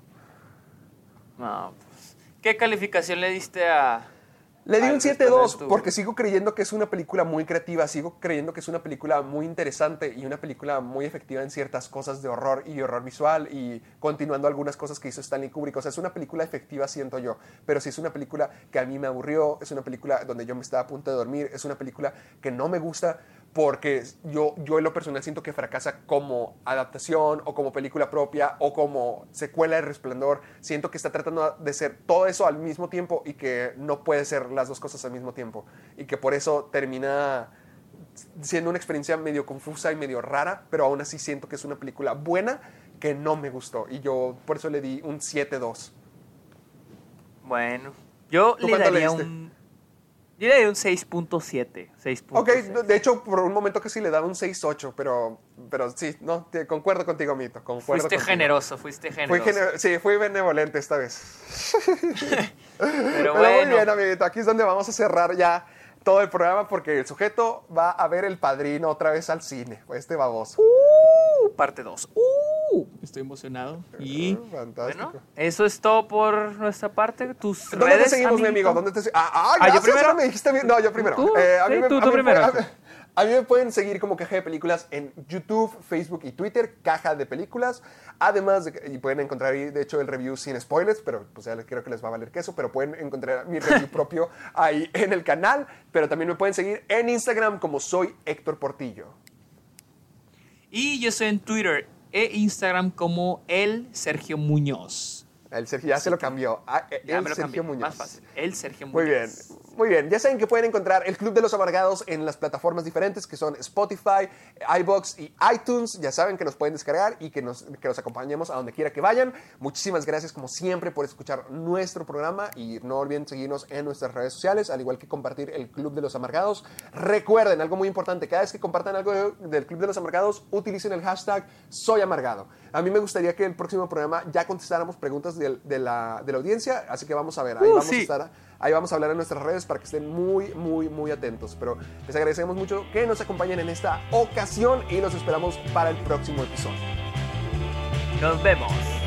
No, pues. ¿Qué calificación le diste a.? Le di un Resplandor 7-2 tú? porque sigo creyendo que es una película muy creativa, sigo creyendo que es una película muy interesante y una película muy efectiva en ciertas cosas de horror y horror visual y continuando algunas cosas que hizo Stanley Kubrick. O sea, es una película efectiva, siento yo, pero sí es una película que a mí me aburrió, es una película donde yo me estaba a punto de dormir, es una película que no me gusta porque yo, yo en lo personal siento que fracasa como adaptación o como película propia o como secuela de Resplandor. Siento que está tratando de ser todo eso al mismo tiempo y que no puede ser las dos cosas al mismo tiempo. Y que por eso termina siendo una experiencia medio confusa y medio rara, pero aún así siento que es una película buena que no me gustó. Y yo por eso le di un 7-2. Bueno, yo ¿Tú le daría un. Yo le daría un 6.7. 6.6. Ok, de hecho, por un momento casi le daba un 6-8, pero, pero sí, no, te- concuerdo contigo, Mito. Concuerdo Fuiste contigo. generoso, fuiste Fui generoso. gener- sí, fui benevolente esta vez. Pero <laughs> Pero bueno, muy bien, amiguito. Aquí es donde vamos a cerrar ya todo el programa porque el sujeto va a ver el padrino otra vez al cine. Este baboso. Uh, parte 2. Uh, estoy emocionado. Y Uh, fantástico. bueno, eso es todo por nuestra parte. Tus ¿Dónde redes, te seguimos, mi amigo? ¿Dónde te se- Ah, ah, Ah, ¿yo primero? me dijiste bien. No, yo primero. Tú, Eh, a sí, mí me- tú, a tú mí me primero. pueden- A mí me pueden seguir como Caja de Películas en YouTube, Facebook y Twitter, Caja de Películas. Además, de y pueden encontrar ahí, de hecho, el review sin spoilers, pero pues ya les creo que les va a valer queso, pero pueden encontrar mi review <laughs> propio ahí en el canal. Pero también me pueden seguir en Instagram como soy Héctor Portillo. Y yo estoy en Twitter e Instagram como el Sergio Muñoz. El Sergio ya se lo cambió. Ah, eh, Ya el me lo Sergio cambié, Muñoz. Más fácil. El Sergio Muñoz. Muy bien, muy bien. Ya saben que pueden encontrar el Club de los Amargados en las plataformas diferentes que son Spotify, iBox y iTunes. Ya saben que nos pueden descargar y que nos, que acompañemos a donde quiera que vayan. Muchísimas gracias como siempre por escuchar nuestro programa y no olviden seguirnos en nuestras redes sociales, al igual que compartir el Club de los Amargados. Recuerden, algo muy importante, cada vez que compartan algo de- del Club de los Amargados, utilicen el hashtag Soy Amargado. A mí me gustaría que el próximo programa ya contestáramos preguntas de, la, de la audiencia, así que vamos a ver, ahí Uh, vamos sí. a estar Ahí vamos a hablar en nuestras redes para que estén muy, muy, muy atentos. Pero les agradecemos mucho que nos acompañen en esta ocasión y los esperamos para el próximo episodio. Nos vemos.